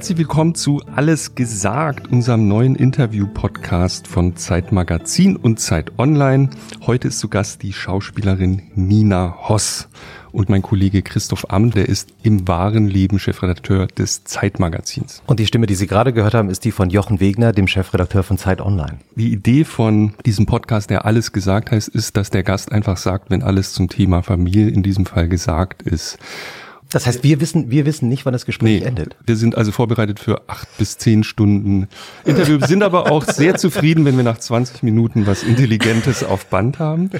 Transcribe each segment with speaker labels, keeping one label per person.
Speaker 1: Herzlich willkommen zu Alles gesagt, unserem neuen Interview-Podcast von Zeit Magazin und Zeit Online. Heute ist zu Gast die Schauspielerin Nina Hoss und mein Kollege Christoph Amm, der ist im wahren Leben Chefredakteur des Zeitmagazins.
Speaker 2: Und die Stimme, die Sie gerade gehört haben, ist die von Jochen Wegner, dem Chefredakteur von Zeit Online.
Speaker 1: Die Idee von diesem Podcast, der alles gesagt heißt, ist, dass der Gast einfach sagt, wenn alles zum Thema Familie in diesem Fall gesagt ist.
Speaker 2: Das heißt, wir wissen, wir wissen nicht, wann das Gespräch nee, endet.
Speaker 1: Wir sind also vorbereitet für acht bis zehn Stunden Interview, wir sind aber auch sehr zufrieden, wenn wir nach 20 Minuten was Intelligentes auf Band haben.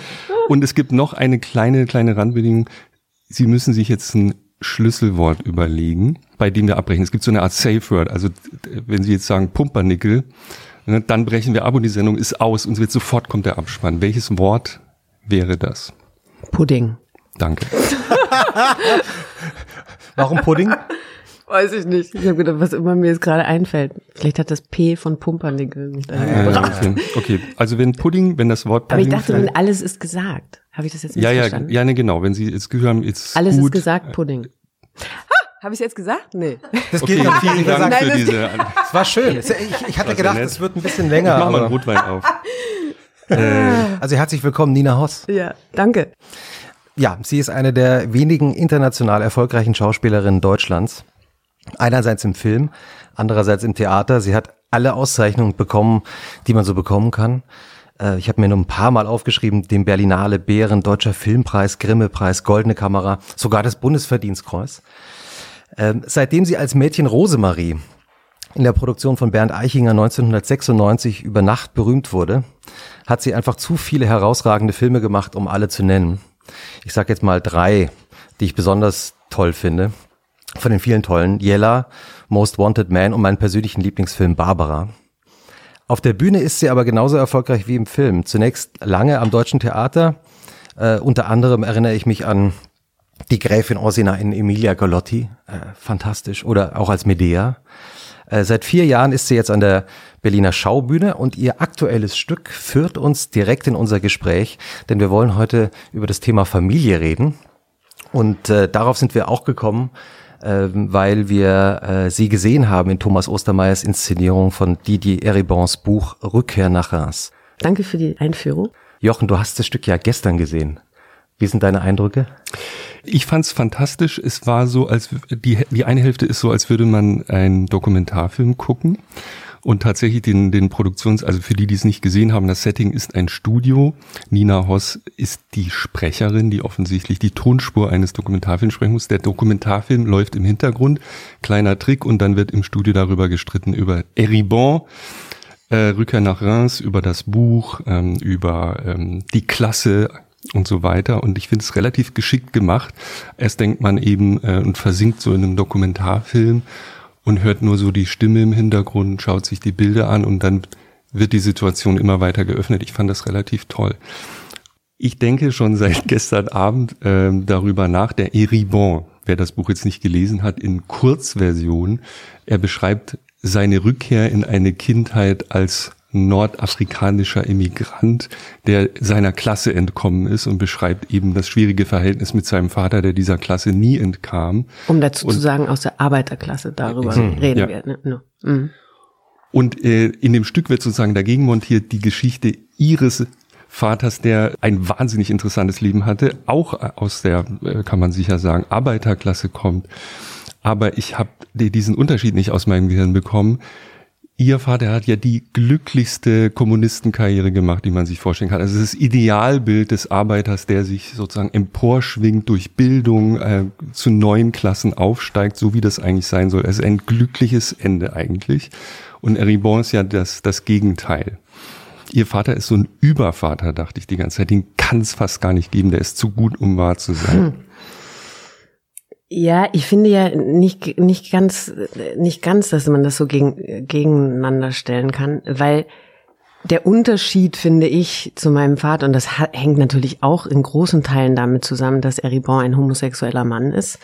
Speaker 1: Und es gibt noch eine kleine, kleine Randbedingung. Sie müssen sich jetzt ein Schlüsselwort überlegen, bei dem wir abbrechen. Es gibt so eine Art Safe Word. Also wenn Sie jetzt sagen Pumpernickel, ne, dann brechen wir ab und die Sendung ist aus und wird sofort kommt der Abspann. Welches Wort wäre das?
Speaker 3: Pudding.
Speaker 1: Danke.
Speaker 2: Warum Pudding?
Speaker 3: Weiß ich nicht. Ich habe gedacht, was immer mir jetzt gerade einfällt. Vielleicht hat das P von Pumpernickel mich da
Speaker 1: äh, okay. okay, also wenn Pudding, wenn das Wort
Speaker 3: Pudding Aber ich dachte, wenn alles ist gesagt. Habe ich das jetzt nicht
Speaker 1: ja,
Speaker 3: verstanden?
Speaker 1: Ja, ja, ne, genau. Wenn Sie jetzt gehört haben, jetzt
Speaker 3: Alles gut. ist gesagt, Pudding. Ha, habe ich jetzt gesagt? Nee.
Speaker 2: Das geht okay, vielen Dank Nein, für diese. Es war schön. Ich, ich hatte gedacht, es wird ein bisschen länger.
Speaker 1: Ich mach mal einen Rotwein auf.
Speaker 2: äh, also herzlich willkommen, Nina Hoss.
Speaker 3: Ja, danke.
Speaker 2: Ja, sie ist eine der wenigen international erfolgreichen Schauspielerinnen Deutschlands. Einerseits im Film, andererseits im Theater. Sie hat alle Auszeichnungen bekommen, die man so bekommen kann. Äh, ich habe mir nur ein paar Mal aufgeschrieben, den Berlinale Bären, Deutscher Filmpreis, Grimme-Preis, Goldene Kamera, sogar das Bundesverdienstkreuz. Ähm, seitdem sie als Mädchen Rosemarie in der Produktion von Bernd Eichinger 1996 über Nacht berühmt wurde, hat sie einfach zu viele herausragende Filme gemacht, um alle zu nennen. Ich sage jetzt mal drei, die ich besonders toll finde. Von den vielen tollen. Yella, Most Wanted Man und meinen persönlichen Lieblingsfilm Barbara. Auf der Bühne ist sie aber genauso erfolgreich wie im Film. Zunächst lange am Deutschen Theater. Äh, unter anderem erinnere ich mich an die Gräfin Orsina in Emilia Galotti. Äh, fantastisch. Oder auch als Medea. Äh, seit vier Jahren ist sie jetzt an der Berliner Schaubühne und ihr aktuelles Stück führt uns direkt in unser Gespräch, denn wir wollen heute über das Thema Familie reden. Und äh, darauf sind wir auch gekommen, äh, weil wir äh, sie gesehen haben in Thomas Ostermeyers Inszenierung von Didier Eribons Buch Rückkehr nach Reims.
Speaker 3: Danke für die Einführung.
Speaker 2: Jochen, du hast das Stück ja gestern gesehen. Wie sind deine Eindrücke?
Speaker 1: Ich fand's fantastisch. Es war so, als die, die eine Hälfte ist so, als würde man einen Dokumentarfilm gucken. Und tatsächlich den, den Produktions, also für die, die es nicht gesehen haben, das Setting ist ein Studio. Nina Hoss ist die Sprecherin, die offensichtlich die Tonspur eines Dokumentarfilms sprechen muss. Der Dokumentarfilm läuft im Hintergrund, kleiner Trick, und dann wird im Studio darüber gestritten über Eribon, äh, Rückkehr nach Reims, über das Buch, ähm, über ähm, die Klasse, und so weiter. Und ich finde es relativ geschickt gemacht. Erst denkt man eben äh, und versinkt so in einem Dokumentarfilm und hört nur so die Stimme im Hintergrund, schaut sich die Bilder an und dann wird die Situation immer weiter geöffnet. Ich fand das relativ toll. Ich denke schon seit gestern Abend äh, darüber nach, der Eribon, wer das Buch jetzt nicht gelesen hat, in Kurzversion, er beschreibt seine Rückkehr in eine Kindheit als nordafrikanischer Immigrant, der seiner Klasse entkommen ist und beschreibt eben das schwierige Verhältnis mit seinem Vater, der dieser Klasse nie entkam.
Speaker 3: Um dazu und, zu sagen, aus der Arbeiterklasse, darüber mhm, reden ja. wir. Ne? No. Mhm.
Speaker 1: Und äh, in dem Stück wird sozusagen dagegen montiert die Geschichte ihres Vaters, der ein wahnsinnig interessantes Leben hatte, auch aus der, äh, kann man sicher sagen, Arbeiterklasse kommt. Aber ich habe diesen Unterschied nicht aus meinem Gehirn bekommen Ihr Vater hat ja die glücklichste Kommunistenkarriere gemacht, die man sich vorstellen kann. Also das Idealbild des Arbeiters, der sich sozusagen emporschwingt durch Bildung, äh, zu neuen Klassen aufsteigt, so wie das eigentlich sein soll. Es ist ein glückliches Ende eigentlich. Und Eribon ist ja das, das Gegenteil. Ihr Vater ist so ein Übervater, dachte ich die ganze Zeit. Den kann es fast gar nicht geben. Der ist zu gut, um wahr zu sein. Hm.
Speaker 3: Ja, ich finde ja nicht, nicht ganz, nicht ganz, dass man das so gegen, gegeneinander stellen kann, weil der Unterschied, finde ich, zu meinem Vater, und das hängt natürlich auch in großen Teilen damit zusammen, dass Eribon ein homosexueller Mann ist,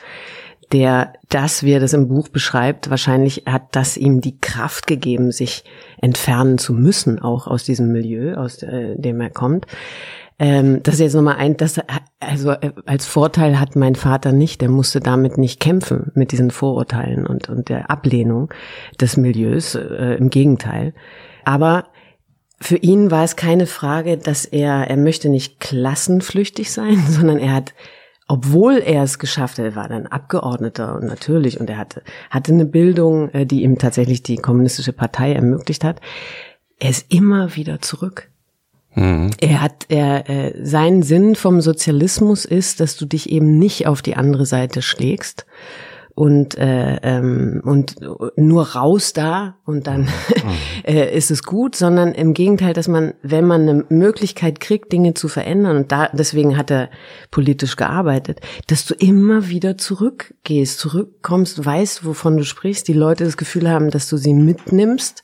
Speaker 3: der das, wie er das im Buch beschreibt, wahrscheinlich hat das ihm die Kraft gegeben, sich entfernen zu müssen, auch aus diesem Milieu, aus äh, dem er kommt. Ähm, das ist jetzt nochmal ein, das, also äh, als Vorteil hat mein Vater nicht, der musste damit nicht kämpfen, mit diesen Vorurteilen und, und der Ablehnung des Milieus, äh, im Gegenteil. Aber für ihn war es keine Frage, dass er, er möchte nicht klassenflüchtig sein, sondern er hat, obwohl er es geschafft hat, er war dann Abgeordneter und natürlich, und er hatte, hatte eine Bildung, äh, die ihm tatsächlich die kommunistische Partei ermöglicht hat, er ist immer wieder zurück. Mhm. Er hat, er, äh, sein Sinn vom Sozialismus ist, dass du dich eben nicht auf die andere Seite schlägst, und äh, ähm, und nur raus da und dann mhm. äh, ist es gut, sondern im Gegenteil, dass man, wenn man eine Möglichkeit kriegt, Dinge zu verändern und da deswegen hat er politisch gearbeitet, dass du immer wieder zurückgehst, zurückkommst, weißt, wovon du sprichst, die Leute das Gefühl haben, dass du sie mitnimmst,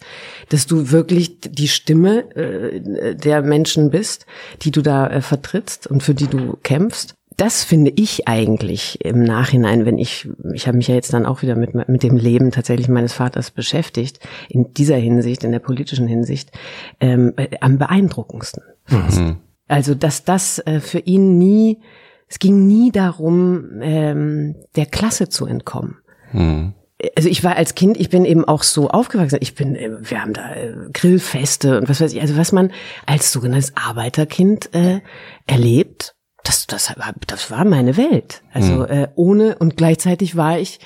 Speaker 3: dass du wirklich die Stimme äh, der Menschen bist, die du da äh, vertrittst und für die du kämpfst das finde ich eigentlich im Nachhinein, wenn ich, ich habe mich ja jetzt dann auch wieder mit, mit dem Leben tatsächlich meines Vaters beschäftigt, in dieser Hinsicht, in der politischen Hinsicht, ähm, äh, am beeindruckendsten. Mhm. Also, dass das äh, für ihn nie, es ging nie darum, ähm, der Klasse zu entkommen. Mhm also ich war als Kind, ich bin eben auch so aufgewachsen. Ich bin, äh, wir haben da äh, Grillfeste und was weiß ich, also was man als sogenanntes Arbeiterkind äh, erlebt das, das, war, das war meine Welt. Also mhm. äh, ohne und gleichzeitig war ich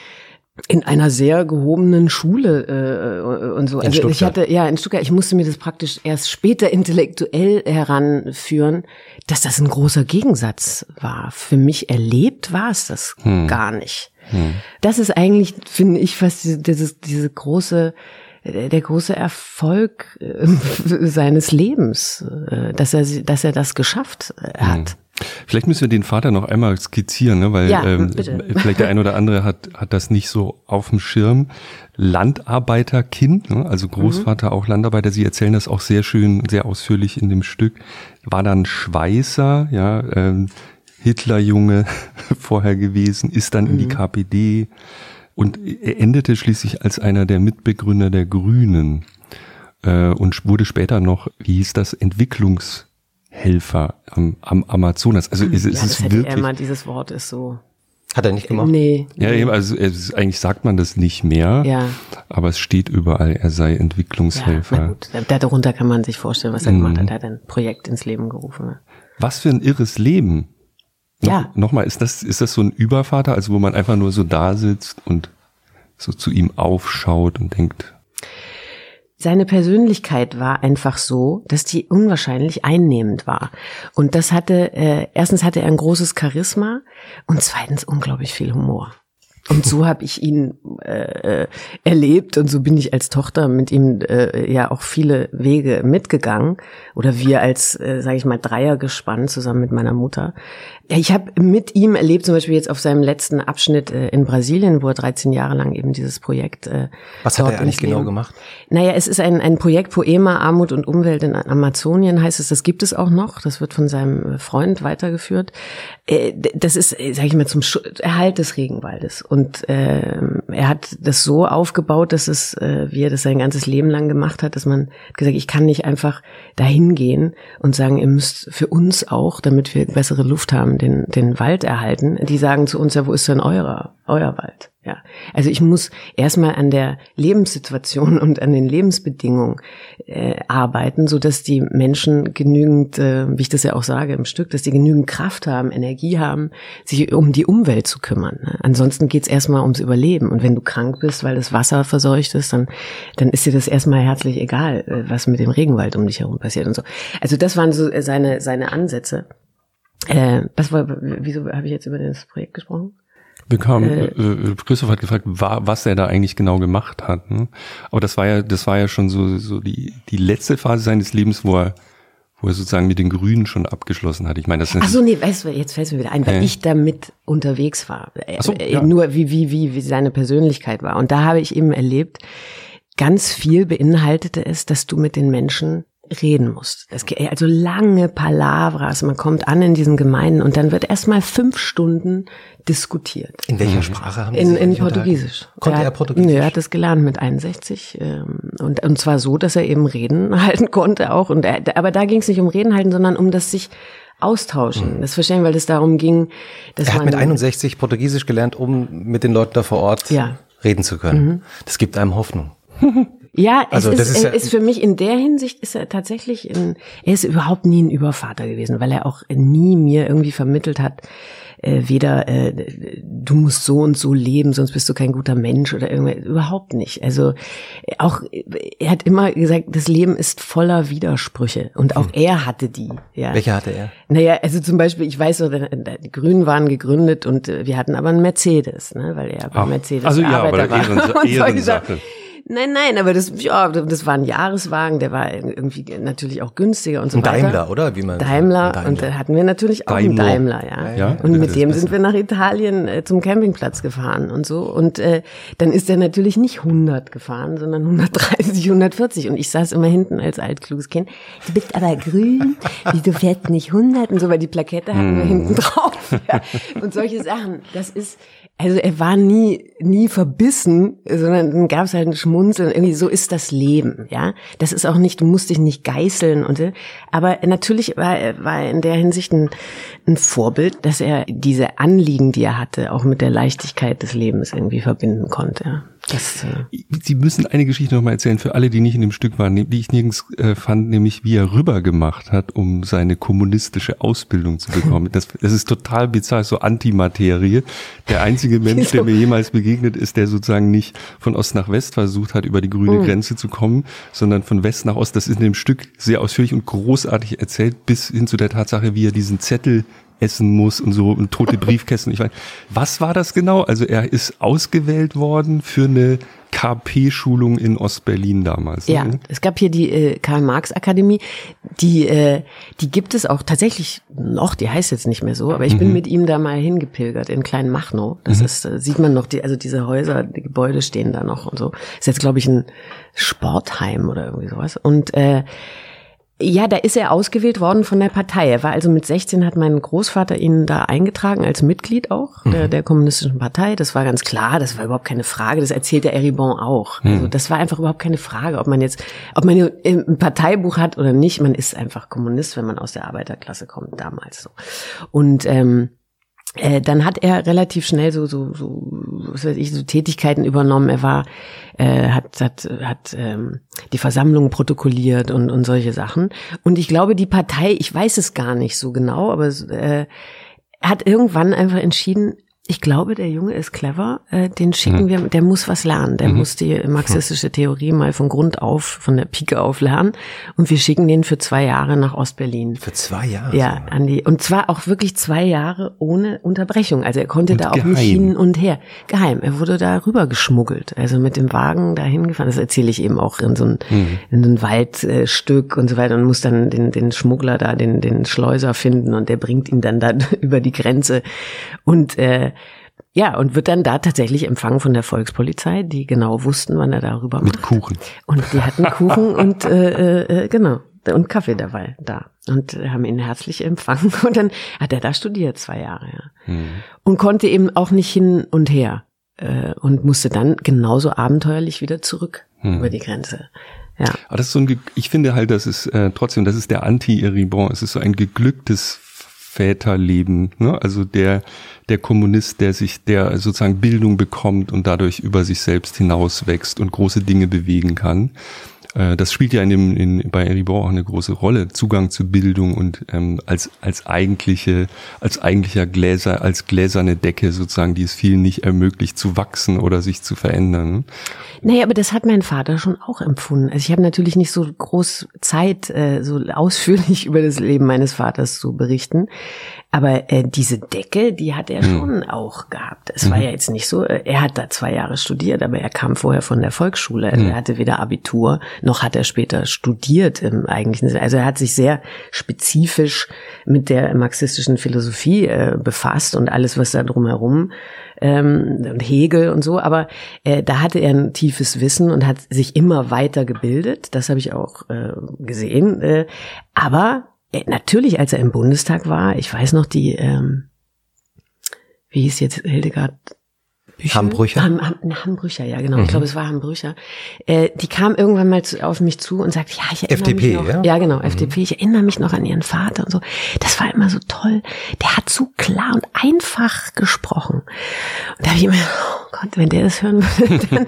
Speaker 3: in einer sehr gehobenen Schule äh, und so.
Speaker 2: Also
Speaker 3: ich hatte ja in Stuttgart, ich musste mir das praktisch erst später intellektuell heranführen, dass das ein großer Gegensatz war. Für mich erlebt war es das hm. gar nicht. Hm. Das ist eigentlich, finde ich, fast diese, diese, diese große der große Erfolg äh, seines Lebens, äh, dass er dass er das geschafft äh, hat. Hm.
Speaker 1: Vielleicht müssen wir den Vater noch einmal skizzieren, ne? weil
Speaker 3: ja,
Speaker 1: ähm, vielleicht der ein oder andere hat, hat das nicht so auf dem Schirm. Landarbeiterkind, ne? also Großvater mhm. auch Landarbeiter, Sie erzählen das auch sehr schön, sehr ausführlich in dem Stück. War dann Schweißer, ja, ähm, Hitlerjunge vorher gewesen, ist dann mhm. in die mhm. KPD und er endete schließlich als einer der Mitbegründer der Grünen äh, und wurde später noch, wie hieß das, Entwicklungs Helfer am, am Amazonas. Also es, es
Speaker 3: ja,
Speaker 1: ist wirklich. Er
Speaker 3: immer, dieses Wort ist so.
Speaker 2: Hat er nicht gemacht?
Speaker 3: Nee.
Speaker 1: Ja, eben, also es, eigentlich sagt man das nicht mehr.
Speaker 3: Ja.
Speaker 1: Aber es steht überall, er sei Entwicklungshelfer. Ja,
Speaker 3: gut. Darunter kann man sich vorstellen, was er mhm. gemacht hat. Er hat ein Projekt ins Leben gerufen.
Speaker 1: Was für ein irres Leben.
Speaker 3: Ja.
Speaker 1: Nochmal, ist das, ist das so ein Übervater, also wo man einfach nur so da sitzt und so zu ihm aufschaut und denkt,
Speaker 3: seine Persönlichkeit war einfach so, dass die unwahrscheinlich einnehmend war. Und das hatte, äh, erstens hatte er ein großes Charisma und zweitens unglaublich viel Humor. Und so habe ich ihn äh, äh, erlebt und so bin ich als Tochter mit ihm äh, ja auch viele Wege mitgegangen oder wir als, äh, sage ich mal, Dreier gespannt zusammen mit meiner Mutter. Ich habe mit ihm erlebt, zum Beispiel jetzt auf seinem letzten Abschnitt äh, in Brasilien, wo er 13 Jahre lang eben dieses Projekt. Äh,
Speaker 2: Was hat er eigentlich genau gemacht?
Speaker 3: Naja, es ist ein, ein Projekt Poema, Armut und Umwelt in Amazonien, heißt es. Das gibt es auch noch. Das wird von seinem Freund weitergeführt. Äh, das ist, äh, sage ich mal, zum Erhalt des Regenwaldes. Und äh, er hat das so aufgebaut, dass es, äh, wie er das sein ganzes Leben lang gemacht hat, dass man gesagt, ich kann nicht einfach dahin gehen und sagen, ihr müsst für uns auch, damit wir bessere Luft haben, den, den Wald erhalten, die sagen zu uns, ja, wo ist denn eurer, euer Wald? Ja. Also ich muss erstmal an der Lebenssituation und an den Lebensbedingungen äh, arbeiten, so dass die Menschen genügend, äh, wie ich das ja auch sage im Stück, dass die genügend Kraft haben, Energie haben, sich um die Umwelt zu kümmern. Ne? Ansonsten geht's erstmal ums Überleben. Und wenn du krank bist, weil das Wasser verseucht ist, dann, dann ist dir das erstmal herzlich egal, äh, was mit dem Regenwald um dich herum passiert und so. Also das waren so seine, seine Ansätze. Äh, was war, wieso habe ich jetzt über das Projekt gesprochen?
Speaker 1: Bekam, äh, äh, Christoph hat gefragt, war, was er da eigentlich genau gemacht hat. Ne? Aber das war ja, das war ja schon so, so die, die letzte Phase seines Lebens, wo er, wo er sozusagen mit den Grünen schon abgeschlossen hat. Ich meine, das ist
Speaker 3: Ach so, nee, weißt du, jetzt fällt mir wieder ein, weil äh. ich damit unterwegs war. Ach so, äh, ja. Nur wie, wie, wie, wie seine Persönlichkeit war. Und da habe ich eben erlebt, ganz viel beinhaltete es, dass du mit den Menschen reden musst. Es geht also lange Palavras. Man kommt an in diesen Gemeinden und dann wird erstmal fünf Stunden diskutiert.
Speaker 2: In welcher mhm. Sprache haben Sie
Speaker 3: In, in Portugiesisch.
Speaker 2: Konnte er, er Portugiesisch?
Speaker 3: Nö, er hat das gelernt mit 61 ähm, und und zwar so, dass er eben Reden halten konnte auch. Und er, aber da ging es nicht um Reden halten, sondern um das sich austauschen, mhm. das verstehen, weil es darum ging,
Speaker 2: dass er hat man mit 61 Portugiesisch gelernt, um mit den Leuten da vor Ort ja. reden zu können. Mhm. Das gibt einem Hoffnung.
Speaker 3: Ja, also es ist, ist, ja ist, für mich in der Hinsicht ist er tatsächlich ein, er ist überhaupt nie ein Übervater gewesen, weil er auch nie mir irgendwie vermittelt hat, äh, weder äh, du musst so und so leben, sonst bist du kein guter Mensch oder irgendwas, überhaupt nicht. Also auch er hat immer gesagt, das Leben ist voller Widersprüche und auch hm. er hatte die. Ja.
Speaker 2: Welche hatte er?
Speaker 3: Naja, also zum Beispiel, ich weiß so, die Grünen waren gegründet und äh, wir hatten aber einen Mercedes, ne, weil er bei Mercedes
Speaker 1: also ja, Arbeiter aber war. Ehrensache.
Speaker 3: Nein, nein, aber das, ja, das war ein Jahreswagen, der war irgendwie natürlich auch günstiger und so
Speaker 2: ein
Speaker 3: weiter.
Speaker 2: Daimler, oder? Wie man
Speaker 3: Daimler, Daimler. und da hatten wir natürlich auch Daimler. einen Daimler, ja. ja und mit dem sind wir nach Italien äh, zum Campingplatz gefahren und so. Und äh, dann ist er natürlich nicht 100 gefahren, sondern 130, 140. Und ich saß immer hinten als altkluges Kind. Du bist aber grün, wie du fährst nicht 100 und so, weil die Plakette hatten wir hm. hinten drauf. Ja. Und solche Sachen. Das ist, also er war nie, nie verbissen, sondern dann gab es halt ein Schmunzeln. Irgendwie so ist das Leben, ja. Das ist auch nicht, du musst dich nicht geißeln und. Aber natürlich war, war er in der Hinsicht ein, ein Vorbild, dass er diese Anliegen, die er hatte, auch mit der Leichtigkeit des Lebens irgendwie verbinden konnte.
Speaker 1: Das, äh Sie müssen eine Geschichte noch mal erzählen für alle, die nicht in dem Stück waren, die ich nirgends äh, fand, nämlich wie er rüber gemacht hat, um seine kommunistische Ausbildung zu bekommen. Das, das ist total bizarr, so Antimaterie. Der einzige Mensch, der mir jemals begegnet ist, der sozusagen nicht von Ost nach West versucht hat, über die grüne mhm. Grenze zu kommen, sondern von West nach Ost. Das ist in dem Stück sehr ausführlich und großartig erzählt, bis hin zu der Tatsache, wie er diesen Zettel essen muss und so und tote Briefkästen. Ich weiß, was war das genau? Also er ist ausgewählt worden für eine KP-Schulung in Ostberlin damals.
Speaker 3: Ja, ne? es gab hier die äh, Karl-Marx-Akademie, die, äh, die gibt es auch tatsächlich noch, die heißt jetzt nicht mehr so, aber ich mhm. bin mit ihm da mal hingepilgert in Klein Machnow. Das mhm. ist, äh, sieht man noch, die, also diese Häuser, die Gebäude stehen da noch und so. Ist jetzt, glaube ich, ein Sportheim oder irgendwie sowas. Und äh, ja, da ist er ausgewählt worden von der Partei. Er war also mit 16, hat mein Großvater ihn da eingetragen als Mitglied auch mhm. der, der, kommunistischen Partei. Das war ganz klar, das war überhaupt keine Frage. Das erzählt der Eribon auch. Mhm. Also das war einfach überhaupt keine Frage, ob man jetzt, ob man ein Parteibuch hat oder nicht. Man ist einfach Kommunist, wenn man aus der Arbeiterklasse kommt, damals so. Und ähm, äh, dann hat er relativ schnell so so so was weiß ich so Tätigkeiten übernommen. Er war äh, hat hat hat ähm, die Versammlung protokolliert und und solche Sachen. Und ich glaube, die Partei, ich weiß es gar nicht so genau, aber äh, hat irgendwann einfach entschieden, ich glaube, der Junge ist clever. Äh, den schicken mhm. wir, der muss was lernen. Der mhm. muss die marxistische Theorie mal von Grund auf, von der Pike auf lernen. Und wir schicken den für zwei Jahre nach Ostberlin.
Speaker 2: Für zwei Jahre?
Speaker 3: Ja, an die, und zwar auch wirklich zwei Jahre ohne Unterbrechung. Also er konnte und da auch geheim. nicht hin und her. Geheim. Er wurde da rüber geschmuggelt. Also mit dem Wagen dahin gefahren. Das erzähle ich eben auch in so ein, mhm. in ein Waldstück und so weiter und muss dann den, den Schmuggler da, den, den Schleuser finden und der bringt ihn dann da über die Grenze. Und, äh, ja, und wird dann da tatsächlich empfangen von der Volkspolizei, die genau wussten, wann er darüber
Speaker 1: Mit macht. Kuchen.
Speaker 3: Und die hatten Kuchen und äh, äh, äh, genau und Kaffee dabei da und haben ihn herzlich empfangen und dann hat er da studiert zwei Jahre ja. Hm. und konnte eben auch nicht hin und her äh, und musste dann genauso abenteuerlich wieder zurück hm. über die Grenze. Ja.
Speaker 1: Aber das ist so ein, ich finde halt, das ist äh, trotzdem, das ist der Anti-Eribon. Es ist so ein geglücktes Väterleben. Ne? Also der, der Kommunist, der sich, der sozusagen Bildung bekommt und dadurch über sich selbst hinauswächst und große Dinge bewegen kann. Äh, das spielt ja in dem, in, bei Eribor auch eine große Rolle. Zugang zu Bildung und ähm, als, als eigentliche, als eigentlicher Gläser, als gläserne Decke sozusagen, die es vielen nicht ermöglicht zu wachsen oder sich zu verändern.
Speaker 3: Naja, aber das hat mein Vater schon auch empfunden. Also ich habe natürlich nicht so groß Zeit, äh, so ausführlich über das Leben meines Vaters zu berichten. Aber äh, diese Decke, die hat er mhm. schon auch gehabt. Es mhm. war ja jetzt nicht so, äh, er hat da zwei Jahre studiert, aber er kam vorher von der Volksschule. Mhm. Er hatte weder Abitur, noch hat er später studiert im eigentlichen Sinne. Also er hat sich sehr spezifisch mit der marxistischen Philosophie äh, befasst und alles, was da drumherum ähm, und Hegel und so, aber äh, da hatte er ein tiefes Wissen und hat sich immer weiter gebildet. Das habe ich auch äh, gesehen. Äh, aber natürlich, als er im Bundestag war, ich weiß noch die, ähm, wie hieß jetzt Hildegard
Speaker 2: Hambrücher?
Speaker 3: Ham, Ham, Hambrücher, ja genau.
Speaker 2: Mhm.
Speaker 3: Ich glaube, es war Hambrücher. Äh, die kam irgendwann mal zu, auf mich zu und sagt, ja, ich erinnere
Speaker 2: FDP,
Speaker 3: mich noch.
Speaker 2: ja?
Speaker 3: Ja, genau, FDP. Ich erinnere mich noch an ihren Vater und so. Das war immer so toll. Der hat so klar und einfach gesprochen. Und da habe ich immer, oh Gott, wenn der das hören würde, dann,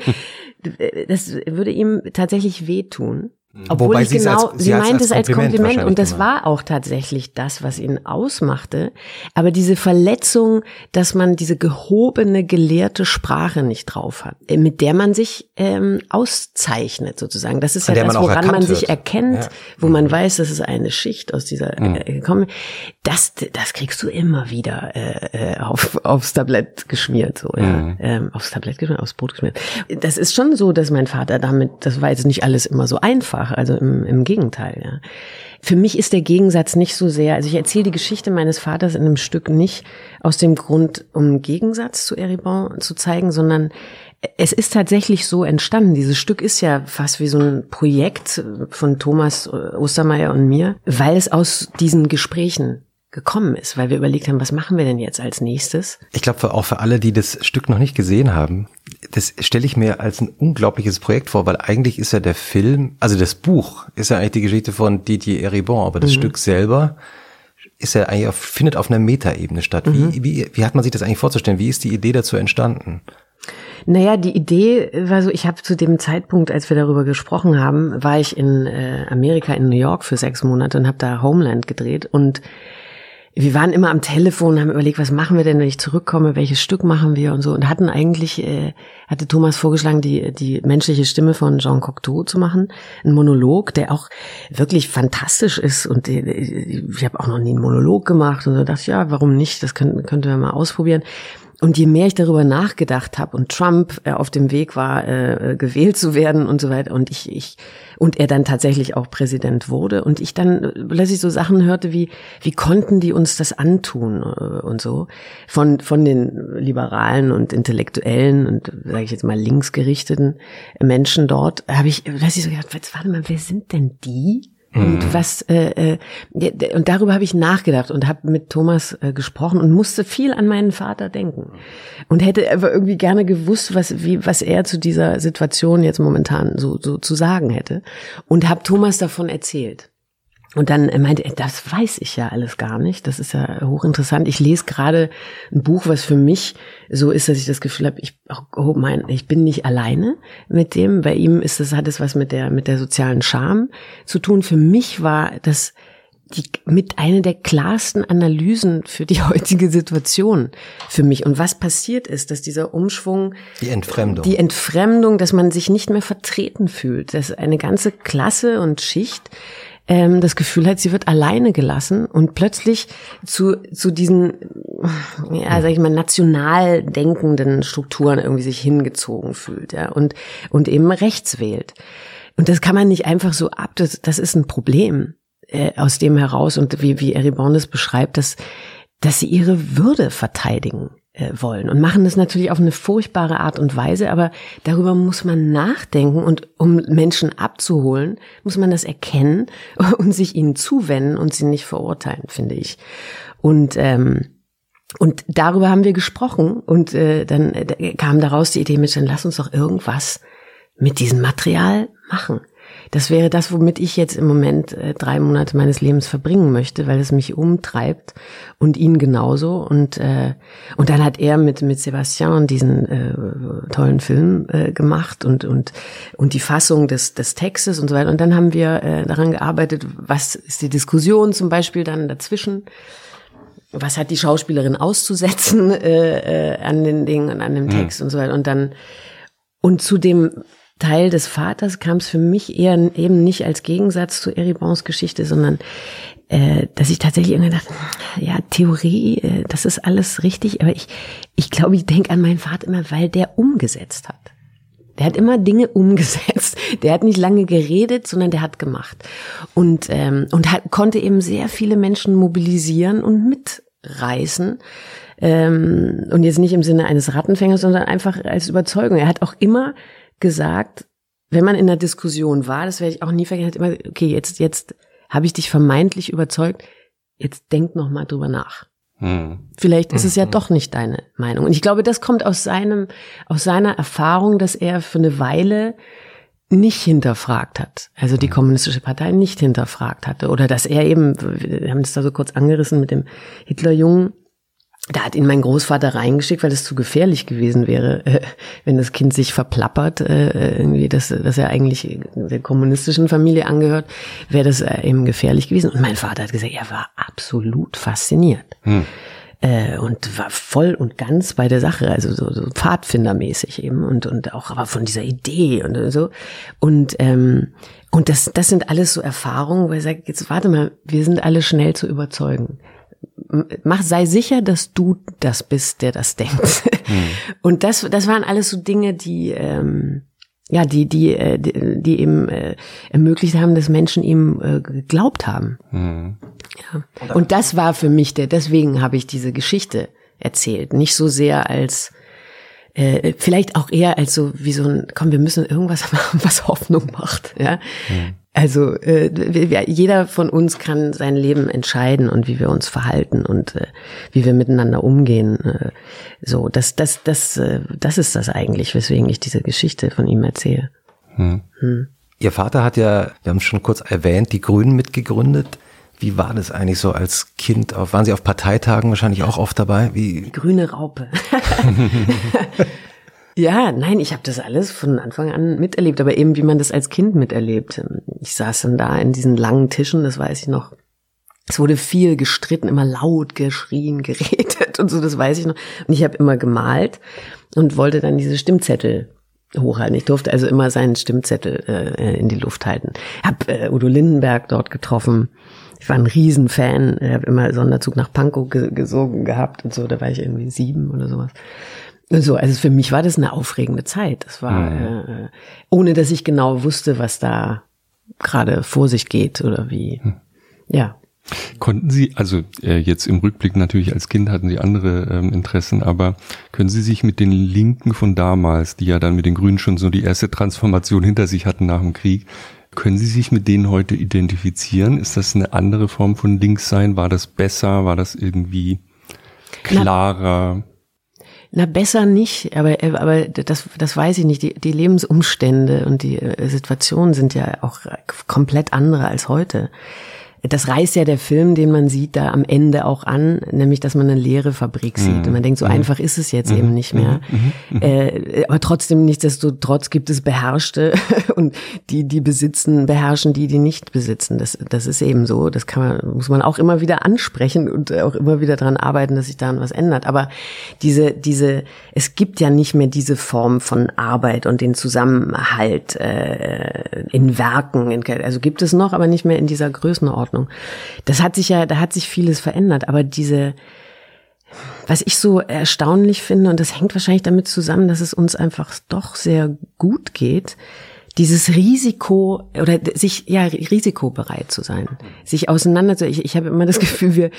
Speaker 3: das würde ihm tatsächlich wehtun. Obwohl
Speaker 2: Wobei
Speaker 3: ich genau,
Speaker 2: als- sie
Speaker 3: sie meint
Speaker 2: als
Speaker 3: es als
Speaker 2: Kompliment
Speaker 3: Kompliment und das war auch tatsächlich das, was ihn ausmachte. Aber diese Verletzung, dass man diese gehobene, gelehrte Sprache nicht drauf hat, äh, mit der man sich ähm, auszeichnet sozusagen. Das ist
Speaker 2: An
Speaker 3: ja das, woran man sich
Speaker 2: wird.
Speaker 3: erkennt,
Speaker 2: Ja. Mhm.
Speaker 3: wo man weiß, dass es eine Schicht aus dieser äh, gekommen. Das, das kriegst du immer wieder äh, äh, auf, aufs Tablett geschmiert, so ja,
Speaker 2: Mhm.
Speaker 3: ähm, aufs Tablett geschmiert, aufs Brot geschmiert. Das ist schon so, dass mein Vater damit, das war jetzt nicht alles immer so einfach, also im, im Gegenteil. Ja. Für mich ist der Gegensatz nicht so sehr, also ich erzähle die Geschichte meines Vaters in einem Stück nicht aus dem Grund, um Gegensatz zu Eribon zu zeigen, sondern es ist tatsächlich so entstanden. Dieses Stück ist ja fast wie so ein Projekt von Thomas Ostermeier und mir, weil es aus diesen Gesprächen gekommen ist, weil wir überlegt haben, was machen wir denn jetzt als nächstes?
Speaker 2: Ich glaube auch für alle, die das Stück noch nicht gesehen haben, das stelle ich mir als ein unglaubliches Projekt vor, weil eigentlich ist ja der Film, also das Buch ist ja eigentlich die Geschichte von Didier Eribon, aber das Stück selber ist ja eigentlich auf, findet auf einer Metaebene statt. Wie, wie, wie hat man sich das eigentlich vorzustellen? Wie ist die Idee dazu entstanden?
Speaker 3: Naja, die Idee war so, ich habe zu dem Zeitpunkt, als wir darüber gesprochen haben, war ich in äh, Amerika, in New York für sechs Monate und habe da Homeland gedreht und wir waren immer am Telefon, haben überlegt, was machen wir denn, wenn ich zurückkomme, welches Stück machen wir und so und hatten eigentlich, äh, hatte Thomas vorgeschlagen, die, die menschliche Stimme von Jean Cocteau zu machen, ein Monolog, der auch wirklich fantastisch ist und äh, ich habe auch noch nie einen Monolog gemacht und so dachte ich, ja, warum nicht, das könnten, könnten wir mal ausprobieren. Und je mehr ich darüber nachgedacht habe und Trump äh, auf dem Weg war, äh, gewählt zu werden und so weiter und ich, ich und er dann tatsächlich auch Präsident wurde und ich dann äh, plötzlich so Sachen hörte wie wie konnten die uns das antun äh, und so von von den liberalen und intellektuellen und sage ich jetzt mal linksgerichteten Menschen dort habe ich plötzlich so gedacht, warte mal, wer sind denn die? Und was äh, äh, und darüber habe ich nachgedacht und habe mit Thomas äh, gesprochen und musste viel an meinen Vater denken. Und hätte aber irgendwie gerne gewusst, was wie was er zu dieser Situation jetzt momentan so so zu sagen hätte. Und habe Thomas davon erzählt. Und dann meinte er, das weiß ich ja alles gar nicht. Das ist ja hochinteressant. Ich lese gerade ein Buch, was für mich so ist, dass ich das Gefühl habe, ich, oh mein, ich bin nicht alleine mit dem. Bei ihm ist das, hat es was mit der, mit der sozialen Scham zu tun. Für mich war das die, mit einer der klarsten Analysen für die heutige Situation für mich. Und was passiert ist, dass dieser Umschwung,
Speaker 2: Die Entfremdung.
Speaker 3: die Entfremdung, dass man sich nicht mehr vertreten fühlt, dass eine ganze Klasse und Schicht ähm, das Gefühl hat, sie wird alleine gelassen und plötzlich zu, zu diesen, ja, sag ich mal, national denkenden Strukturen irgendwie sich hingezogen fühlt, ja, und, und eben rechts wählt. Und das kann man nicht einfach so ab, das, das ist ein Problem äh, aus dem heraus und wie, wie Eribon das beschreibt, dass, dass sie ihre Würde verteidigen wollen und machen das natürlich auf eine furchtbare Art und Weise, aber darüber muss man nachdenken und um Menschen abzuholen, muss man das erkennen und sich ihnen zuwenden und sie nicht verurteilen, finde ich. Und ähm, und darüber haben wir gesprochen und äh, dann äh, kam daraus die Idee mit, dann lass uns doch irgendwas mit diesem Material machen. Das wäre das, womit ich jetzt im Moment äh, drei Monate meines Lebens verbringen möchte, weil es mich umtreibt und ihn genauso. Und äh, und dann hat er mit mit Sebastian diesen äh, tollen Film äh, gemacht und und und die Fassung des des Textes und so weiter. Und dann haben wir äh, daran gearbeitet, was ist die Diskussion zum Beispiel dann dazwischen was hat die Schauspielerin auszusetzen äh, äh, an den Dingen und an dem Text und so weiter. Und dann und zu dem Teil des Vaters kam es für mich eher eben nicht als Gegensatz zu Eribons Geschichte, sondern äh, dass ich tatsächlich irgendwie dachte, ja, Theorie, äh, das ist alles richtig, aber ich, ich glaube, ich denke an meinen Vater immer, weil der umgesetzt hat. Der hat immer Dinge umgesetzt. Der hat nicht lange geredet, sondern der hat gemacht. Und, ähm, und hat, konnte eben sehr viele Menschen mobilisieren und mitreißen. Ähm, und jetzt nicht im Sinne eines Rattenfängers, sondern einfach als Überzeugung. Er hat auch immer gesagt, wenn man in einer Diskussion war, das werde ich auch nie vergessen, hat immer, okay, jetzt, jetzt habe ich dich vermeintlich überzeugt, jetzt denk noch mal drüber nach. Hm. Vielleicht ist es ja hm. doch nicht deine Meinung. Und ich glaube, das kommt aus seinem, aus seiner Erfahrung, dass er für eine Weile nicht hinterfragt hat, also die hm. kommunistische Partei nicht hinterfragt hatte oder dass er eben, wir haben das da so kurz angerissen mit dem Hitlerjungen, da hat ihn mein Großvater reingeschickt, weil das zu gefährlich gewesen wäre, äh, wenn das Kind sich verplappert, äh, irgendwie, dass, dass er eigentlich der kommunistischen Familie angehört, wäre das äh, eben gefährlich gewesen. Und mein Vater hat gesagt, er war absolut fasziniert. Hm. Äh, und war voll und ganz bei der Sache, also so, so Pfadfindermäßig eben und und auch aber von dieser Idee und so und ähm, und das das sind alles so Erfahrungen, wo er sagt, jetzt warte mal, wir sind alle schnell zu überzeugen mach, sei sicher, dass du das bist, der das denkt. Mhm. Und das, das waren alles so Dinge, die, ähm, ja, die, die, äh, die, die eben äh, ermöglicht haben, dass Menschen ihm äh, geglaubt haben. Mhm. Ja. Und das war für mich der, deswegen habe ich diese Geschichte erzählt. Nicht so sehr als äh, vielleicht auch eher als so wie so ein, komm, wir müssen irgendwas machen, was Hoffnung macht. Ja? Mhm. Also äh, jeder von uns kann sein Leben entscheiden und wie wir uns verhalten und äh, wie wir miteinander umgehen. Äh, so, das, das, das, äh, das ist das eigentlich, weswegen ich diese Geschichte von ihm erzähle. Hm.
Speaker 2: Hm. Ihr Vater hat ja, wir haben es schon kurz erwähnt, die Grünen mitgegründet. Wie war das eigentlich so als Kind? Waren Sie auf Parteitagen wahrscheinlich auch oft dabei? Wie?
Speaker 3: Die grüne Raupe. Ja, nein, ich habe das alles von Anfang an miterlebt, aber eben wie man das als Kind miterlebt. Ich saß dann da in diesen langen Tischen, das weiß ich noch. Es wurde viel gestritten, immer laut geschrien, geredet und so, das weiß ich noch. Und ich habe immer gemalt und wollte dann diese Stimmzettel hochhalten. Ich durfte also immer seinen Stimmzettel äh, in die Luft halten. Hab äh, Udo Lindenberg dort getroffen. Ich war ein Riesenfan. Ich habe immer Sonderzug nach Pankow gesogen gehabt und so. Da war ich irgendwie sieben oder sowas. So, also für mich war das eine aufregende Zeit. Das war, mhm. äh, ohne dass ich genau wusste, was da gerade vor sich geht oder wie. Mhm. Ja.
Speaker 1: Konnten Sie, also äh, jetzt im Rückblick natürlich als Kind hatten Sie andere ähm, Interessen, aber können Sie sich mit den Linken von damals, die ja dann mit den Grünen schon so die erste Transformation hinter sich hatten nach dem Krieg, können Sie sich mit denen heute identifizieren? Ist das eine andere Form von Linkssein? War das besser? War das irgendwie klarer?
Speaker 3: Na, na, besser nicht, aber, aber das, das weiß ich nicht. Die, die Lebensumstände und die äh, Situationen sind ja auch komplett andere als heute das reißt ja der Film, den man sieht, da am Ende auch an, nämlich, dass man eine leere Fabrik sieht. Mhm. Und man denkt, so mhm. einfach ist es jetzt mhm. eben nicht mehr. Äh, aber trotzdem, nichtsdestotrotz gibt es Beherrschte und die, die besitzen, beherrschen die, die nicht besitzen. Das, das ist eben so. Das kann man, muss man auch immer wieder ansprechen und auch immer wieder dran arbeiten, dass sich daran was ändert. Aber diese, diese, es gibt ja nicht mehr diese Form von Arbeit und den Zusammenhalt äh, in Werken. In, also gibt es noch, aber nicht mehr in dieser Größenordnung. Ordnung. Das hat sich ja, da hat sich vieles verändert, aber diese, was ich so erstaunlich finde, und das hängt wahrscheinlich damit zusammen, dass es uns einfach doch sehr gut geht, dieses Risiko oder sich ja risikobereit zu sein, sich auseinander zu. Ich, ich habe immer das Gefühl, wir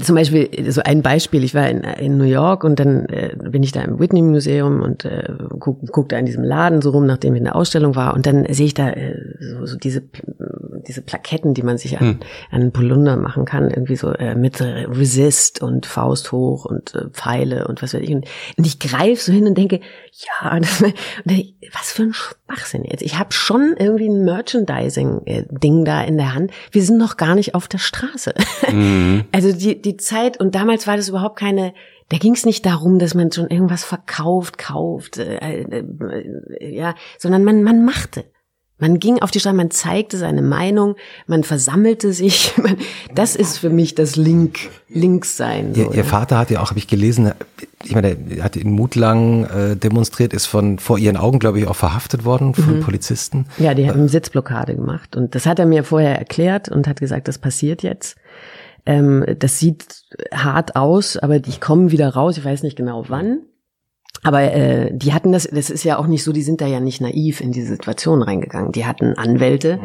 Speaker 3: zum Beispiel, so ein Beispiel, ich war in, in New York und dann äh, bin ich da im Whitney Museum und äh, guck, da in diesem Laden so rum, nachdem ich in der Ausstellung war und dann sehe ich da äh, so, so diese diese Plaketten, die man sich an, hm. an Polunder machen kann, irgendwie so äh, mit Resist und Faust hoch und äh, Pfeile und was weiß ich. Und, und ich greife so hin und denke, ja, das, was für ein Schwachsinn jetzt. Ich habe schon irgendwie ein Merchandising-Ding da in der Hand. Wir sind noch gar nicht auf der Straße. Mhm. Also die, die Zeit, und damals war das überhaupt keine, da ging es nicht darum, dass man schon irgendwas verkauft, kauft, äh, äh, äh, ja, sondern man, man machte. Man ging auf die Straße, man zeigte seine Meinung, man versammelte sich. Man, das ist für mich das Link, Linkssein.
Speaker 2: So, ihr, ihr Vater hat ja auch, habe ich gelesen, ich meine, er hat in Mutlang äh, demonstriert, ist von vor ihren Augen, glaube ich, auch verhaftet worden von mhm. Polizisten.
Speaker 3: Ja, die haben Sitzblockade gemacht und das hat er mir vorher erklärt und hat gesagt, das passiert jetzt. Ähm, das sieht hart aus, aber ich komme wieder raus. Ich weiß nicht genau wann. Aber äh, die hatten das, das ist ja auch nicht so, die sind da ja nicht naiv in diese Situation reingegangen. Die hatten Anwälte,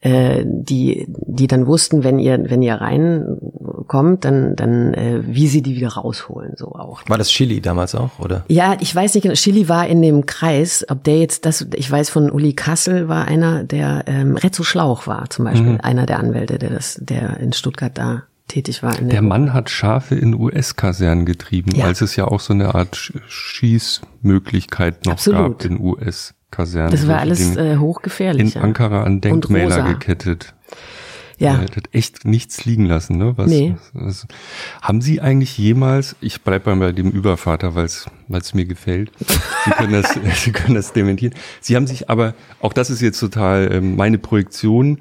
Speaker 3: äh, die, die dann wussten, wenn ihr, wenn ihr reinkommt, dann, dann äh, wie sie die wieder rausholen, so auch.
Speaker 2: War das Chili damals auch, oder?
Speaker 3: Ja, ich weiß nicht genau. Chili war in dem Kreis, ob der jetzt das, ich weiß von Uli Kassel war einer, der ähm, Rezzo Schlauch war zum Beispiel, mhm. einer der Anwälte, der das, der in Stuttgart da tätig war.
Speaker 1: der, der Mann hat Schafe in US-Kasernen getrieben, ja. als es ja auch so eine Art Schießmöglichkeit noch Absolut. gab in US-Kasernen.
Speaker 3: Das war alles äh, hochgefährlich.
Speaker 1: In Ankara an Denkmäler gekettet. Ja. Ihr hättet echt nichts liegen lassen, ne? Was, nee. Was, was, haben Sie eigentlich jemals, ich bleibe bei dem Übervater, weil es mir gefällt. Sie können das, Sie können das dementieren. Sie haben sich aber, auch das ist jetzt total ähm, meine Projektion,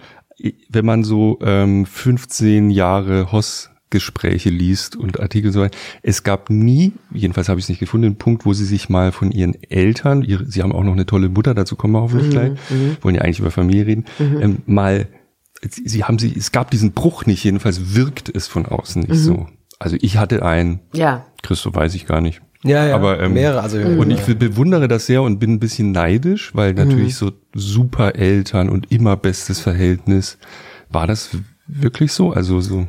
Speaker 1: wenn man so ähm, 15 Jahre Hoss Gespräche liest und Artikel und so weiter. Es gab nie, jedenfalls habe ich es nicht gefunden, einen Punkt, wo sie sich mal von ihren Eltern, ihre, sie haben auch noch eine tolle Mutter, dazu kommen wir hoffentlich mhm, gleich, mhm. wollen ja eigentlich über Familie reden, mhm. ähm, mal sie haben sie, es gab diesen Bruch nicht, jedenfalls wirkt es von außen nicht mhm. so. Also ich hatte einen,
Speaker 3: ja.
Speaker 1: Christo weiß ich gar nicht.
Speaker 2: Ja, ja,
Speaker 1: aber ähm,
Speaker 2: mehrere. Also,
Speaker 1: und ich bewundere das sehr und bin ein bisschen neidisch, weil natürlich mhm. so super Eltern und immer bestes Verhältnis. War das wirklich so? Also so.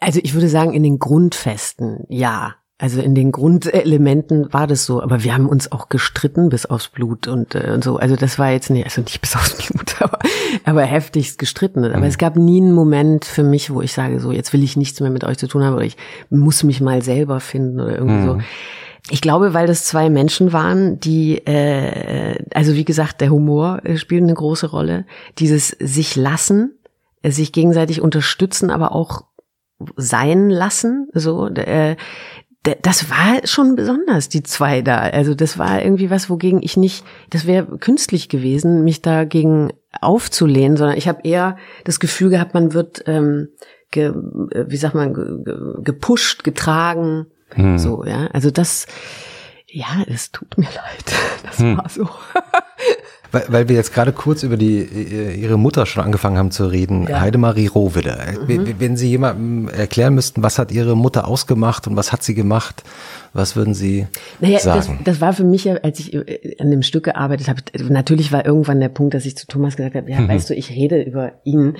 Speaker 3: Also ich würde sagen, in den Grundfesten, ja. Also in den Grundelementen war das so, aber wir haben uns auch gestritten bis aufs Blut und, äh, und so. Also das war jetzt nicht, also nicht bis aufs Blut, aber, aber heftigst gestritten. Aber mhm. es gab nie einen Moment für mich, wo ich sage, so jetzt will ich nichts mehr mit euch zu tun haben oder ich muss mich mal selber finden oder irgendwie mhm. so. Ich glaube, weil das zwei Menschen waren, die, äh, also wie gesagt, der Humor äh, spielt eine große Rolle. Dieses sich lassen, äh, sich gegenseitig unterstützen, aber auch sein lassen, so, äh, das war schon besonders, die zwei da. Also das war irgendwie was, wogegen ich nicht, das wäre künstlich gewesen, mich dagegen aufzulehnen, sondern ich habe eher das Gefühl gehabt, man wird, ähm, ge, wie sagt man, ge, gepusht, getragen, hm. so, ja. Also das, ja, es tut mir leid. Das hm. war so.
Speaker 2: Weil, weil wir jetzt gerade kurz über die ihre Mutter schon angefangen haben zu reden, ja. Heidemarie Rohwedder. Mhm. Wenn Sie jemandem erklären müssten, was hat Ihre Mutter ausgemacht und was hat sie gemacht, was würden Sie naja, sagen?
Speaker 3: Das, das war für mich ja, als ich äh, an dem Stück gearbeitet habe, natürlich war irgendwann der Punkt, dass ich zu Thomas gesagt habe, ja, mhm. weißt du, ich rede über ihn.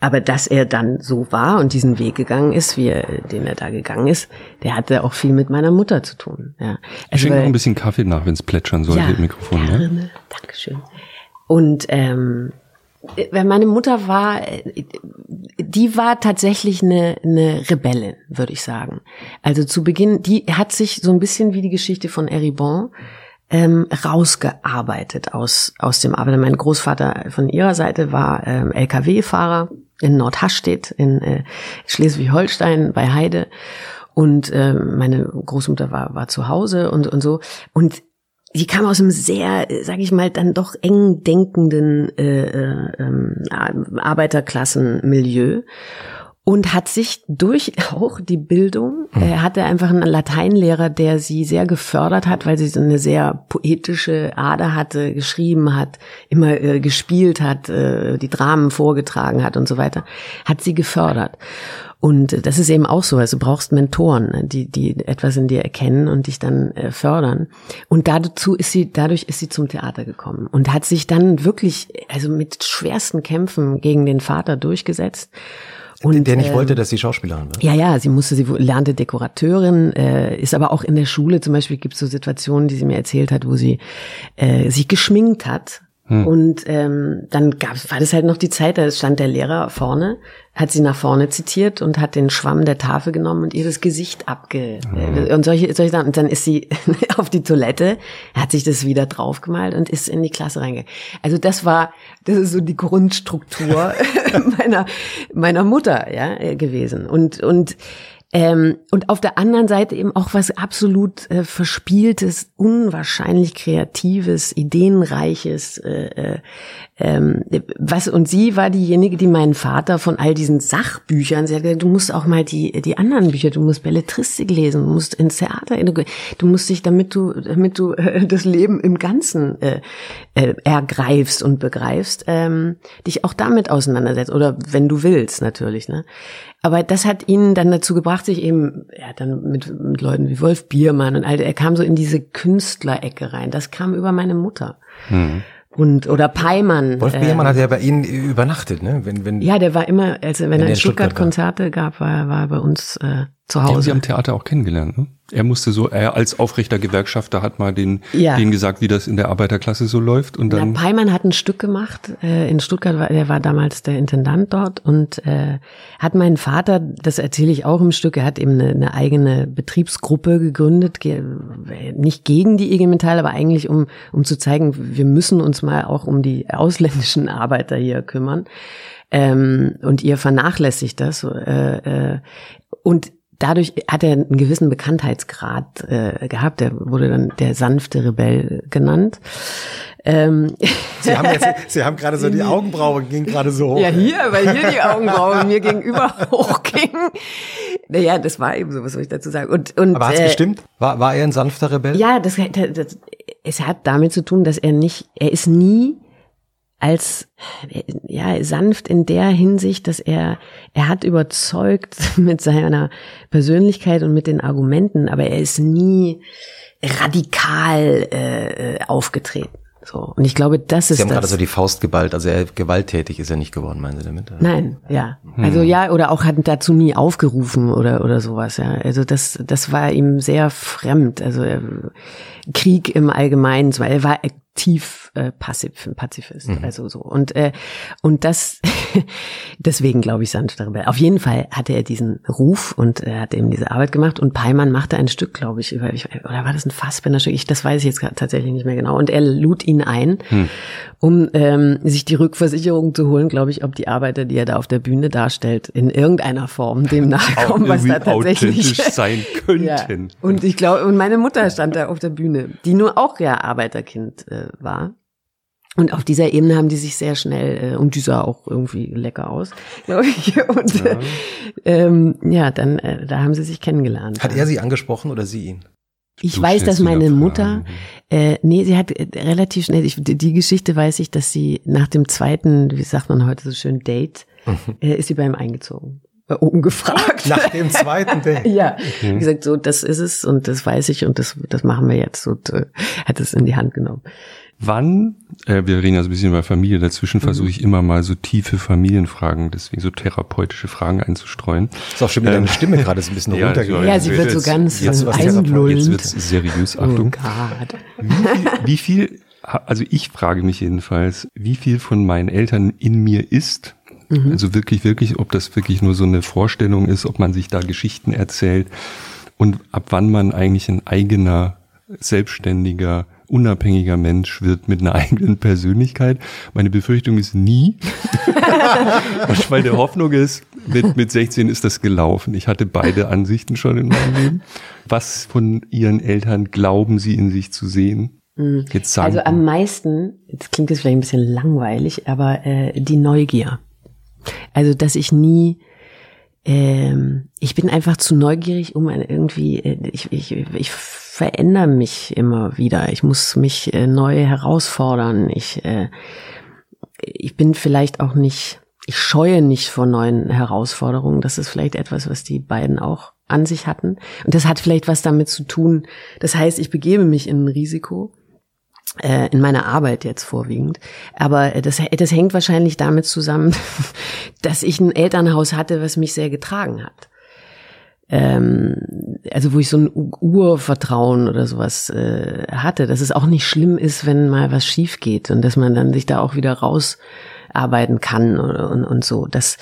Speaker 3: Aber dass er dann so war und diesen Weg gegangen ist, wie er, den er da gegangen ist, der hatte auch viel mit meiner Mutter zu tun. Ja.
Speaker 1: Also, ich schenke noch ein bisschen Kaffee nach, wenn es plätschern sollte ja, im Mikrofon.
Speaker 3: Gerne. Ne? Dankeschön. Und ähm, wenn meine Mutter war, die war tatsächlich eine, eine Rebellin, würde ich sagen. Also zu Beginn, die hat sich so ein bisschen wie die Geschichte von Eribon ähm, rausgearbeitet aus, aus dem Arbeiter. Mein Großvater von ihrer Seite war ähm, LKW-Fahrer in Nordhastedt in äh, Schleswig-Holstein bei Heide und äh, meine Großmutter war, war zu Hause und, und so. Und sie kam aus einem sehr, sag ich mal, dann doch eng denkenden äh, äh, ähm, Arbeiterklassenmilieu und hat sich durch auch die Bildung, mhm. er hatte einfach einen Lateinlehrer, der sie sehr gefördert hat, weil sie so eine sehr poetische Ader hatte, geschrieben hat, immer äh, gespielt hat, äh, die Dramen vorgetragen hat und so weiter, hat sie gefördert. Und das ist eben auch so, also du brauchst Mentoren, ne, die, die etwas in dir erkennen und dich dann äh, fördern. Und dazu ist sie, dadurch ist sie zum Theater gekommen und hat sich dann wirklich, also mit schwersten Kämpfen gegen den Vater durchgesetzt
Speaker 2: und, der nicht ähm, wollte, dass sie Schauspielerin wird.
Speaker 3: Ja, ja, sie musste, sie lernte Dekorateurin, äh, ist aber auch in der Schule zum Beispiel gibt es so Situationen, die sie mir erzählt hat, wo sie äh, sich geschminkt hat hm. Und ähm, dann gab, war das halt noch die Zeit, da stand der Lehrer vorne, hat sie nach vorne zitiert und hat den Schwamm der Tafel genommen und ihr das Gesicht abge... Hm. und solche, solche Sachen. Und dann ist sie auf die Toilette, hat sich das wieder draufgemalt und ist in die Klasse reingegangen. Also das war, das ist so die Grundstruktur meiner, meiner Mutter ja, gewesen. Und, und ähm, und auf der anderen Seite eben auch was absolut äh, verspieltes, unwahrscheinlich kreatives, ideenreiches. Äh, äh, ähm, was und sie war diejenige, die meinen Vater von all diesen Sachbüchern, sie hat gesagt, du musst auch mal die die anderen Bücher, du musst Belletristik lesen, du musst ins Theater, du musst dich, damit du damit du äh, das Leben im Ganzen äh, äh, ergreifst und begreifst, ähm, dich auch damit auseinandersetzt oder wenn du willst natürlich, ne? Aber das hat ihn dann dazu gebracht, sich eben, er hat dann mit, mit Leuten wie Wolf Biermann und all, er kam so in diese Künstlerecke rein. Das kam über meine Mutter. Mhm. Und, oder Peimann.
Speaker 2: Wolf Biermann äh, hat ja bei Ihnen übernachtet, ne? Wenn, wenn,
Speaker 3: ja, der war immer, also wenn, wenn er in Stuttgart, Stuttgart Konzerte gab, war, war er bei uns äh, zu
Speaker 1: Die haben
Speaker 3: Hause.
Speaker 1: Sie am Theater auch kennengelernt, ne? Er musste so, er als aufrechter Gewerkschafter hat mal den,
Speaker 3: Ja.
Speaker 1: denen gesagt, wie das in der Arbeiterklasse so läuft und
Speaker 3: Na,
Speaker 1: dann.
Speaker 3: Peimann hat ein Stück gemacht äh, in Stuttgart, war, er war damals der Intendant dort und äh, hat meinen Vater, das erzähle ich auch im Stück, er hat eben eine, eine eigene Betriebsgruppe gegründet, ge nicht gegen die IG Metall, aber eigentlich um, um zu zeigen, wir müssen uns mal auch um die ausländischen Arbeiter hier kümmern. Ähm, und ihr vernachlässigt das. Äh, äh, und dadurch hat er einen gewissen Bekanntheitsgrad äh, gehabt. Er wurde dann der sanfte Rebell genannt. Ähm,
Speaker 2: Sie haben jetzt, Sie haben gerade so die Augenbraue ging gerade so hoch.
Speaker 3: ja, hier, weil hier die Augenbraue mir gegenüber hochging. Naja, das war eben so, was soll ich dazu sagen. Und, und,
Speaker 2: Aber hat's
Speaker 3: äh,
Speaker 2: gestimmt? War, war er ein sanfter Rebell?
Speaker 3: Ja, das, das, es hat damit zu tun, dass er nicht, er ist nie als ja sanft in der Hinsicht, dass er er hat überzeugt mit seiner Persönlichkeit und mit den Argumenten, aber er ist nie radikal äh, äh, aufgetreten. So und ich glaube, das ist
Speaker 2: Sie haben
Speaker 3: das.
Speaker 2: gerade so die Faust geballt, also er gewalttätig ist er nicht geworden, meinen Sie damit?
Speaker 3: Nein, ja. Also ja, oder auch hat dazu nie aufgerufen oder oder sowas, ja. Also das das war ihm sehr fremd. Also er, Krieg im Allgemeinen, weil er war aktiv äh, passiv, Pazifist, also so und äh, und das deswegen glaube ich sanfter Rebell. Auf jeden Fall hatte er diesen Ruf und er hat eben diese Arbeit gemacht und Peimann machte ein Stück, glaube ich, über ich, oder war das ein Fassbinderstück? Ich das weiß ich jetzt tatsächlich nicht mehr genau. Und er lud ihn ein, um ähm, sich die Rückversicherung zu holen, glaube ich, ob die Arbeiter, die er da auf der Bühne darstellt, in irgendeiner Form dem nachkommen, was da tatsächlich
Speaker 1: sein
Speaker 3: ja.
Speaker 1: könnten.
Speaker 3: Und ich glaube, und meine Mutter stand da auf der Bühne, die nur auch ja Arbeiterkind äh, war. Und auf dieser Ebene haben die sich sehr schnell, äh, und die sah auch irgendwie lecker aus, glaube ich. Und ja, äh, ähm, ja dann, äh, da haben sie sich kennengelernt.
Speaker 2: Hat er Sie angesprochen oder Sie ihn?
Speaker 3: Ich
Speaker 1: Du
Speaker 3: weiß, dass meine. Mutter, äh, nee, sie hat äh, relativ schnell, ich, die die Geschichte weiß ich, dass sie nach dem zweiten, wie sagt man heute so schön, Date, äh, ist sie bei ihm eingezogen. Äh, ungefragt.
Speaker 2: Nach dem zweiten Date.
Speaker 3: Ja, wie gesagt, so, das ist es und das weiß ich und das, das machen wir jetzt und äh, hat es in die Hand genommen.
Speaker 1: Wann, äh, wir reden ja so ein bisschen über Familie,
Speaker 3: Mhm.
Speaker 1: dazwischen versuche ich immer mal so tiefe Familienfragen, deswegen so therapeutische Fragen einzustreuen.
Speaker 2: Ist auch schon wieder deine Stimme gerade so ein bisschen
Speaker 1: Ja,
Speaker 2: runtergegangen.
Speaker 3: Ja, sie wird so ganz
Speaker 2: jetzt
Speaker 3: einlullend.
Speaker 1: Jetzt wird's seriös,
Speaker 3: Oh
Speaker 1: Achtung.
Speaker 3: Gott.
Speaker 1: Wie viel, also ich frage mich jedenfalls, wie viel von meinen Eltern in mir ist,
Speaker 3: Mhm.
Speaker 1: also wirklich, wirklich, ob das wirklich nur so eine Vorstellung ist, ob man sich da Geschichten erzählt und ab wann man eigentlich ein eigener, selbstständiger, unabhängiger Mensch wird mit einer eigenen Persönlichkeit. Meine Befürchtung ist nie. Meine Hoffnung ist, mit, mit 16 ist das gelaufen. Ich hatte beide Ansichten schon in meinem Leben. Was von Ihren Eltern glauben Sie in sich zu sehen? Jetzt sagen
Speaker 3: Also am meisten, jetzt klingt es vielleicht ein bisschen langweilig, aber äh, die Neugier. Also, dass ich nie, ähm, ich bin einfach zu neugierig, um irgendwie, äh, ich, ich, ich verändere mich immer wieder. Ich muss mich äh, neu herausfordern. Ich, äh, ich bin vielleicht auch nicht, ich scheue nicht vor neuen Herausforderungen. Das ist vielleicht etwas, was die beiden auch an sich hatten. Und das hat vielleicht was damit zu tun. Das heißt, ich begebe mich in ein Risiko in meiner Arbeit jetzt vorwiegend. Aber äh, das, das hängt wahrscheinlich damit zusammen, dass ich ein Elternhaus hatte, was mich sehr getragen hat. Ähm, also wo ich so ein Urvertrauen oder sowas äh, hatte, dass es auch nicht schlimm ist, wenn mal was schief geht und dass man dann sich da auch wieder rausarbeiten kann und, und, und so. Das,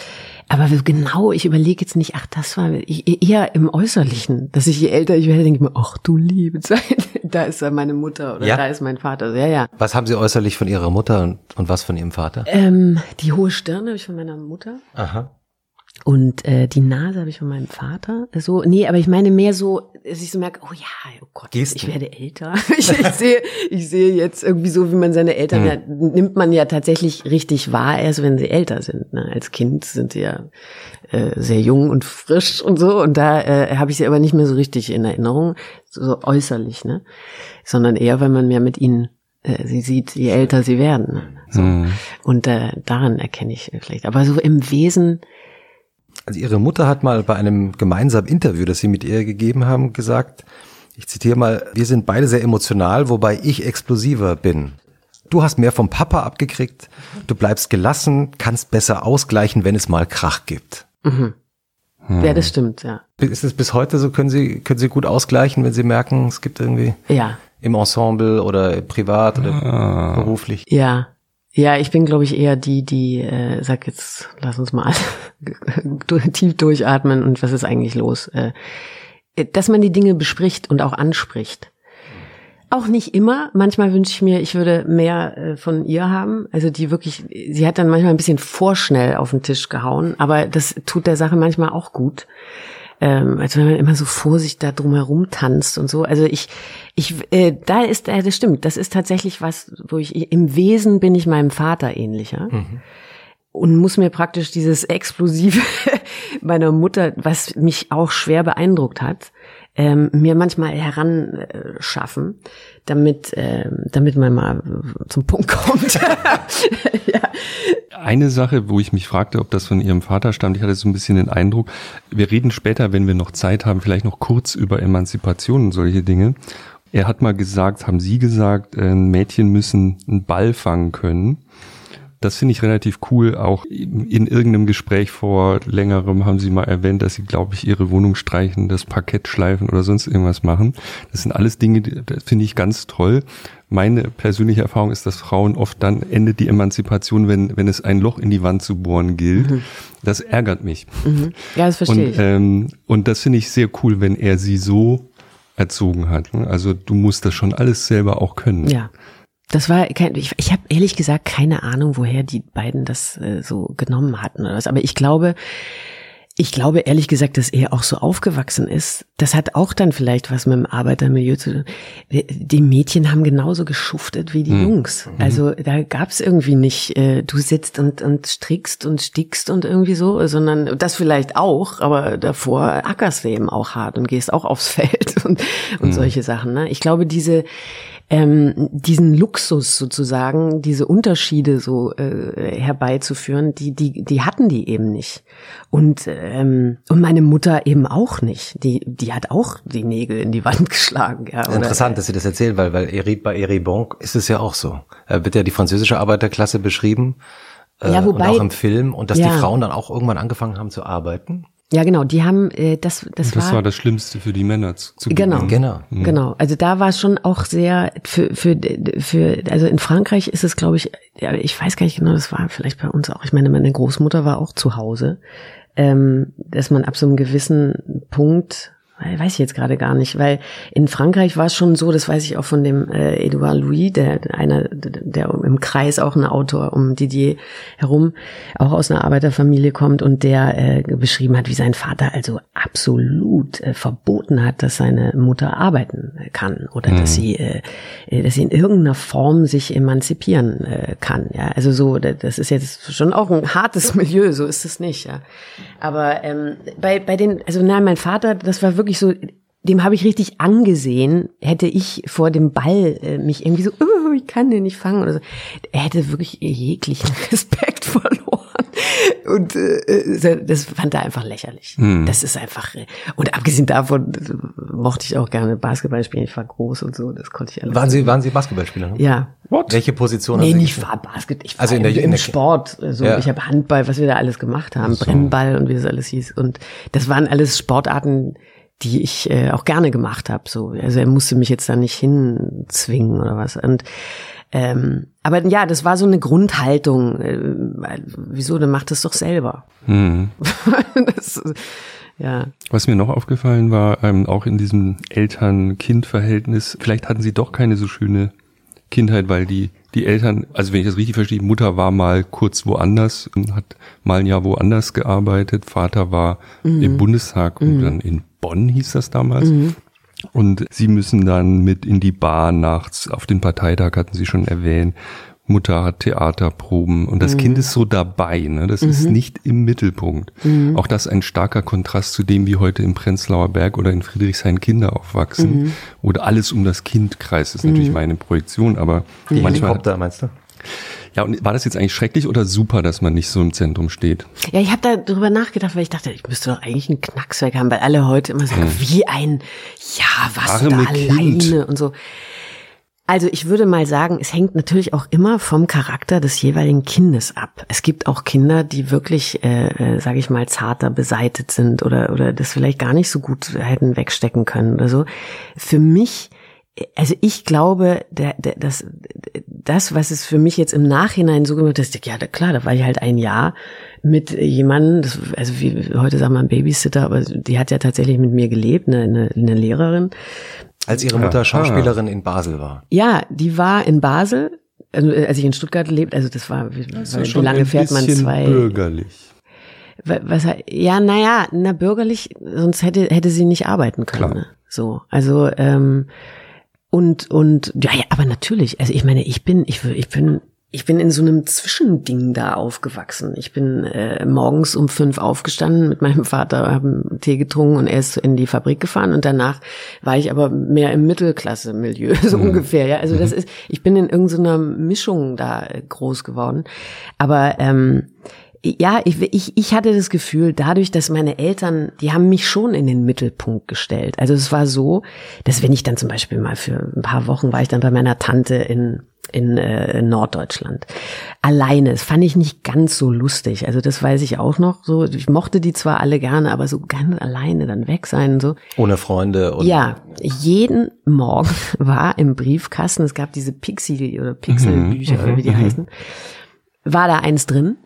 Speaker 3: aber genau, ich überlege jetzt nicht, ach, das war eher im Äußerlichen, dass ich je älter ich werde, denke ich mir, ach du liebe Zeit, da ist ja meine Mutter oder
Speaker 2: Ja?
Speaker 3: da ist mein Vater. Ja, ja.
Speaker 2: Was haben Sie äußerlich von Ihrer Mutter und, und was von Ihrem Vater?
Speaker 3: Ähm, die hohe Stirn habe ich von meiner Mutter
Speaker 2: Aha.
Speaker 3: Und äh, die Nase habe ich von meinem Vater. So, nee, aber ich meine mehr so, dass ich so merke, oh ja, oh Gott,
Speaker 2: Gesten.
Speaker 3: ich werde älter. ich, ich sehe, ich sehe jetzt irgendwie so, wie man seine Eltern ja, nimmt man ja tatsächlich richtig wahr, erst wenn sie älter sind. Ne? Als Kind sind sie ja äh, sehr jung und frisch und so. Und da äh, habe ich sie aber nicht mehr so richtig in Erinnerung, so, so äußerlich, ne? Sondern eher, wenn man mehr mit ihnen äh, sie sieht, je älter sie werden. Ne? So.
Speaker 1: Hm.
Speaker 3: Und äh, daran erkenne ich vielleicht. Aber so im Wesen,
Speaker 2: Also Ihre Mutter hat mal bei einem gemeinsamen Interview, das Sie mit ihr gegeben haben, gesagt, ich zitiere mal, wir sind beide sehr emotional, wobei ich explosiver bin. Du hast mehr vom Papa abgekriegt, du bleibst gelassen, kannst besser ausgleichen, wenn es mal Krach gibt.
Speaker 3: ja, das stimmt, ja.
Speaker 2: Ist es bis heute so, können Sie, können Sie gut ausgleichen, wenn Sie merken, es gibt irgendwie
Speaker 3: Ja,
Speaker 2: im Ensemble oder privat oder
Speaker 1: Ah.
Speaker 2: beruflich?
Speaker 3: ja. Ja, ich bin, glaube ich, eher die, die äh, sag jetzt, lass uns mal tief durchatmen und was ist eigentlich los? Äh, dass man die Dinge bespricht und auch anspricht. Auch nicht immer. Manchmal wünsche ich mir, ich würde mehr äh, von ihr haben. Also die wirklich, sie hat dann manchmal ein bisschen vorschnell auf den Tisch gehauen, aber das tut der Sache manchmal auch gut. Ähm, also wenn man immer so vorsichtig da drumherum tanzt und so. Also ich, ich, äh, da ist, äh, das stimmt, das ist tatsächlich was, wo ich, im Wesen bin ich meinem Vater ähnlicher. Und muss mir praktisch dieses Explosive meiner Mutter, was mich auch schwer beeindruckt hat, ähm, mir manchmal heran äh, damit, ähm, damit man mal zum Punkt kommt. ja.
Speaker 1: Eine Sache, wo ich mich fragte, ob das von Ihrem Vater stammt, ich hatte so ein bisschen den Eindruck, wir reden später, wenn wir noch Zeit haben, vielleicht noch kurz über Emanzipation und solche Dinge. Er hat mal gesagt, haben Sie gesagt, äh, Mädchen müssen einen Ball fangen können. Das finde ich relativ cool. Auch in irgendeinem Gespräch vor längerem haben Sie mal erwähnt, dass Sie, glaube ich, Ihre Wohnung streichen, das Parkett schleifen oder sonst irgendwas machen. Das sind alles Dinge, die das finde ich ganz toll. Meine persönliche Erfahrung ist, dass Frauen oft dann endet die Emanzipation, wenn, wenn es ein Loch in die Wand zu bohren gilt. Das ärgert mich.
Speaker 3: Mhm. Ja, das verstehe
Speaker 1: Und,
Speaker 3: ich.
Speaker 1: ähm, und das finde ich sehr cool, wenn er sie so erzogen hat. Also du musst das schon alles selber auch können.
Speaker 3: Ja. Das war kein, ich, ich habe ehrlich gesagt keine Ahnung, woher die beiden das äh, so genommen hatten oder was. Aber ich glaube, ich glaube ehrlich gesagt, dass er auch so aufgewachsen ist. Das hat auch dann vielleicht was mit dem Arbeitermilieu zu tun. Die Mädchen haben genauso geschuftet wie die Jungs. Also da gab's irgendwie nicht, äh, du sitzt und, und strickst und stickst und irgendwie so, sondern das vielleicht auch, aber davor ackerst du eben auch hart und gehst auch aufs Feld und, und solche Sachen. Ne? Ich glaube, diese ähm, diesen Luxus sozusagen, diese Unterschiede so äh, herbeizuführen, die die die hatten die eben nicht und ähm, und meine Mutter eben auch nicht. Die die hat auch die Nägel in die Wand geschlagen. Ja,
Speaker 2: ist interessant, dass Sie das erzählen, weil, weil bei Eribon ist es ja auch so. Da wird ja die französische Arbeiterklasse beschrieben. äh,
Speaker 3: Ja, wobei-
Speaker 2: und auch im Film. Und dass
Speaker 3: Ja.
Speaker 2: die Frauen dann auch irgendwann angefangen haben zu arbeiten.
Speaker 3: Ja, genau. Die haben äh, das das,
Speaker 1: Das
Speaker 3: war,
Speaker 1: war das Schlimmste für die Männer zu, zu
Speaker 3: Genau.
Speaker 2: Genau.
Speaker 3: Genau, also da war es schon auch sehr für für für also in Frankreich ist es glaube ich ja, ich weiß gar nicht genau, das war vielleicht bei uns auch. Ich meine, meine Großmutter war auch zu Hause, ähm, dass man ab so einem gewissen Punkt weiß ich jetzt gerade gar nicht, weil in Frankreich war es schon so, das weiß ich auch von dem äh, Edouard Louis, der einer, der im Kreis auch ein Autor um Didier herum, auch aus einer Arbeiterfamilie kommt und der äh, beschrieben hat, wie sein Vater also absolut äh, verboten hat, dass seine Mutter arbeiten äh, kann oder dass sie, äh, äh, dass sie in irgendeiner Form sich emanzipieren äh, kann. Ja, also so, da- das ist jetzt schon auch ein hartes Milieu, so ist es nicht. Ja, aber ähm, bei bei den, also nein, mein Vater, das war wirklich so, dem habe ich richtig angesehen, hätte ich vor dem Ball äh, mich irgendwie so, oh, ich kann den nicht fangen oder so. Er hätte wirklich jeglichen Respekt verloren. Und äh, das fand er einfach lächerlich. Das ist einfach, äh, und abgesehen davon äh, mochte ich auch gerne Basketball spielen. Ich war groß und so, das konnte ich alles.
Speaker 2: Waren Sie, waren Sie Basketballspieler? Ne?
Speaker 3: Ja.
Speaker 2: Welche Position
Speaker 3: Nee,
Speaker 2: haben Sie
Speaker 3: nicht
Speaker 2: gespielt?
Speaker 3: war Basket. Ich war
Speaker 2: Also in der-
Speaker 3: im,
Speaker 2: in
Speaker 3: im
Speaker 2: der-
Speaker 3: Sport. Also
Speaker 2: Ja.
Speaker 3: Ich habe Handball, was wir da alles gemacht haben, Brennball und wie das alles hieß. Und das waren alles Sportarten, die ich äh, auch gerne gemacht habe. So, also er musste mich jetzt da nicht hinzwingen oder was. Und ähm, aber ja, das war so eine Grundhaltung. Äh, wieso? Dann macht es doch selber.
Speaker 1: Mhm.
Speaker 3: das, ja.
Speaker 1: Was mir noch aufgefallen war, ähm, auch in diesem Eltern-Kind-Verhältnis, vielleicht hatten sie doch keine so schöne Kindheit, weil die, die Eltern, also wenn ich das richtig verstehe, Mutter war mal kurz woanders und hat mal ein Jahr woanders gearbeitet, Vater war im Bundestag und dann in Bonn hieß das damals. Und sie müssen dann mit in die Bar nachts, auf den Parteitag hatten sie schon erwähnt. Mutter hat Theaterproben und das Kind ist so dabei, ne? Das ist nicht im Mittelpunkt. Auch das ein starker Kontrast zu dem, wie heute im Prenzlauer Berg oder in Friedrichshain Kinder aufwachsen. Oder alles um das Kind kreist, ist natürlich meine Projektion, aber
Speaker 2: Die
Speaker 1: manchmal.
Speaker 2: Helikopter, meinst du?
Speaker 1: Ja, und war das jetzt eigentlich schrecklich oder super, dass man nicht so im Zentrum steht?
Speaker 3: Ja, ich habe da drüber nachgedacht, weil ich dachte, ich müsste doch eigentlich ein Knackswerk haben, weil alle heute immer sagen, wie ein, ja, was
Speaker 1: Arme
Speaker 3: da alleine
Speaker 1: Kind.
Speaker 3: und so. Also ich würde mal sagen, es hängt natürlich auch immer vom Charakter des jeweiligen Kindes ab. Es gibt auch Kinder, die wirklich, äh, äh, sage ich mal, zarter beseitet sind oder oder das vielleicht gar nicht so gut hätten wegstecken können oder so. Für mich, also ich glaube, der, der, das, das, was es für mich jetzt im Nachhinein so gemacht hat, ja klar, da war ich halt ein Jahr mit jemandem, das, also wie heute sagen wir ein Babysitter, aber die hat ja tatsächlich mit mir gelebt, eine, eine, eine Lehrerin
Speaker 2: als ihre Mutter Schauspielerin in Basel war.
Speaker 3: Ja, die war in Basel, also als ich in Stuttgart lebt, also das war, wie,
Speaker 1: Das
Speaker 3: wie
Speaker 1: ist schon
Speaker 3: lange
Speaker 1: ein
Speaker 3: fährt man
Speaker 1: bisschen
Speaker 3: zwei?
Speaker 1: bürgerlich.
Speaker 3: Wa- Was, ja, naja, na bürgerlich, sonst hätte hätte sie nicht arbeiten können.
Speaker 1: Klar.
Speaker 3: Ne? So, also ähm, und und ja, ja, aber natürlich. Also ich meine, ich bin ich ich bin ich bin in so einem Zwischending da aufgewachsen. Ich bin äh, morgens um fünf aufgestanden mit meinem Vater, haben Tee getrunken und er ist in die Fabrik gefahren und danach war ich aber mehr im Mittelklasse-Milieu, so ungefähr. Ja, also das ist, ich bin in irgendeiner Mischung da äh, groß geworden. Aber ähm, ja, ich, ich, ich hatte das Gefühl, dadurch, dass meine Eltern, die haben mich schon in den Mittelpunkt gestellt. Also es war so, dass wenn ich dann zum Beispiel mal für ein paar Wochen war ich dann bei meiner Tante in in äh, Norddeutschland. Alleine, das fand ich nicht ganz so lustig. Also das weiß ich auch noch so. Ich mochte die zwar alle gerne, aber so ganz alleine dann weg sein und so.
Speaker 2: Ohne Freunde und
Speaker 3: Ja, jeden Morgen war im Briefkasten, es gab diese Pixie oder Pixelbücher oder wie die heißen, war da eins drin.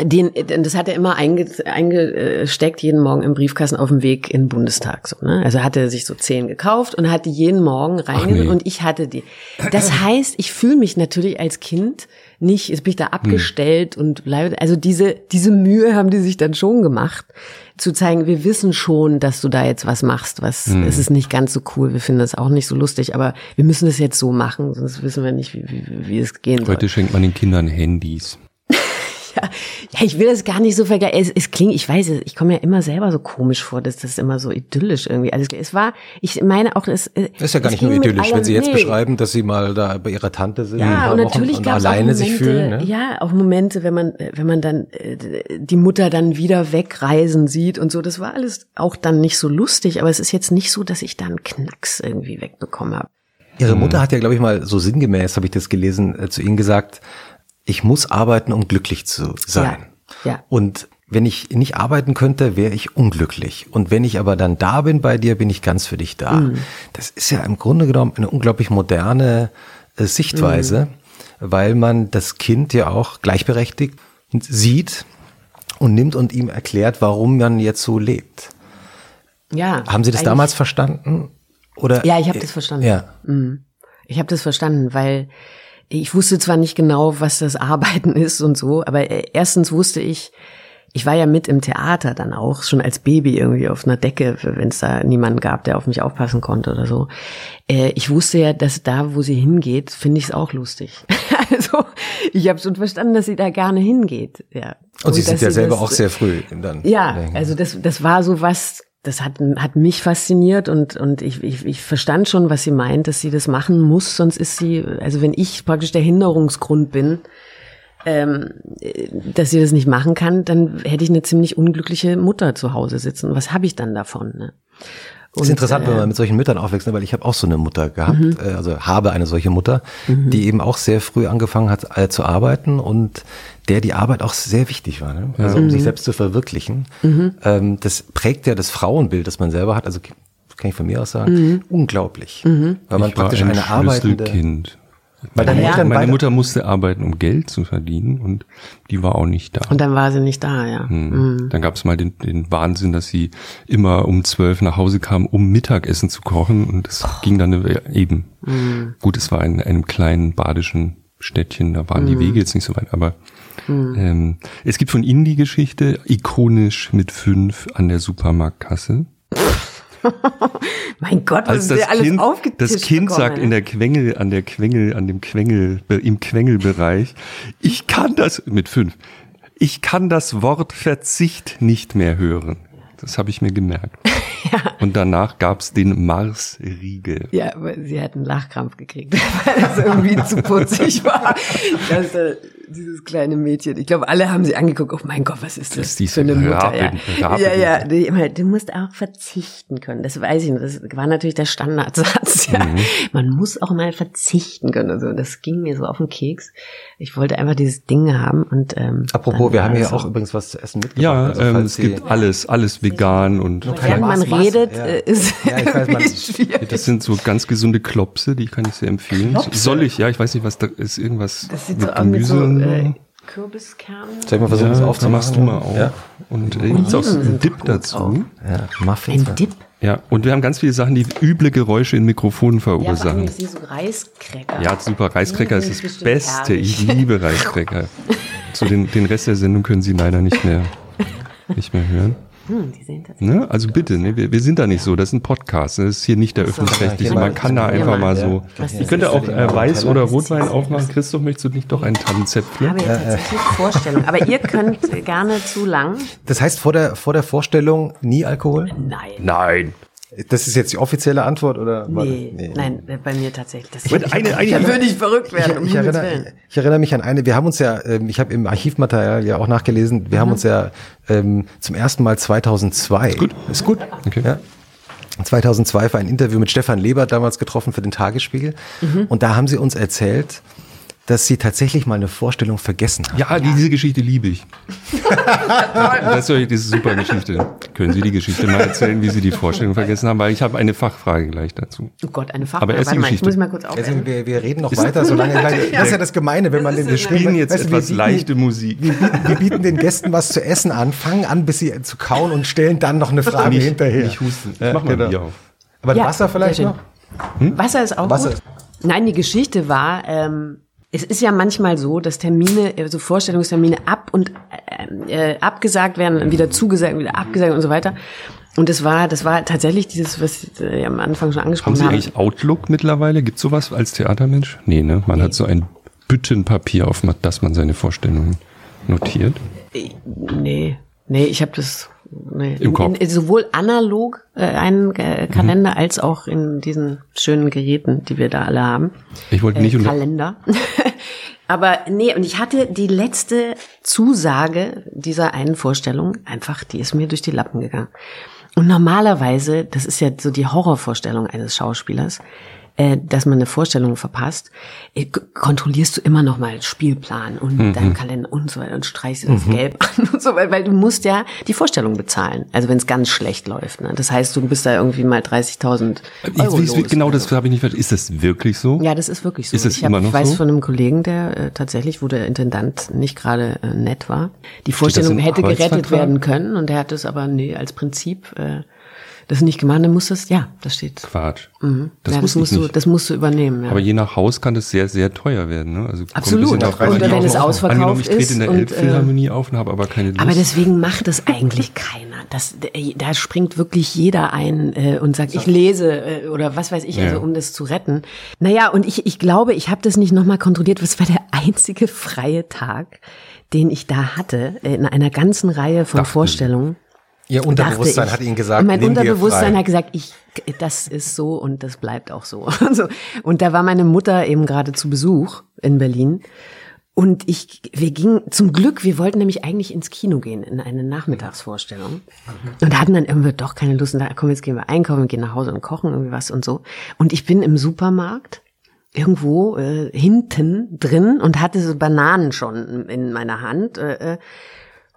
Speaker 3: Den, das hat er immer einge, eingesteckt, jeden Morgen im Briefkasten auf dem Weg in den Bundestag. So, ne? Also hatte er sich so zehn gekauft und hat die jeden Morgen reingenommen
Speaker 1: nee.
Speaker 3: und ich hatte die. Das heißt, ich fühle mich natürlich als Kind nicht, jetzt bin ich da abgestellt und bleibe, also diese, diese Mühe haben die sich dann schon gemacht, zu zeigen, wir wissen schon, dass du da jetzt was machst, was, es ist nicht ganz so cool, wir finden das auch nicht so lustig, aber wir müssen es jetzt so machen, sonst wissen wir nicht, wie, wie, wie es gehen soll.
Speaker 1: Heute schenkt man den Kindern Handys.
Speaker 3: Ja, ja, ich will das gar nicht so vergleichen. Es, es klingt, ich weiß es, ich komme ja immer selber so komisch vor, dass das immer so idyllisch irgendwie. Also es war, ich meine auch, es äh,
Speaker 2: Das ist ja gar nicht nur idyllisch, wenn Sie jetzt
Speaker 3: nee.
Speaker 2: beschreiben, dass Sie mal da bei Ihrer Tante sind
Speaker 3: Ja, und
Speaker 2: Wochen
Speaker 3: natürlich
Speaker 2: und
Speaker 3: gab es
Speaker 2: alleine
Speaker 3: auch Momente,
Speaker 2: sich fühlen. Ne?
Speaker 3: ja, auch Momente, wenn man, wenn man dann äh, die Mutter dann wieder wegreisen sieht und so. Das war alles auch dann nicht so lustig, aber es ist jetzt nicht so, dass ich da einen Knacks irgendwie wegbekommen habe.
Speaker 2: Ihre Mutter hat ja, glaube ich, mal so sinngemäß, habe ich das gelesen, äh, zu Ihnen gesagt, ich muss arbeiten, um glücklich zu sein.
Speaker 3: Ja, ja.
Speaker 2: Und wenn ich nicht arbeiten könnte, wäre ich unglücklich. Und wenn ich aber dann da bin bei dir, bin ich ganz für dich da.
Speaker 3: Mhm.
Speaker 2: Das ist ja im Grunde genommen eine unglaublich moderne äh, Sichtweise,
Speaker 3: Mhm.
Speaker 2: weil man das Kind ja auch gleichberechtigt sieht und nimmt und ihm erklärt, warum man jetzt so lebt.
Speaker 3: Ja.
Speaker 2: Haben Sie das damals verstanden? Oder?
Speaker 3: Ja, ich habe das verstanden.
Speaker 2: Ja.
Speaker 3: Mhm. Ich habe das verstanden, weil ich wusste zwar nicht genau, was das Arbeiten ist und so, aber äh, erstens wusste ich, ich war ja mit im Theater dann auch, schon als Baby irgendwie auf einer Decke, wenn es da niemanden gab, der auf mich aufpassen konnte oder so. Äh, Ich wusste ja, dass da, wo sie hingeht, finde ich es auch lustig. Also ich habe schon verstanden, dass sie da gerne hingeht. Ja.
Speaker 2: Und Sie
Speaker 3: dass
Speaker 2: sind ja selber auch sehr früh dann.
Speaker 3: ja, also das, das war so was, das hat, hat mich fasziniert und, und ich, ich, ich verstand schon, was sie meint, dass sie das machen muss, sonst ist sie, also wenn ich praktisch der Hinderungsgrund bin, ähm, äh, dass sie das nicht machen kann, dann hätte ich eine ziemlich unglückliche Mutter zu Hause sitzen. Was habe ich dann davon? Ne?
Speaker 2: Das ist
Speaker 3: Und,
Speaker 2: interessant, wenn
Speaker 3: äh,
Speaker 2: man mit solchen Müttern aufwächst, ne, weil ich habe auch so eine Mutter gehabt, äh, also habe eine solche Mutter, die eben auch sehr früh angefangen hat äh, zu arbeiten und der die Arbeit auch sehr wichtig war, ne? also um sich selbst zu verwirklichen. Ähm, das prägt ja das Frauenbild, das man selber hat, also kann ich von mir aus sagen, unglaublich, weil man
Speaker 1: ich war
Speaker 2: praktisch
Speaker 1: ein
Speaker 2: eine arbeitende. Deine
Speaker 1: Meine,
Speaker 2: Eltern
Speaker 1: meine
Speaker 2: beide-
Speaker 1: Mutter musste arbeiten, um Geld zu verdienen und die war auch nicht da.
Speaker 3: Und dann war sie nicht da, ja.
Speaker 1: Hm. Dann gab es mal den, den Wahnsinn, dass sie immer um zwölf nach Hause kam, um Mittagessen zu kochen und es ging dann eine- eben. Gut, es war in einem kleinen badischen Städtchen, da waren die Wege jetzt nicht so weit, aber ähm, es gibt von Ihnen die Geschichte, ikonisch mit fünf an der Supermarktkasse.
Speaker 3: Mein Gott, was
Speaker 1: Als
Speaker 3: ist
Speaker 1: das
Speaker 3: alles
Speaker 1: Kind,
Speaker 3: aufgetischt
Speaker 1: das Kind
Speaker 3: bekommen,
Speaker 1: sagt in der Quengel, an der Quengel, an dem Quengel, im Quengelbereich, ich kann das, mit fünf, ich kann das Wort Verzicht nicht mehr hören. Das habe ich mir gemerkt. Und danach gab's den Marsriegel.
Speaker 3: Ja, aber sie hat einen Lachkrampf gekriegt, weil das irgendwie zu putzig war. Das, äh, dieses kleine Mädchen. Ich glaube, alle haben sie angeguckt. Oh mein Gott, was ist das,
Speaker 1: Das ist
Speaker 3: für eine Mutter? Ja. Ja, ja. Die, immer, du musst auch verzichten können. Das weiß ich nicht. Das war natürlich der Standardsatz. Ja.
Speaker 1: Mhm.
Speaker 3: Man muss auch mal verzichten können. Also das ging mir so auf den Keks. Ich wollte einfach dieses Ding haben und ähm,
Speaker 2: Apropos, wir haben hier
Speaker 3: so.
Speaker 2: auch übrigens was zu essen mitgebracht.
Speaker 1: Ja,
Speaker 2: Also,
Speaker 1: ähm, es gibt alles, alles vegan und
Speaker 3: Während man
Speaker 2: was?
Speaker 3: redet,
Speaker 2: Ja.
Speaker 3: äh, ist
Speaker 2: Ja, ich weiß, man-
Speaker 3: schwierig.
Speaker 1: das sind so ganz gesunde Klopse, die kann ich sehr empfehlen. Soll ich? Ja, ich weiß nicht, was da ist. Irgendwas
Speaker 3: Das sieht
Speaker 1: mit
Speaker 3: so aus mit so äh, Kürbiskernen.
Speaker 2: Soll ich mal versuchen, das
Speaker 1: ja, dann
Speaker 2: aufzumachen?
Speaker 1: machst du mal auf.
Speaker 2: Ja,
Speaker 1: Und äh, gibt's auch so einen Dip dazu.
Speaker 2: ja Muffins.
Speaker 3: Ein Dip.
Speaker 1: Ja, und wir haben ganz viele Sachen, die üble Geräusche in Mikrofonen
Speaker 3: Ja,
Speaker 1: verursachen.
Speaker 3: ich sehe so Reiskräcker.
Speaker 1: Ja, super. Reiskräcker ist das Beste.
Speaker 3: herrlich.
Speaker 1: Ich liebe Reiskräcker. Zu den, den Rest der Sendung können Sie leider nicht mehr, nicht mehr hören.
Speaker 3: Hm, die sehen tatsächlich.
Speaker 1: Ne? Also bitte, ne? wir, wir sind da nicht so. Das ist ein Podcast. Das ist hier nicht der öffentlich-rechtliche.
Speaker 2: Ja,
Speaker 1: Man kann da
Speaker 3: ja,
Speaker 1: einfach
Speaker 3: mal.
Speaker 1: mal so. Ich
Speaker 3: ist
Speaker 1: könnte
Speaker 3: das
Speaker 1: auch äh, Weiß oder Rotwein aufmachen. Christoph, möchtest du nicht doch einen
Speaker 3: Ich
Speaker 1: Tannenzäpfle?
Speaker 3: habe ja tatsächlich Vorstellung. Aber ihr könnt gerne zu lang.
Speaker 2: Das heißt, vor der, vor der Vorstellung nie Alkohol?
Speaker 3: Nein.
Speaker 1: Nein.
Speaker 2: Das ist jetzt die offizielle Antwort, oder?
Speaker 3: Nee, nein, bei mir tatsächlich. Das
Speaker 1: Und eine- eine-
Speaker 3: da würde ich verrückt werden, um
Speaker 2: ich,
Speaker 3: Himmels
Speaker 2: erinnere, ich erinnere mich an eine, wir haben uns ja, ähm, ich habe im Archivmaterial ja auch nachgelesen, wir haben
Speaker 3: Mhm.
Speaker 2: uns ja ähm, zum ersten Mal 2002. Ist gut. Ist gut.
Speaker 1: Okay.
Speaker 2: Ja. 2002 für ein Interview mit Stefan Lebert damals getroffen für den Tagesspiegel.
Speaker 3: Mhm.
Speaker 2: Und da haben sie uns erzählt, dass sie tatsächlich mal eine Vorstellung vergessen haben.
Speaker 1: Ja, diese Geschichte liebe ich. das, ist, ist super Geschichte. Können Sie die Geschichte mal erzählen, wie Sie die Vorstellung vergessen haben? Weil ich habe eine Fachfrage gleich dazu.
Speaker 3: Oh Gott, eine Fachfrage.
Speaker 1: Aber erst die
Speaker 3: Warte mal, ich
Speaker 1: Geschichte.
Speaker 3: muss mal kurz
Speaker 2: Also
Speaker 3: aufhören.
Speaker 2: wir, wir reden noch weiter, solange das ist ja das Gemeine, wenn man den
Speaker 1: Wir spielen jetzt
Speaker 2: weißt
Speaker 1: etwas
Speaker 2: bieten-
Speaker 1: leichte Musik.
Speaker 2: Wir bieten, wir bieten den Gästen was zu essen an, fangen an, bis sie zu kauen und stellen dann noch eine Frage
Speaker 1: Nicht-
Speaker 2: hinterher.
Speaker 1: nicht husten. Ich
Speaker 2: Ja,
Speaker 1: mach mal
Speaker 2: genau.
Speaker 1: Bier auf.
Speaker 2: Aber
Speaker 3: Ja,
Speaker 2: Wasser vielleicht noch?
Speaker 3: schön. Wasser ist auch
Speaker 2: Wasser
Speaker 3: gut.
Speaker 2: ist-
Speaker 3: Nein, die Geschichte war, ähm, es ist ja manchmal so, dass Termine, also Vorstellungstermine ab und äh, äh, abgesagt werden, dann wieder zugesagt, wieder abgesagt und so weiter. Und das war, das war tatsächlich dieses, was wir am Anfang schon
Speaker 1: Haben
Speaker 3: angesprochen
Speaker 1: Sie
Speaker 3: haben.
Speaker 1: eigentlich Outlook mittlerweile? Gibt sowas als Theatermensch? Nee, ne? Man hat so ein Büttenpapier, auf das man seine Vorstellungen notiert.
Speaker 3: Nee, nee, ich habe das nee.
Speaker 1: Im
Speaker 3: in,
Speaker 1: Kopf.
Speaker 3: In, sowohl analog äh, einen äh, Kalender als auch in diesen schönen Geräten, die wir da alle haben.
Speaker 1: Ich wollte
Speaker 3: Äh,
Speaker 1: nicht unter
Speaker 3: Kalender. Aber nee, und ich hatte die letzte Zusage dieser einen Vorstellung einfach, die ist mir durch die Lappen gegangen. Und normalerweise, das ist ja so die Horrorvorstellung eines Schauspielers, äh, dass man eine Vorstellung verpasst, äh, kontrollierst du immer noch mal Spielplan und
Speaker 1: Mhm.
Speaker 3: deinen Kalender und so weiter und streichst das Gelb an und so weiter, weil du musst ja die Vorstellung bezahlen. Also wenn es ganz schlecht läuft. Ne? Das heißt, du bist da irgendwie mal 30.000
Speaker 1: ich,
Speaker 3: Euro
Speaker 1: ich,
Speaker 3: los
Speaker 1: genau das habe ich nicht verstanden. Ist das wirklich so?
Speaker 3: ja, das ist wirklich so.
Speaker 1: Ist es
Speaker 3: ich, hab,
Speaker 1: immer noch
Speaker 3: ich weiß
Speaker 1: so?
Speaker 3: von einem Kollegen, der äh, tatsächlich, wo der Intendant nicht gerade äh, nett war. Die Vorstellung hätte gerettet werden können und der hat es aber nee, als Prinzip äh, das nicht gemacht. Dann muss das, ja, das steht.
Speaker 1: Quatsch. Das,
Speaker 3: ja, das musst du, das musst du übernehmen. Ja.
Speaker 1: Aber je nach Haus kann das sehr, sehr teuer werden. Ne? Also kommt ein
Speaker 3: Absolut.
Speaker 1: drauf
Speaker 2: Und
Speaker 1: an.
Speaker 2: wenn es
Speaker 3: ausverkauft
Speaker 1: angenommen, ich trete in der
Speaker 3: und, äh,
Speaker 1: Elbphilharmonie auf und habe aber keine Lust.
Speaker 3: Aber deswegen macht es eigentlich keiner. Das, äh, da springt wirklich jeder ein äh, und sagt, ich lese äh, oder was weiß ich, also um das zu retten. Naja, und ich, ich glaube, ich habe das nicht nochmal kontrolliert. Was war der einzige freie Tag, den ich da hatte, äh, in einer ganzen Reihe von
Speaker 1: Dachten.
Speaker 3: Vorstellungen.
Speaker 2: Ihr Unterbewusstsein
Speaker 3: ich.
Speaker 2: hat Ihnen gesagt,
Speaker 3: mein Unterbewusstsein hat gesagt, ich, das ist so und das bleibt auch so. Und so. Und da war meine Mutter eben gerade zu Besuch in Berlin. Und ich, wir gingen, zum Glück, wir wollten nämlich eigentlich ins Kino gehen, in eine Nachmittagsvorstellung. Und hatten dann irgendwie doch keine Lust. Und da, komm, jetzt gehen wir einkaufen, gehen nach Hause und kochen irgendwie was und so. Und ich bin im Supermarkt irgendwo äh, hinten drin und hatte so Bananen schon in meiner Hand. Äh, äh,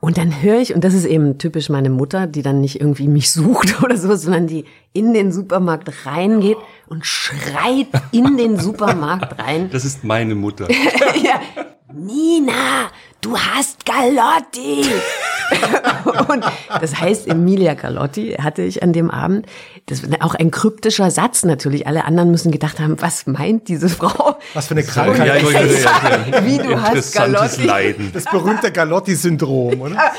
Speaker 3: und dann höre ich, und das ist eben typisch meine Mutter, die dann nicht irgendwie mich sucht oder so, sondern die in den Supermarkt reingeht und schreit in den Supermarkt rein.
Speaker 1: das ist meine Mutter.
Speaker 3: ja, Nina, du hast Galotti. und das heißt, Emilia Galotti hatte ich an dem Abend. Das war auch ein kryptischer Satz natürlich. Alle anderen müssen gedacht haben, was meint diese Frau?
Speaker 2: Was für eine Krankheit.
Speaker 1: Ja, wollte sagen,
Speaker 3: Wie du hast Galotti.
Speaker 1: Leiden.
Speaker 2: Das berühmte Galotti-Syndrom, oder?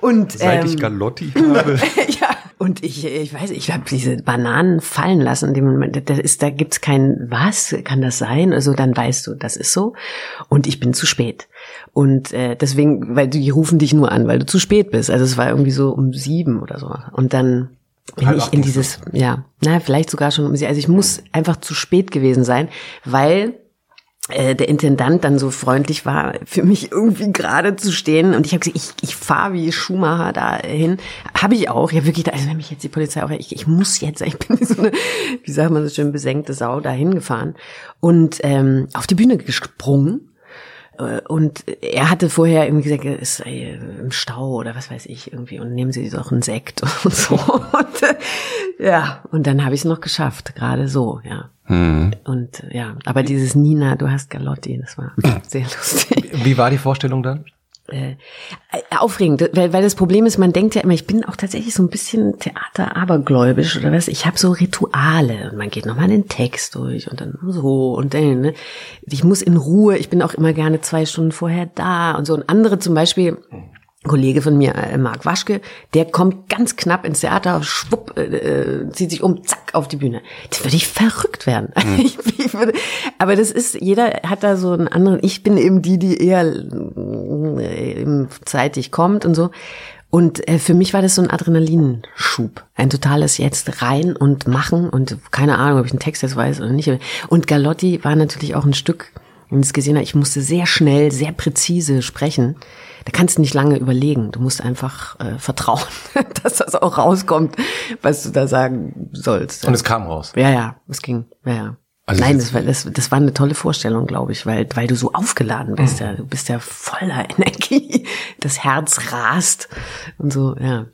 Speaker 3: Und
Speaker 1: Seit ich
Speaker 3: ähm,
Speaker 1: Galotti habe.
Speaker 3: ja, und ich, ich weiß, ich habe diese Bananen fallen lassen. Dem Moment, da ist, da gibt's kein was, kann das sein? Also dann weißt du, das ist so. Und ich bin zu spät. Und äh, deswegen, weil die rufen dich nur an, weil du zu spät bist. Also es war irgendwie so um sieben oder so. Und dann bin ich in dieses, ja, na vielleicht sogar schon um sie. Also ich muss einfach zu spät gewesen sein, weil der Intendant dann so freundlich war, für mich irgendwie gerade zu stehen. Und ich habe gesagt, ich, ich fahre wie Schumacher dahin. Habe ich auch. Ja, wirklich, also wenn mich jetzt die Polizei auch, ich, ich muss jetzt, ich bin so eine, wie sagt man so schön, besenkte Sau dahin gefahren. Und ähm, auf die Bühne gesprungen. Äh, und er hatte vorher irgendwie gesagt, er ist im Stau oder was weiß ich irgendwie und nehmen Sie doch einen Sekt und so. Und, äh, ja, und dann habe ich es noch geschafft, gerade so, ja. Hm. Und ja, aber dieses Nina, du hast Galotti, das war sehr lustig.
Speaker 2: Wie war die Vorstellung dann?
Speaker 3: Äh, aufregend, weil, weil das Problem ist, man denkt ja immer, ich bin auch tatsächlich so ein bisschen Theater-abergläubisch oder was. Ich habe so Rituale und man geht nochmal den Text durch und dann so und dann. Ne? Ich muss in Ruhe, ich bin auch immer gerne zwei Stunden vorher da und so. Und andere zum Beispiel Kollege von mir, äh, Marc Waschke, der kommt ganz knapp ins Theater, schwupp, äh, äh, zieht sich um, zack, auf die Bühne. Das würde ich verrückt werden. Mhm. Ich, ich würde, aber das ist, jeder hat da so einen anderen, ich bin eben die, die eher äh, zeitig kommt und so. Und äh, für mich war das so ein Adrenalinschub. Ein totales jetzt rein und machen und keine Ahnung, ob ich einen Text jetzt weiß oder nicht. Und Galotti war natürlich auch ein Stück, wenn es gesehen hat, ich musste sehr schnell, sehr präzise sprechen da kannst du nicht lange überlegen. Du musst einfach äh, vertrauen, dass das auch rauskommt, was du da sagen sollst.
Speaker 2: Und es kam raus.
Speaker 3: Ja, ja, es ging. Ja, ja. Also Nein, das war, das, das war eine tolle Vorstellung, glaube ich, weil, weil du so aufgeladen bist. Mhm. Ja, du bist ja voller Energie. Das Herz rast und so, ja.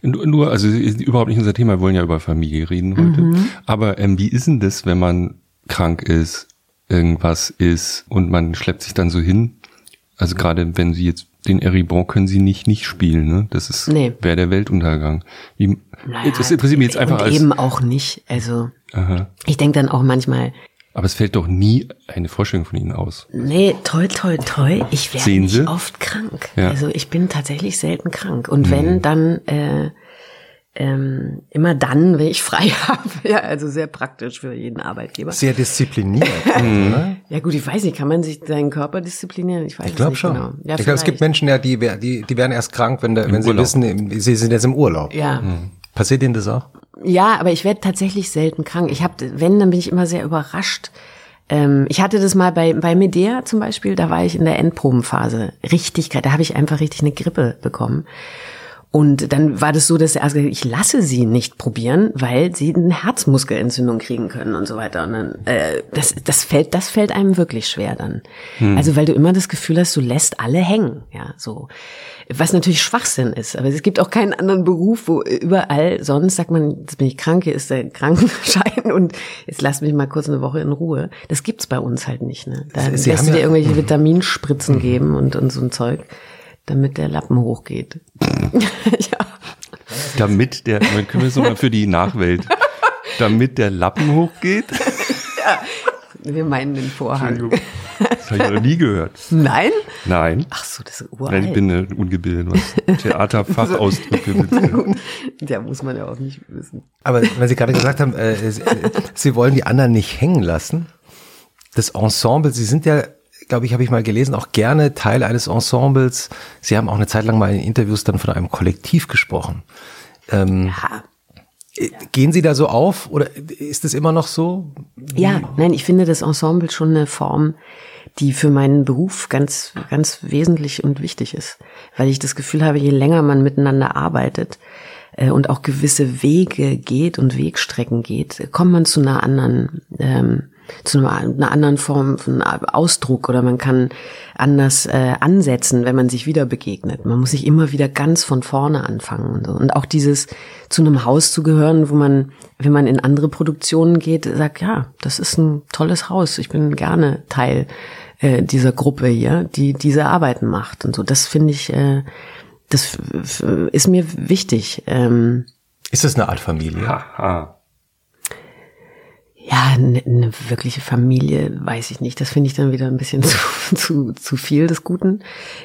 Speaker 1: Nur, also überhaupt nicht unser Thema, wir wollen ja über Familie reden heute. Mhm. Aber ähm, wie ist denn das, wenn man krank ist, irgendwas ist und man schleppt sich dann so hin? Also gerade wenn sie jetzt den Eribon können sie nicht nicht spielen, ne? Das ist nee. wäre der Weltuntergang. Wie,
Speaker 3: naja, das interessiert mich jetzt einfach und als eben auch nicht. Also Aha. ich denke dann auch manchmal.
Speaker 1: Aber es fällt doch nie eine Vorstellung von Ihnen aus.
Speaker 3: Nee, toll, toll, toll. Ich werde nicht oft krank. Ja. Also ich bin tatsächlich selten krank. Und mhm. wenn, dann äh, ähm, immer dann, wenn ich frei habe. Ja, also sehr praktisch für jeden Arbeitgeber.
Speaker 2: Sehr diszipliniert.
Speaker 3: mhm. Ja gut, ich weiß nicht, kann man sich seinen Körper disziplinieren? Ich weiß
Speaker 2: ich glaube schon. Genau. Ja, ich glaube, es gibt Menschen, ja, die, die, die werden erst krank, wenn, wenn sie wissen, sie sind jetzt im Urlaub.
Speaker 3: Ja. Mhm.
Speaker 2: Passiert Ihnen das auch?
Speaker 3: Ja, aber ich werde tatsächlich selten krank. Ich habe, wenn, dann bin ich immer sehr überrascht. Ähm, ich hatte das mal bei, bei Medea zum Beispiel, da war ich in der Endprobenphase. Richtig, da habe ich einfach richtig eine Grippe bekommen. Und dann war das so, dass er also ich lasse sie nicht probieren, weil sie eine Herzmuskelentzündung kriegen können und so weiter. Und dann, äh, das, das fällt, das fällt einem wirklich schwer dann. Hm. Also weil du immer das Gefühl hast, du lässt alle hängen, ja, so. Was natürlich Schwachsinn ist. Aber es gibt auch keinen anderen Beruf, wo überall sonst sagt man, jetzt bin ich krank, hier ist der Krankenschein und jetzt lass mich mal kurz eine Woche in Ruhe. Das gibt's bei uns halt nicht, ne? Da sie lässt du dir irgendwelche Vitaminspritzen geben und, und so ein Zeug damit der Lappen hochgeht.
Speaker 1: ja. Damit der, dann können wir es nochmal für die Nachwelt. Damit der Lappen hochgeht?
Speaker 3: ja. Wir meinen den Vorhang.
Speaker 1: Das habe ich noch nie gehört.
Speaker 3: Nein?
Speaker 1: Nein.
Speaker 3: Ach so, das ist uralt. Nein,
Speaker 1: ich bin eine ungebildet, was Theaterfachausdrücke
Speaker 3: betrifft. Ja, muss man ja auch nicht wissen.
Speaker 2: Aber wenn Sie gerade gesagt haben, äh, Sie, Sie wollen die anderen nicht hängen lassen, das Ensemble, Sie sind ja glaube ich, habe ich mal gelesen, auch gerne Teil eines Ensembles. Sie haben auch eine Zeit lang mal in Interviews dann von einem Kollektiv gesprochen. Ähm, ja. Äh, gehen Sie da so auf oder ist es immer noch so?
Speaker 3: Ja, nein, ich finde das Ensemble schon eine Form, die für meinen Beruf ganz, ganz wesentlich und wichtig ist, weil ich das Gefühl habe, je länger man miteinander arbeitet äh, und auch gewisse Wege geht und Wegstrecken geht, kommt man zu einer anderen ähm, zu einer, anderen Form von Ausdruck oder man kann anders äh, ansetzen, wenn man sich wieder begegnet. Man muss sich immer wieder ganz von vorne anfangen und so. Und auch dieses zu einem Haus zu gehören, wo man, wenn man in andere Produktionen geht, sagt, ja, das ist ein tolles Haus. Ich bin gerne Teil äh, dieser Gruppe hier, die diese Arbeiten macht und so. Das finde ich, äh, das ist mir wichtig. Ähm,
Speaker 2: ist das eine Art Familie? Aha
Speaker 3: ja, eine, eine wirkliche Familie, weiß ich nicht. Das finde ich dann wieder ein bisschen zu, zu, zu viel des Guten.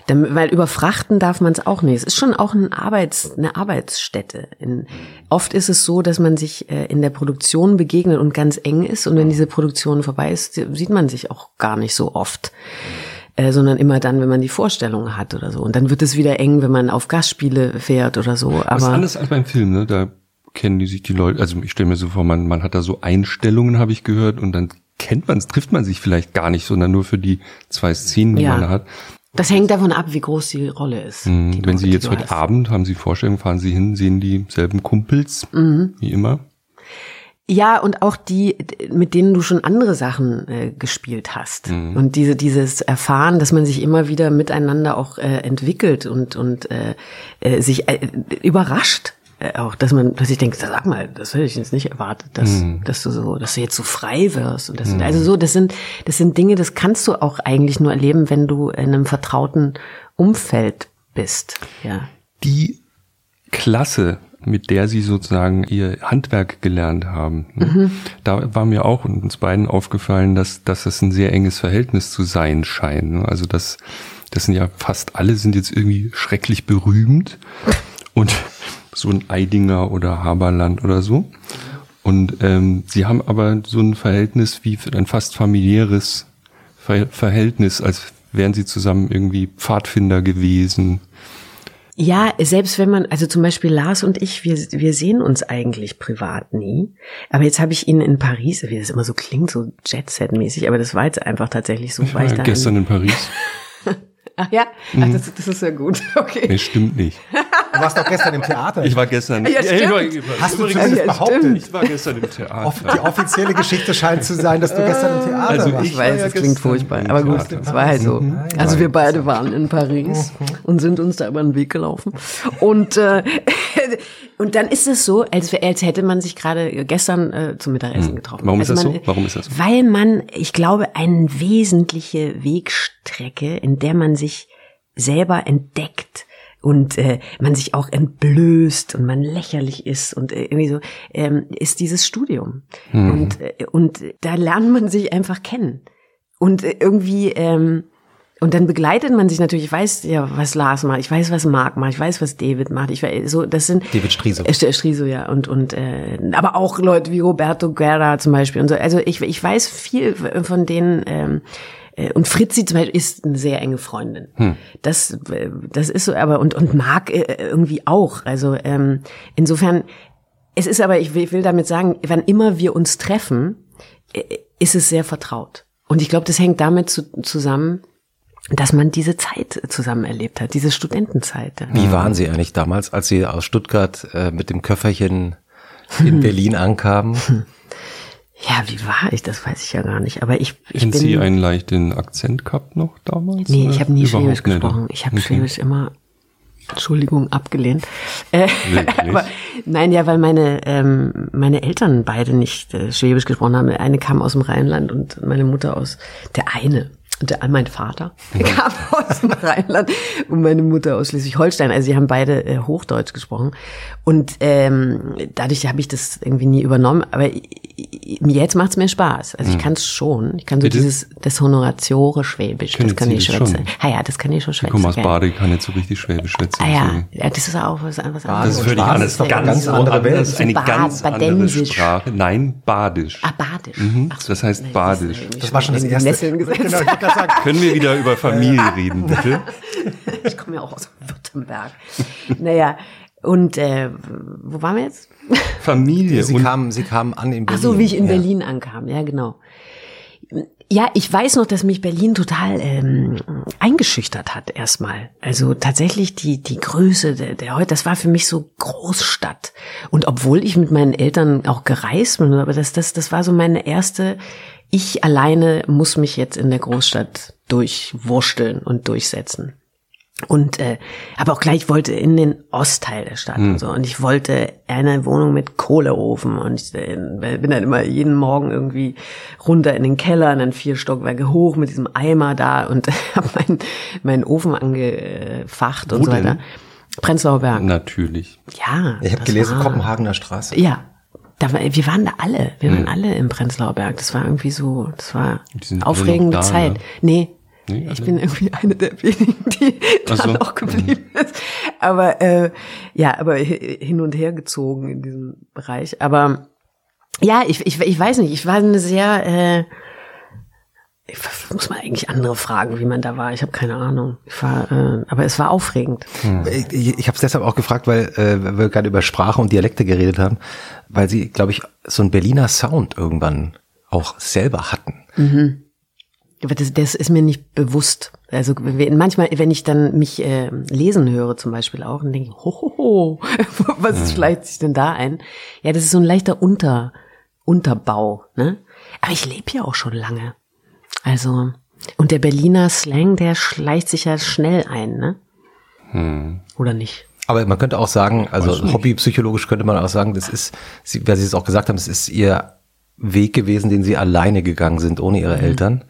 Speaker 3: Dann, weil überfrachten darf man es auch nicht. Es ist schon auch ein Arbeits, eine Arbeitsstätte. In, oft ist es so, dass man sich äh, in der Produktion begegnet und ganz eng ist. Und wenn diese Produktion vorbei ist, sieht man sich auch gar nicht so oft. Äh, sondern immer dann, wenn man die Vorstellung hat oder so. Und dann wird es wieder eng, wenn man auf Gastspiele fährt oder so. Aber
Speaker 1: das ist alles als beim Film, ne? Da kennen die sich die Leute, also ich stelle mir so vor, man, man hat da so Einstellungen, habe ich gehört, und dann kennt man, trifft man sich vielleicht gar nicht, sondern nur für die zwei Szenen, die
Speaker 3: Ja.
Speaker 1: man hat.
Speaker 3: Das hängt davon ab, wie groß die Rolle ist.
Speaker 1: Mhm.
Speaker 3: die
Speaker 1: Wenn
Speaker 3: du-
Speaker 1: Sie jetzt heute
Speaker 3: hast.
Speaker 1: Abend haben Sie Vorstellung, fahren Sie hin, sehen dieselben Kumpels,
Speaker 3: Mhm.
Speaker 1: wie immer.
Speaker 3: Ja, und auch die, mit denen du schon andere Sachen äh, gespielt hast.
Speaker 1: Mhm.
Speaker 3: Und diese, dieses Erfahren, dass man sich immer wieder miteinander auch äh, entwickelt und, und äh, äh, sich äh, überrascht. Äh, auch, dass man, dass ich denke, sag mal, das hätte ich jetzt nicht erwartet, dass,
Speaker 1: Mhm.
Speaker 3: dass du so, dass du jetzt so frei wirst. Und das, Also so, das sind, das sind Dinge, das kannst du auch eigentlich nur erleben, wenn du in einem vertrauten Umfeld bist. Ja.
Speaker 1: Die Klasse, mit der Sie sozusagen Ihr Handwerk gelernt haben, ne?
Speaker 3: Mhm.
Speaker 1: da war mir auch uns beiden aufgefallen, dass, dass das ein sehr enges Verhältnis zu sein scheint. ne? Also das, das sind ja fast alle sind jetzt irgendwie schrecklich berühmt und so ein Eidinger oder Haberland oder so. Und ähm, sie haben aber so ein Verhältnis wie ein fast familiäres Ver Verhältnis, als wären sie zusammen irgendwie Pfadfinder gewesen.
Speaker 3: Ja, selbst wenn man, also zum Beispiel Lars und ich, wir, wir sehen uns eigentlich privat nie. Aber jetzt habe ich ihn in Paris, wie das immer so klingt, so Jet-Set-mäßig, aber das war jetzt einfach tatsächlich so.
Speaker 1: Ich
Speaker 3: weil
Speaker 1: war
Speaker 3: ich
Speaker 1: gestern in Paris.
Speaker 3: Ach ja, Ach, das, das ist ja gut. Okay.
Speaker 1: Nee, stimmt nicht.
Speaker 2: Du warst doch gestern im Theater.
Speaker 1: Ich war gestern.
Speaker 3: Ja, stimmt.
Speaker 1: ich war, ich war,
Speaker 2: Hast du
Speaker 1: übrigens-
Speaker 3: Ja,
Speaker 2: behauptet?
Speaker 3: stimmt.
Speaker 1: Ich war gestern im Theater.
Speaker 2: Off- Die offizielle Geschichte scheint zu sein, dass du gestern im Theater
Speaker 1: Also
Speaker 2: warst.
Speaker 1: ich
Speaker 3: weiß,
Speaker 1: ja
Speaker 3: es klingt
Speaker 1: gestern
Speaker 3: furchtbar. Aber gut, es war halt so.
Speaker 2: Mhm.
Speaker 3: Also wir beide waren in Paris und sind uns da über den Weg gelaufen. Und, äh, und dann ist es so, als, als hätte man sich gerade gestern äh, zum Mittagessen getroffen.
Speaker 1: Hm. Warum ist
Speaker 3: also
Speaker 1: das
Speaker 3: man,
Speaker 1: so? Warum ist das so?
Speaker 3: Weil man, ich glaube, eine wesentliche Wegstrecke, in der man sich selber entdeckt und äh, man sich auch entblößt und man lächerlich ist und äh, irgendwie so, ähm, ist dieses Studium.
Speaker 1: Hm.
Speaker 3: Und, äh, und da lernt man sich einfach kennen. Und äh, irgendwie, ähm, und dann begleitet man sich natürlich, ich weiß ja, was Lars macht, ich weiß, was Marc macht, ich weiß, was David macht, ich weiß, so, das sind
Speaker 2: David Striso.
Speaker 3: äh, St- Striso, ja, und, und, äh, aber auch Leute wie Roberto Guerra zum Beispiel und so. Also ich, ich weiß viel von denen, ähm, äh, und Fritzi zum Beispiel ist eine sehr enge Freundin. Das, äh, das ist so, aber, und, und Marc äh, irgendwie auch. Also, ähm, insofern, es ist aber, ich will, ich will damit sagen, wann immer wir uns treffen, ist es sehr vertraut. Und ich glaube, das hängt damit zu, zusammen, dass man diese Zeit zusammen erlebt hat, diese Studentenzeit.
Speaker 2: Wie waren Sie eigentlich damals, als Sie aus Stuttgart äh, mit dem Köfferchen in Berlin ankamen?
Speaker 3: Ja, wie war ich? Das weiß ich ja gar nicht. Aber ich, ich
Speaker 1: Kennen
Speaker 3: bin.
Speaker 1: Sie einen leichten Akzent gehabt noch damals?
Speaker 3: nee, ich habe nie
Speaker 1: überhaupt
Speaker 3: Schwäbisch
Speaker 1: nicht?
Speaker 3: gesprochen. Ich habe
Speaker 1: Okay.
Speaker 3: Schwäbisch immer, Entschuldigung, abgelehnt. Äh, aber, nein, ja, weil meine ähm, meine Eltern beide nicht äh, Schwäbisch gesprochen haben. Der eine kam aus dem Rheinland und meine Mutter aus der eine. Und der, mein Vater kam aus dem Rheinland und meine Mutter aus Schleswig-Holstein. Also sie haben beide äh, Hochdeutsch gesprochen. Und ähm, dadurch habe ich das irgendwie nie übernommen. Aber jetzt macht's mir Spaß. Also ich kann es schon. Ich kann so.
Speaker 1: Bitte?
Speaker 3: dieses das Honoratore Schwäbisch.
Speaker 1: Können
Speaker 3: das kann
Speaker 1: Sie
Speaker 3: ich
Speaker 1: das
Speaker 3: schwätzen.
Speaker 1: schon?
Speaker 3: Ah ja, das kann ich schon
Speaker 1: Ich
Speaker 3: schwätzen.
Speaker 1: komme aus
Speaker 3: ja.
Speaker 1: Bade, ich kann nicht so richtig Schwäbisch schwätzen.
Speaker 3: Ah ja, ja, das ist auch was, anderes.
Speaker 2: Das ist völlig
Speaker 3: Das
Speaker 2: anders.
Speaker 3: ist ja
Speaker 2: Ganz
Speaker 3: ganz
Speaker 2: andere. Welt.
Speaker 1: Das ist eine
Speaker 3: Bad-
Speaker 1: ganz andere
Speaker 3: Badensisch.
Speaker 1: Sprache. Nein, Badisch.
Speaker 3: Ah, Badisch.
Speaker 1: Mhm,
Speaker 3: Ach so,
Speaker 1: das heißt Badisch.
Speaker 3: ist, äh,
Speaker 2: Das war schon das erste.
Speaker 3: Nesseln gesetzt.
Speaker 2: Genau, ich.
Speaker 1: Können wir wieder über Familie reden, bitte?
Speaker 3: Ich komme ja auch aus Württemberg. naja, und äh, wo waren wir jetzt?
Speaker 1: Familie
Speaker 2: Sie kamen, Sie kamen an in
Speaker 3: Ach
Speaker 2: Berlin.
Speaker 3: so, wie ich in
Speaker 2: Ja.
Speaker 3: Berlin ankam, ja genau. Ja, ich weiß noch, dass mich Berlin total ähm, eingeschüchtert hat erstmal. Also tatsächlich die die Größe der, der heute, das war für mich so Großstadt. Und obwohl ich mit meinen Eltern auch gereist bin, aber das das das war so meine erste. Ich alleine muss mich jetzt in der Großstadt durchwursteln und durchsetzen. Und äh, aber auch gleich wollte in den Ostteil der Stadt und so. Und ich wollte eine Wohnung mit Kohleofen. Und ich äh, bin dann immer jeden Morgen irgendwie runter in den Keller und dann vier Stockwerke hoch mit diesem Eimer da und habe meinen meinen Ofen angefacht und
Speaker 1: Wo
Speaker 3: so weiter.
Speaker 1: denn?
Speaker 3: Prenzlauer Berg.
Speaker 1: natürlich.
Speaker 3: Ja.
Speaker 2: Ich habe gelesen,
Speaker 3: war-
Speaker 2: Kopenhagener Straße.
Speaker 3: Ja. Da war, wir waren da alle. Wir waren alle im Prenzlauer Berg. Das war irgendwie so, das war aufregende
Speaker 1: da,
Speaker 3: Zeit.
Speaker 1: ne?
Speaker 3: Nee.
Speaker 1: Nee,
Speaker 3: ich bin irgendwie eine der wenigen, die da
Speaker 1: so.
Speaker 3: noch geblieben ist. Aber äh, ja, aber hi- hin und her gezogen in diesem Bereich. Aber ja, ich, ich, ich weiß nicht, ich war eine sehr, äh, ich muss mal eigentlich andere fragen, wie man da war. Ich habe keine Ahnung. Ich war, äh, aber es war aufregend.
Speaker 2: Ich, ich, ich habe es deshalb auch gefragt, weil äh, weil wir gerade über Sprache und Dialekte geredet haben, weil sie, glaube ich, so ein Berliner Sound irgendwann auch selber hatten.
Speaker 3: Mhm. Das, das ist mir nicht bewusst. Also manchmal, wenn ich dann mich äh, lesen höre zum Beispiel auch, und denke, hohoho, was ja. schleicht sich denn da ein? Ja, das ist so ein leichter Unter, Unterbau. Ne? Aber ich lebe ja auch schon lange. Also, und der Berliner Slang, der schleicht sich ja schnell ein, ne? Hm. Oder nicht?
Speaker 2: Aber man könnte auch sagen, also hobbypsychologisch könnte man auch sagen, das ist, Sie, weil Sie es auch gesagt haben, das ist Ihr Weg gewesen, den Sie alleine gegangen sind, ohne Ihre mhm. Eltern.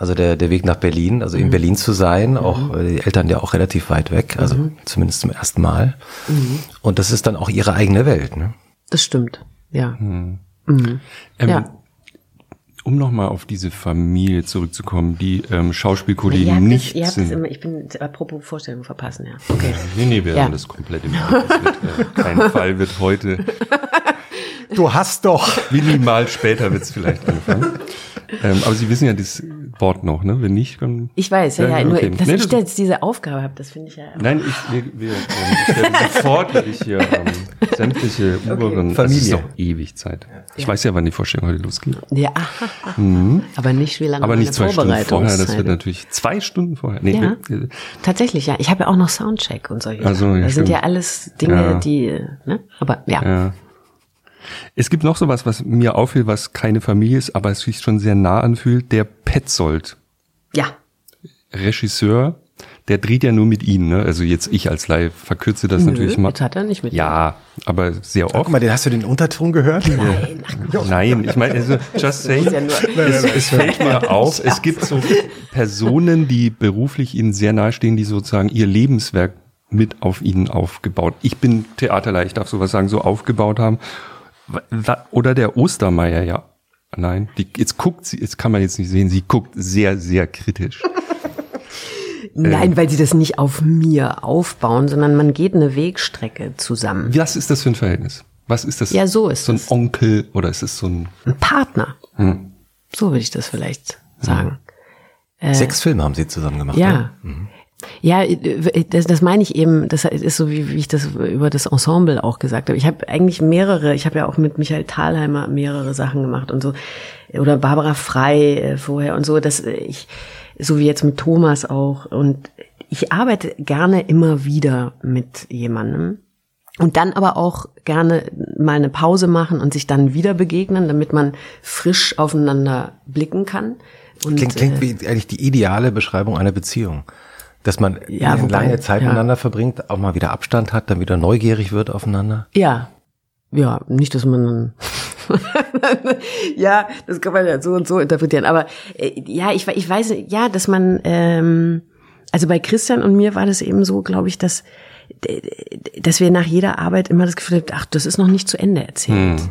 Speaker 2: Also der, der Weg nach Berlin, also in mhm. Berlin zu sein, auch mhm. die Eltern ja auch relativ weit weg, also mhm. zumindest zum ersten Mal. Mhm. Und das ist dann auch ihre eigene Welt, ne?
Speaker 3: Das stimmt, ja.
Speaker 1: Mhm. Ähm, ja um nochmal auf diese Familie zurückzukommen, die ähm, Schauspielkollegen ja, nicht
Speaker 3: ihr
Speaker 1: habt sind.
Speaker 3: Immer, ich bin apropos Vorstellung verpassen, ja. Okay.
Speaker 1: nee, nee, wir ja. haben das komplett im Blick. äh, kein Fall wird heute.
Speaker 2: Du hast doch.
Speaker 1: Minimal später wird's vielleicht anfangen. Ähm, aber Sie wissen ja das Wort noch, ne? Wenn nicht, dann.
Speaker 3: Ich weiß, ja, ja. ja okay. Nur, dass nee, ich jetzt diese Aufgabe habe, das finde ich ja.
Speaker 1: Nein, ich, wir, wir, ähm, ich werde sofort werde ich hier ähm, sämtliche oberen.
Speaker 2: Okay. Familie.
Speaker 1: Es ist noch ewig Zeit. Ich weiß ja, wann die Vorstellung heute losgeht.
Speaker 3: Ja, mhm. aber nicht wie lange.
Speaker 1: Aber nicht zwei Stunden vorher. Das wird natürlich zwei Stunden vorher.
Speaker 3: Nee, ja, wir, tatsächlich, ja. Ich habe ja auch noch Soundcheck und solche. Also, ja, das sind ja alles Dinge, ja. die. Ne? Aber ja.
Speaker 1: Es gibt noch sowas, was mir auffiel, was keine Familie ist, aber es sich schon sehr nah anfühlt. Der Petzold.
Speaker 3: Ja.
Speaker 1: Regisseur, der dreht ja nur mit ihnen, ne? Also jetzt ich als Laie verkürze das Nö, natürlich mal.
Speaker 3: Jetzt hat er nicht mit
Speaker 1: Ja, aber sehr oft. Guck
Speaker 2: mal, den hast du den Unterton gehört?
Speaker 3: Nein,
Speaker 1: ach, Nein, ich meine, also just saying, ja es, es fällt mir auf, es gibt so Personen, die beruflich ihnen sehr nahestehen, die sozusagen ihr Lebenswerk mit auf ihnen aufgebaut. Ich bin Theaterleih, ich darf sowas sagen, so aufgebaut haben. Oder der Ostermeier, ja. Nein, die, jetzt guckt sie, jetzt kann man jetzt nicht sehen, sie guckt sehr, sehr kritisch.
Speaker 3: Nein, ähm, weil sie das nicht auf mir aufbauen, sondern man geht eine Wegstrecke zusammen.
Speaker 1: Was ist das für ein Verhältnis? Was ist das?
Speaker 3: Ja, so ist
Speaker 1: So ein es. Onkel oder ist es so ein...
Speaker 3: Ein Partner. Hm. So würde ich das vielleicht sagen.
Speaker 2: Hm. Sechs Filme haben sie zusammen gemacht.
Speaker 3: Ja. Ne? Mhm. Ja, das, das meine ich eben, das ist so, wie, wie ich das über das Ensemble auch gesagt habe. Ich habe eigentlich mehrere, ich habe ja auch mit Michael Thalheimer mehrere Sachen gemacht und so, oder Barbara Frei äh, vorher und so, dass ich, so wie jetzt mit Thomas auch. Und ich arbeite gerne immer wieder mit jemandem. Und dann aber auch gerne mal eine Pause machen und sich dann wieder begegnen, damit man frisch aufeinander blicken kann. Und,
Speaker 2: klingt, klingt äh, wie eigentlich die ideale Beschreibung einer Beziehung. Dass man ja, wobei, lange Zeit ja. miteinander verbringt, auch mal wieder Abstand hat, dann wieder neugierig wird aufeinander.
Speaker 3: Ja. Ja, nicht, dass man ja, das kann man ja so und so interpretieren. Aber äh, ja, ich, ich weiß, ja, dass man, ähm, also bei Christian und mir war das eben so, glaube ich, dass, dass wir nach jeder Arbeit immer das Gefühl hatten, ach, das ist noch nicht zu Ende erzählt. Hm.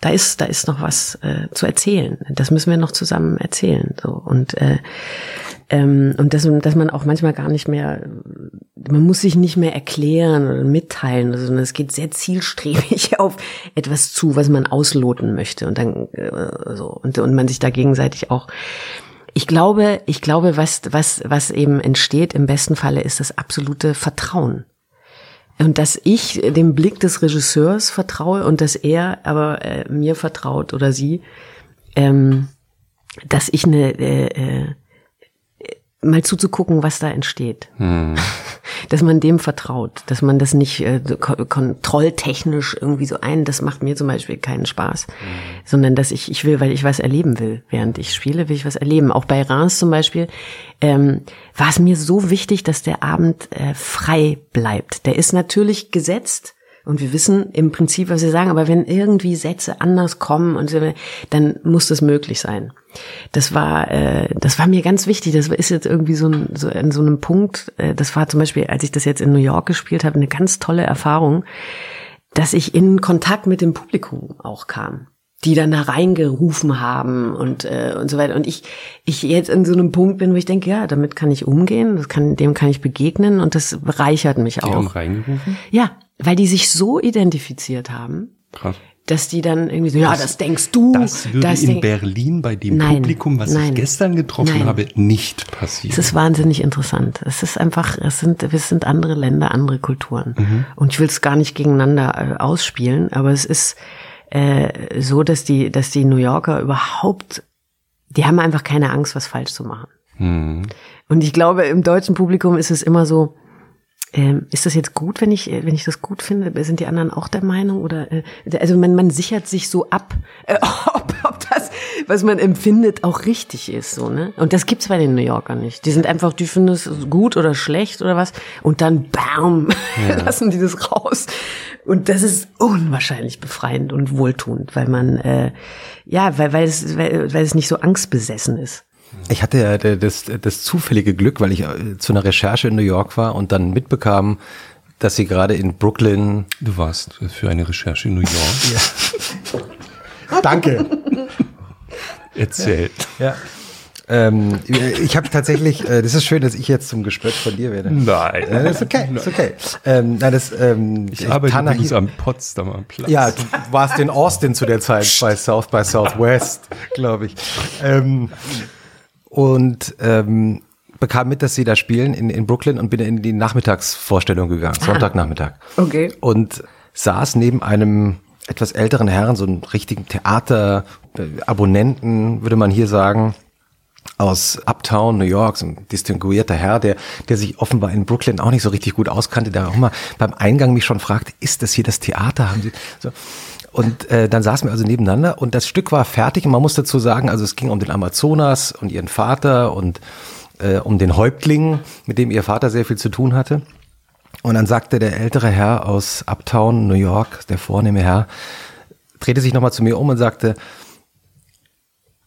Speaker 3: Da ist, da ist noch was äh, zu erzählen. Das müssen wir noch zusammen erzählen. So und äh, ähm, und dass, dass man auch manchmal gar nicht mehr, man muss sich nicht mehr erklären oder mitteilen, sondern es geht sehr zielstrebig auf etwas zu, was man ausloten möchte und dann äh, so und, und man sich da gegenseitig auch ich glaube, ich glaube, was, was, was eben entsteht im besten Falle ist das absolute Vertrauen. Und dass ich dem Blick des Regisseurs vertraue und dass er aber äh, mir vertraut oder sie, ähm, dass ich eine, äh, äh, mal zuzugucken, was da entsteht. Hm. Dass man dem vertraut, dass man das nicht äh, kontrolltechnisch irgendwie so ein, das macht mir zum Beispiel keinen Spaß, hm. sondern dass ich, ich will, weil ich was erleben will. Während ich spiele, will ich was erleben. Auch bei Reims zum Beispiel ähm, war es mir so wichtig, dass der Abend äh, frei bleibt. Der ist natürlich gesetzt, und wir wissen im Prinzip, was wir sagen, aber wenn irgendwie Sätze anders kommen und so, dann muss das möglich sein. Das war, äh, das war mir ganz wichtig. Das ist jetzt irgendwie so, ein, so in so einem Punkt. Äh, das war zum Beispiel, als ich das jetzt in New York gespielt habe, eine ganz tolle Erfahrung, dass ich in Kontakt mit dem Publikum auch kam die dann da reingerufen haben und äh, und so weiter und ich ich jetzt in so einem Punkt bin, wo ich denke, ja, damit kann ich umgehen, das kann dem kann ich begegnen und das bereichert mich auch. Die
Speaker 1: haben reingerufen?
Speaker 3: Ja, weil die sich so identifiziert haben. Krass. Dass die dann irgendwie so, ja, das, das denkst du.
Speaker 1: Das würde das in Berlin bei dem nein, Publikum, was nein, ich gestern getroffen nein. habe, nicht passieren.
Speaker 3: Es ist wahnsinnig interessant. Es ist einfach, es sind, es sind andere Länder, andere Kulturen. Mhm. Und ich will es gar nicht gegeneinander äh, ausspielen, aber es ist, äh, so, dass die, dass die New Yorker überhaupt, die haben einfach keine Angst, was falsch zu machen.
Speaker 1: Hm.
Speaker 3: Und ich glaube, im deutschen Publikum ist es immer so, ähm, ist das jetzt gut, wenn ich, äh, wenn ich das gut finde? Sind die anderen auch der Meinung? Oder äh, also man, man sichert sich so ab, äh, ob, ob das, was man empfindet, auch richtig ist. So, ne? Und das gibt's bei den New Yorkern nicht. Die sind einfach, die finden es gut oder schlecht oder was. Und dann bam, ja. lassen die das raus. Und das ist unwahrscheinlich befreiend und wohltuend, weil man äh, ja, weil, weil es, weil, weil es nicht so angstbesessen ist.
Speaker 2: Ich hatte ja das, das zufällige Glück, weil ich äh, zu einer Recherche in New York war und dann mitbekam, dass sie gerade in Brooklyn.
Speaker 1: Du warst für eine Recherche in New York.
Speaker 2: ja. Danke.
Speaker 1: Erzählt.
Speaker 2: Ja. ja. Ähm, ich habe tatsächlich, äh, das ist schön, dass ich jetzt zum Gespött von dir werde.
Speaker 1: Nein.
Speaker 2: Ja, das ist okay, das ist okay. Ähm, nein, das, ähm,
Speaker 1: ich arbeite übrigens am Potsdamer Platz.
Speaker 2: Ja, du warst in Austin zu der Zeit bei South by Southwest, glaube ich. Ähm, und ähm, bekam mit, dass sie da spielen in, in Brooklyn und bin in die Nachmittagsvorstellung gegangen, ah. Sonntagnachmittag.
Speaker 3: Okay.
Speaker 2: Und saß neben einem etwas älteren Herrn, so einem richtigen Theaterabonnenten, würde man hier sagen, aus Uptown, New York, so ein distinguierter Herr, der, der sich offenbar in Brooklyn auch nicht so richtig gut auskannte, der auch mal beim Eingang mich schon fragte, ist das hier das Theater? Haben Sie so. Und äh, dann saßen wir also nebeneinander und das Stück war fertig und man muss dazu sagen, also es ging um den Amazonas und ihren Vater und äh, um den Häuptling, mit dem ihr Vater sehr viel zu tun hatte. Und dann sagte der ältere Herr aus Uptown, New York, der vornehme Herr, drehte sich nochmal zu mir um und sagte,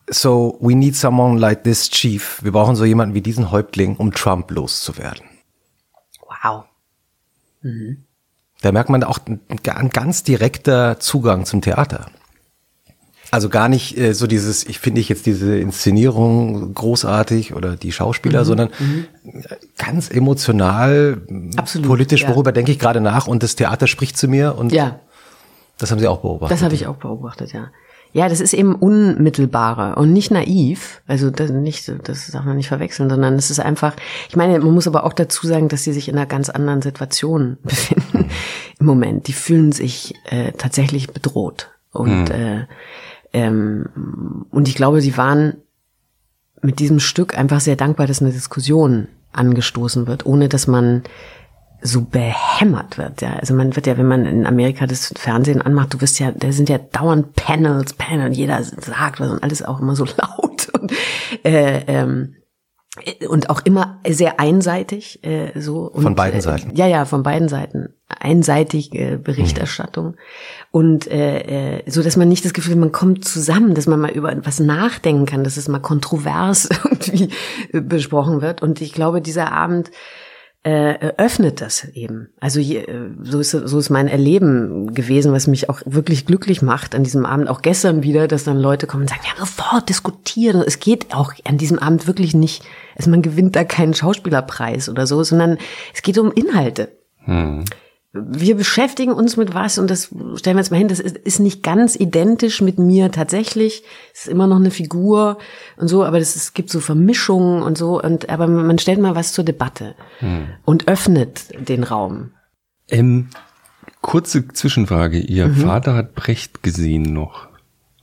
Speaker 2: So, we need someone like this chief. Wir brauchen so jemanden wie diesen Häuptling, um Trump loszuwerden.
Speaker 3: Wow. Mhm.
Speaker 2: Da merkt man auch ein ganz direkter Zugang zum Theater. Also gar nicht äh, so dieses, ich finde ich jetzt diese Inszenierung großartig oder die Schauspieler, mhm, sondern mhm. ganz emotional, Absolut, politisch, ja. worüber denke ich gerade nach und das Theater spricht zu mir und
Speaker 3: ja.
Speaker 2: das haben Sie auch beobachtet.
Speaker 3: Das habe ich auch beobachtet, ja. Ja, das ist eben unmittelbarer und nicht naiv. Also das, nicht, das darf man nicht verwechseln, sondern es ist einfach, ich meine, man muss aber auch dazu sagen, dass sie sich in einer ganz anderen Situation befinden mhm. im Moment. Die fühlen sich äh, tatsächlich bedroht. Und, mhm. äh, ähm, und ich glaube, sie waren mit diesem Stück einfach sehr dankbar, dass eine Diskussion angestoßen wird, ohne dass man so behämmert wird. Ja. Also man wird ja, wenn man in Amerika das Fernsehen anmacht, du wirst ja, da sind ja dauernd Panels, Panel, jeder sagt was und alles auch immer so laut und, äh, ähm, und auch immer sehr einseitig äh, so und,
Speaker 2: von beiden Seiten
Speaker 3: äh, ja ja von beiden Seiten einseitig äh, Berichterstattung mhm. und äh, äh, so dass man nicht das Gefühl man kommt zusammen dass man mal über was nachdenken kann dass es mal kontrovers irgendwie besprochen wird und ich glaube dieser Abend äh, öffnet das eben. Also je, äh, so ist so ist mein Erleben gewesen, was mich auch wirklich glücklich macht an diesem Abend. Auch gestern wieder, dass dann Leute kommen und sagen, ja sofort diskutieren. Es geht auch an diesem Abend wirklich nicht, also man gewinnt da keinen Schauspielerpreis oder so, sondern es geht um Inhalte. Hm wir beschäftigen uns mit was und das stellen wir jetzt mal hin, das ist, ist nicht ganz identisch mit mir tatsächlich. Es ist immer noch eine Figur und so, aber das, es gibt so Vermischungen und so und aber man stellt mal was zur Debatte hm. und öffnet den Raum.
Speaker 1: Ähm, kurze Zwischenfrage. Ihr mhm. Vater hat Brecht gesehen noch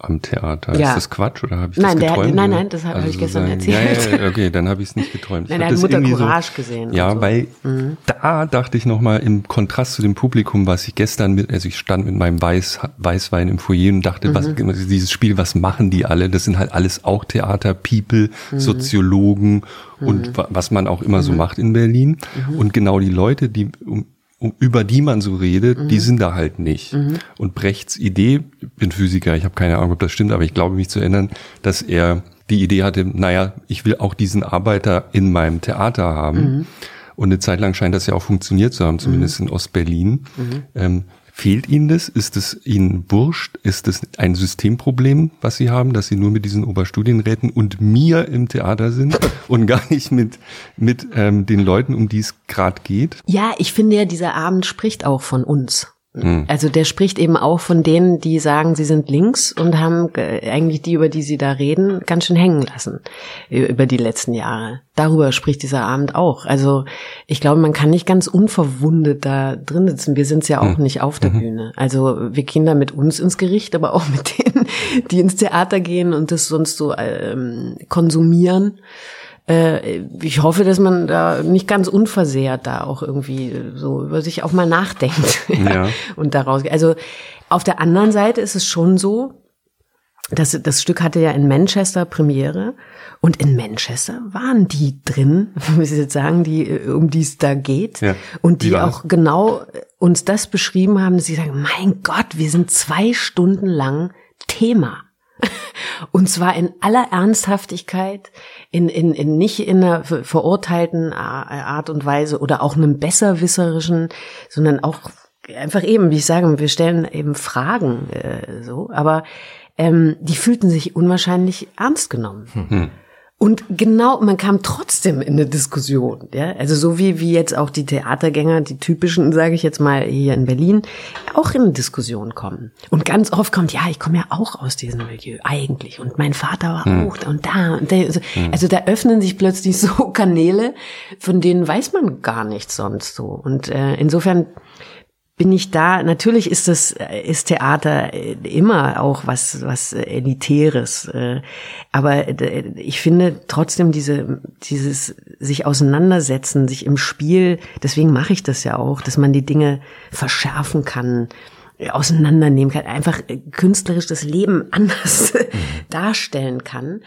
Speaker 1: am Theater. Ja. Ist das Quatsch oder habe ich
Speaker 3: nein,
Speaker 1: das geträumt?
Speaker 3: Der, nein, nein, das habe also ich gestern erzählt.
Speaker 1: Ja, ja, okay, dann habe ich es nicht geträumt.
Speaker 3: nein, er hat Mutter Courage so, gesehen.
Speaker 1: Ja, so. weil mhm. da dachte ich nochmal im Kontrast zu dem Publikum, was ich gestern mit, also ich stand mit meinem Weiß, Weißwein im Foyer und dachte, mhm. was, dieses Spiel, was machen die alle? Das sind halt alles auch Theater-People, mhm. Soziologen und mhm. was man auch immer so mhm. macht in Berlin. Mhm. Und genau die Leute, die um, über die man so redet, mhm. die sind da halt nicht. Mhm. Und Brechts Idee, ich bin Physiker, ich habe keine Ahnung, ob das stimmt, aber ich glaube mich zu erinnern, dass er die Idee hatte, naja, ich will auch diesen Arbeiter in meinem Theater haben. Mhm. Und eine Zeit lang scheint das ja auch funktioniert zu haben, zumindest mhm. in Ostberlin. Mhm. Ähm, Fehlt Ihnen das? Ist es Ihnen wurscht? Ist es ein Systemproblem, was Sie haben, dass Sie nur mit diesen Oberstudienräten und mir im Theater sind und gar nicht mit, mit ähm, den Leuten, um die es gerade geht?
Speaker 3: Ja, ich finde ja, dieser Abend spricht auch von uns. Hm. Also der spricht eben auch von denen, die sagen, sie sind links und haben eigentlich die, über die sie da reden, ganz schön hängen lassen über die letzten Jahre. Darüber spricht dieser Abend auch. Also ich glaube, man kann nicht ganz unverwundet da drin sitzen. Wir sind ja auch hm. nicht auf der mhm. Bühne. Also wir gehen da mit uns ins Gericht, aber auch mit denen, die ins Theater gehen und das sonst so ähm, konsumieren äh, ich hoffe, dass man da nicht ganz unversehrt da auch irgendwie so über sich auch mal nachdenkt. ja. Und daraus, also auf der anderen Seite ist es schon so, dass das Stück hatte ja in Manchester Premiere und in Manchester waren die drin, muss ich jetzt sagen, die um die es da geht ja. und die auch genau uns das beschrieben haben, dass sie sagen, mein Gott, wir sind zwei Stunden lang Thema. Und zwar in aller Ernsthaftigkeit, in, in, in nicht in einer verurteilten Art und Weise oder auch einem besserwisserischen, sondern auch einfach eben, wie ich sage, wir stellen eben Fragen äh, so, aber ähm, die fühlten sich unwahrscheinlich ernst genommen. Hm. Und genau, man kam trotzdem in eine Diskussion, ja. Also so wie, wie jetzt auch die Theatergänger, die typischen, sage ich jetzt mal hier in Berlin, auch in eine Diskussion kommen. Und ganz oft kommt, ja, ich komme ja auch aus diesem Milieu, eigentlich. Und mein Vater war hm. auch da und da und da. Also, hm. also da öffnen sich plötzlich so Kanäle, von denen weiß man gar nichts sonst so. Und äh, insofern bin ich da, natürlich ist das, ist Theater immer auch was, was Elitäres. Äh, aber ich finde trotzdem diese, dieses sich auseinandersetzen, sich im Spiel, deswegen mache ich das ja auch, dass man die Dinge verschärfen kann, auseinandernehmen kann, einfach künstlerisch das Leben anders mhm. darstellen kann,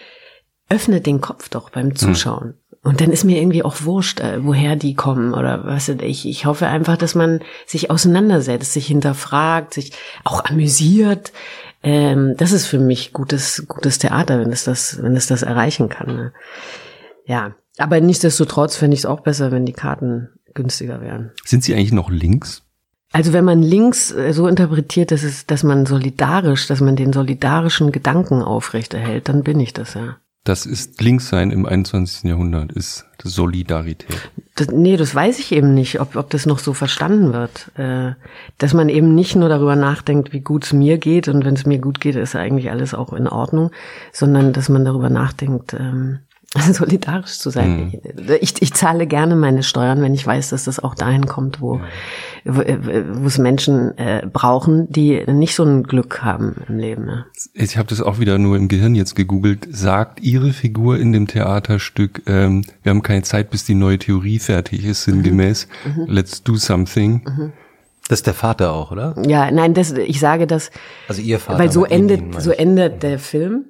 Speaker 3: öffnet den Kopf doch beim Zuschauen. Und dann ist mir irgendwie auch wurscht, äh, woher die kommen oder was ich. Ich hoffe einfach, dass man sich auseinandersetzt, sich hinterfragt, sich auch amüsiert. Ähm, das ist für mich gutes, gutes Theater, wenn es das, wenn es das erreichen kann. Ne? Ja, aber nichtsdestotrotz fände ich es auch besser, wenn die Karten günstiger wären.
Speaker 1: Sind sie eigentlich noch links?
Speaker 3: Also wenn man links äh, so interpretiert, dass es, dass man solidarisch, dass man den solidarischen Gedanken aufrechterhält, dann bin ich das ja.
Speaker 1: Das ist Linkssein im 21. Jahrhundert, ist Solidarität.
Speaker 3: Das, nee, das weiß ich eben nicht, ob, ob das noch so verstanden wird. Äh, dass man eben nicht nur darüber nachdenkt, wie gut es mir geht und wenn es mir gut geht, ist eigentlich alles auch in Ordnung, sondern dass man darüber nachdenkt, ähm, solidarisch zu sein. Mhm. Ich, ich zahle gerne meine Steuern, wenn ich weiß, dass das auch dahin kommt, wo, wo, wo es Menschen äh, brauchen, die nicht so ein Glück haben im Leben. Ne?
Speaker 1: Ich habe das auch wieder nur im Gehirn jetzt gegoogelt. Sagt Ihre Figur in dem Theaterstück, ähm, wir haben keine Zeit, bis die neue Theorie fertig ist, sinngemäß, mhm. mhm. let's do something. Mhm.
Speaker 2: Das ist der Vater auch, oder?
Speaker 3: Ja, nein, das, ich sage das.
Speaker 2: Also ihr Vater.
Speaker 3: Weil so endet, so endet der Film.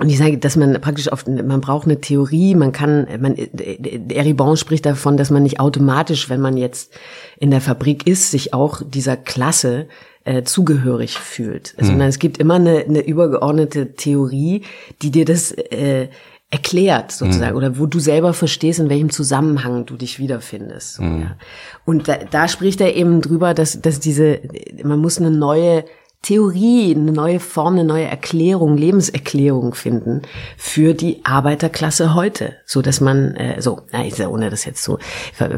Speaker 3: Und ich sage, dass man praktisch auf, man braucht eine Theorie, man kann, man, Eribon spricht davon, dass man nicht automatisch, wenn man jetzt in der Fabrik ist, sich auch dieser Klasse äh, zugehörig fühlt, mhm. sondern es gibt immer eine, eine übergeordnete Theorie, die dir das äh, erklärt sozusagen mhm. oder wo du selber verstehst, in welchem Zusammenhang du dich wiederfindest. Mhm. Ja. Und da, da spricht er eben drüber, dass, dass diese, man muss eine neue Theorie, eine neue Form, eine neue Erklärung, Lebenserklärung finden für die Arbeiterklasse heute, so dass man äh, so, na, ohne das jetzt zu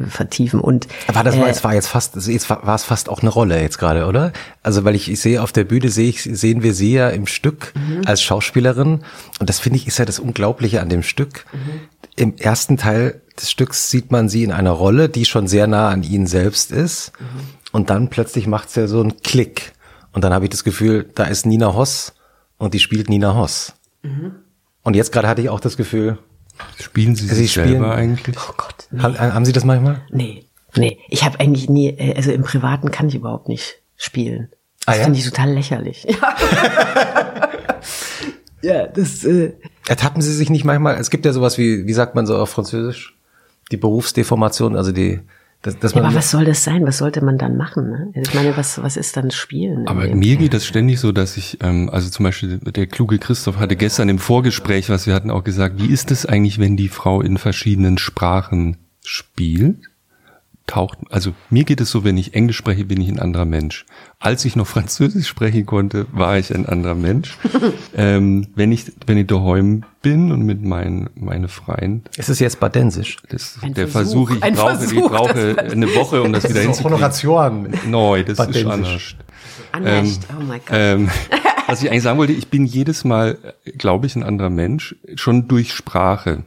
Speaker 3: vertiefen und
Speaker 2: war das äh, es war jetzt fast jetzt war, war es fast auch eine Rolle jetzt gerade, oder? Also weil ich, ich sehe auf der Bühne sehe ich sehen wir sie ja im Stück mhm. als Schauspielerin und das finde ich ist ja das Unglaubliche an dem Stück. Mhm. Im ersten Teil des Stücks sieht man sie in einer Rolle, die schon sehr nah an ihnen selbst ist. Mhm. Und dann plötzlich macht sie ja so einen Klick. Und dann habe ich das Gefühl, da ist Nina Hoss und die spielt Nina Hoss. Mhm. Und jetzt gerade hatte ich auch das Gefühl,
Speaker 1: spielen Sie, Sie spielen, selber eigentlich?
Speaker 3: Oh Gott.
Speaker 2: Nee. Haben, haben Sie das manchmal?
Speaker 3: Nee, nee. Ich habe eigentlich nie, äh, also im Privaten kann ich überhaupt nicht spielen. Das ah, ja? finde ich total lächerlich. Ja. ja, das. Äh
Speaker 2: Ertappen Sie sich nicht manchmal? Es gibt ja sowas wie, wie sagt man so auf Französisch? Die Berufsdeformation, also die
Speaker 3: das, das ja, aber was soll das sein? Was sollte man dann machen? Ne? Ich meine, was, was ist dann Spielen?
Speaker 1: Aber mir geht das ständig so, dass ich, ähm, also zum Beispiel der kluge Christoph hatte gestern im Vorgespräch, was wir hatten, auch gesagt, wie ist es eigentlich, wenn die Frau in verschiedenen Sprachen spielt? Taucht, also mir geht es so, wenn ich Englisch spreche, bin ich ein anderer Mensch. Als ich noch Französisch sprechen konnte, war ich ein anderer Mensch. ähm, wenn ich, wenn ich daheim bin und mit meinen, meine Freien.
Speaker 2: Ist es jetzt Badensisch?
Speaker 1: Das, der Versuch, ich brauche, Versuch, ich brauche eine Woche, um das, das wieder hinzukriegen.
Speaker 2: Honoration.
Speaker 1: Neu, das Badensisch. ist anders. Ähm, oh mein Gott. Ähm, was ich eigentlich sagen wollte, ich bin jedes Mal, glaube ich, ein anderer Mensch, schon durch Sprache.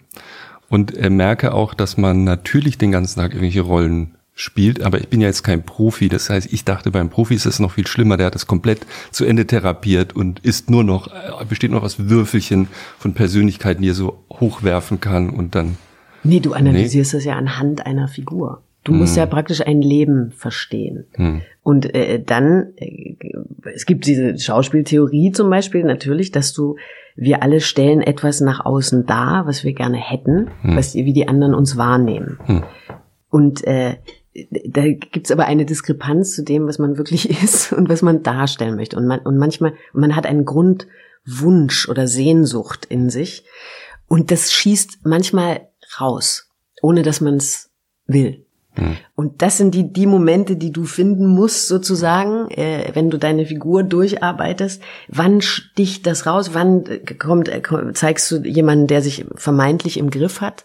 Speaker 1: Und äh, merke auch, dass man natürlich den ganzen Tag irgendwelche Rollen spielt, aber ich bin ja jetzt kein Profi. Das heißt, ich dachte, beim Profi ist es noch viel schlimmer. Der hat das komplett zu Ende therapiert und ist nur noch, äh, besteht noch aus Würfelchen von Persönlichkeiten, die er so hochwerfen kann und dann.
Speaker 3: Nee, du analysierst nee. das ja anhand einer Figur. Du musst hm. ja praktisch ein Leben verstehen. Hm. Und äh, dann, äh, es gibt diese Schauspieltheorie zum Beispiel natürlich, dass du wir alle stellen etwas nach außen dar, was wir gerne hätten, hm. was, wie die anderen uns wahrnehmen. Hm. Und äh, da gibt's aber eine Diskrepanz zu dem, was man wirklich ist und was man darstellen möchte. Und, man, und manchmal, man hat einen Grundwunsch oder Sehnsucht in sich. Und das schießt manchmal raus, ohne dass man es will. Hm. Und das sind die, die Momente, die du finden musst, sozusagen, äh, wenn du deine Figur durcharbeitest. Wann sticht das raus? Wann äh, kommt, äh, zeigst du jemanden, der sich vermeintlich im Griff hat?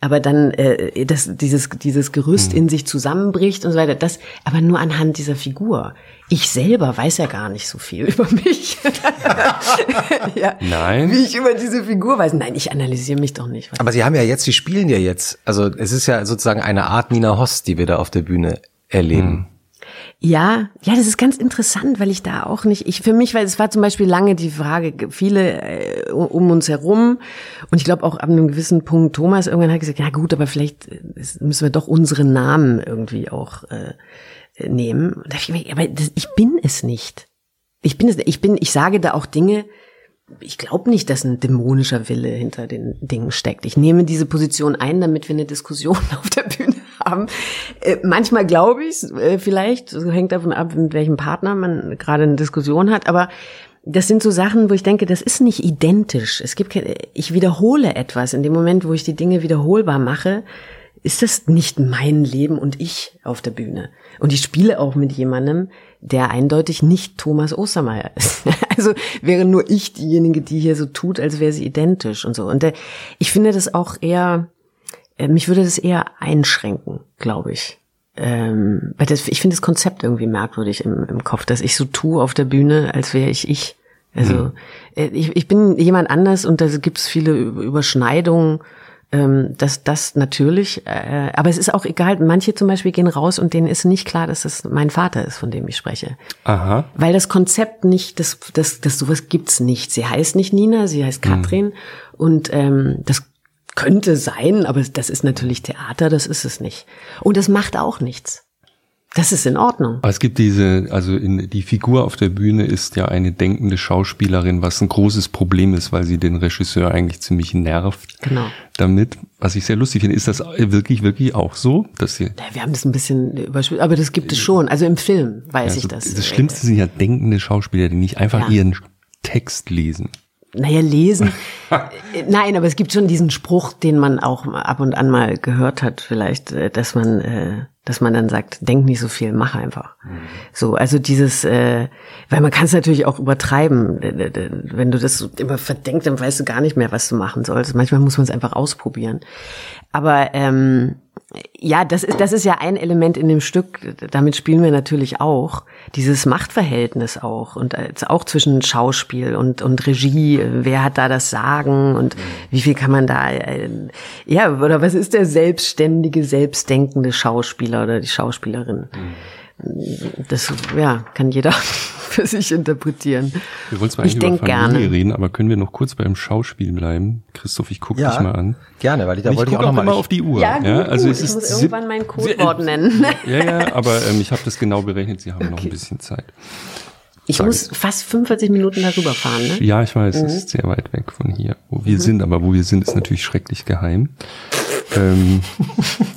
Speaker 3: Aber dann äh, das, dieses, dieses Gerüst hm. in sich zusammenbricht und so weiter. Das, aber nur anhand dieser Figur. Ich selber weiß ja gar nicht so viel über mich.
Speaker 1: ja, Nein.
Speaker 3: Wie ich über diese Figur weiß. Nein, ich analysiere mich doch nicht.
Speaker 2: Aber Sie haben ja jetzt, Sie spielen ja jetzt. Also es ist ja sozusagen eine Art Nina Host, die wir da auf der Bühne erleben. Hm.
Speaker 3: Ja, ja, das ist ganz interessant, weil ich da auch nicht, ich für mich, weil es war zum Beispiel lange die Frage, viele äh, um uns herum und ich glaube auch ab einem gewissen Punkt Thomas irgendwann hat gesagt, ja gut, aber vielleicht äh, müssen wir doch unsere Namen irgendwie auch äh, nehmen. Und da ich mir, aber das, ich bin es nicht. Ich bin es, ich bin, ich sage da auch Dinge, ich glaube nicht, dass ein dämonischer Wille hinter den Dingen steckt. Ich nehme diese Position ein, damit wir eine Diskussion auf der Bühne haben. Äh, manchmal glaube ich es äh, vielleicht, so hängt davon ab, mit welchem Partner man gerade eine Diskussion hat, aber das sind so Sachen, wo ich denke, das ist nicht identisch. Es gibt, keine, ich wiederhole etwas. In dem Moment, wo ich die Dinge wiederholbar mache, ist das nicht mein Leben und ich auf der Bühne. Und ich spiele auch mit jemandem, der eindeutig nicht Thomas Ostermeier ist. Also wäre nur ich diejenige, die hier so tut, als wäre sie identisch und so. Und der, ich finde das auch eher, äh, mich würde das eher einschränken, glaube ich. Ähm, weil das, ich finde das Konzept irgendwie merkwürdig im, im Kopf, dass ich so tue auf der Bühne, als wäre ich ich. Also mhm. ich, ich bin jemand anders und da gibt es viele Überschneidungen ähm, das, das natürlich, äh, aber es ist auch egal. Manche zum Beispiel gehen raus und denen ist nicht klar, dass das mein Vater ist, von dem ich spreche.
Speaker 1: Aha.
Speaker 3: Weil das Konzept nicht, das, das, das sowas gibt's nicht. Sie heißt nicht Nina, sie heißt mhm. Katrin mhm. und ähm, das könnte sein, aber das ist natürlich Theater, das ist es nicht. Und das macht auch nichts. Das ist in Ordnung.
Speaker 1: Aber es gibt diese, also in, die Figur auf der Bühne ist ja eine denkende Schauspielerin, was ein großes Problem ist, weil sie den Regisseur eigentlich ziemlich nervt.
Speaker 3: Genau.
Speaker 1: Damit, was ich sehr lustig finde, ist das wirklich, wirklich auch so, dass sie.
Speaker 3: Ja, wir haben das ein bisschen überspielt, aber das gibt es schon. Also im Film weiß ja, ich das.
Speaker 1: Das Schlimmste sind ja denkende Schauspieler, die nicht einfach ja. ihren Text lesen.
Speaker 3: Naja, lesen. Nein, aber es gibt schon diesen Spruch, den man auch ab und an mal gehört hat, vielleicht, äh, dass man, äh, dass man dann sagt, denk nicht so viel, mach einfach. Mhm. So, also dieses, äh, weil man kann es natürlich auch übertreiben. Wenn du das immer verdenkst, dann weißt du gar nicht mehr, was du machen sollst. Manchmal muss man es einfach ausprobieren. Aber ähm, ja, das ist, das ist ja ein Element in dem Stück. Damit spielen wir natürlich auch dieses Machtverhältnis auch und auch zwischen Schauspiel und, und Regie. Wer hat da das Sagen und wie viel kann man da, äh, ja, oder was ist der selbstständige, selbstdenkende Schauspieler oder die Schauspielerin? Mhm das ja, kann jeder für sich interpretieren.
Speaker 1: Wir wollen zwar ich über Familie gerne. reden, aber können wir noch kurz beim Schauspiel bleiben? Christoph, ich gucke ja, dich mal an.
Speaker 2: Gerne, weil ich da ich wollte ich auch noch mal
Speaker 1: immer auf die Uhr.
Speaker 3: Ja, gut, ja also es ich muss irgendwann mein Codewort nennen.
Speaker 1: Ja, ja, aber ähm, ich habe das genau berechnet. Sie haben okay. noch ein bisschen Zeit.
Speaker 3: Ich Sag muss fast 45 Minuten darüber fahren, ne?
Speaker 1: Ja, ich weiß, mhm. es ist sehr weit weg von hier, wo wir mhm. sind, aber wo wir sind, ist natürlich schrecklich geheim. ähm,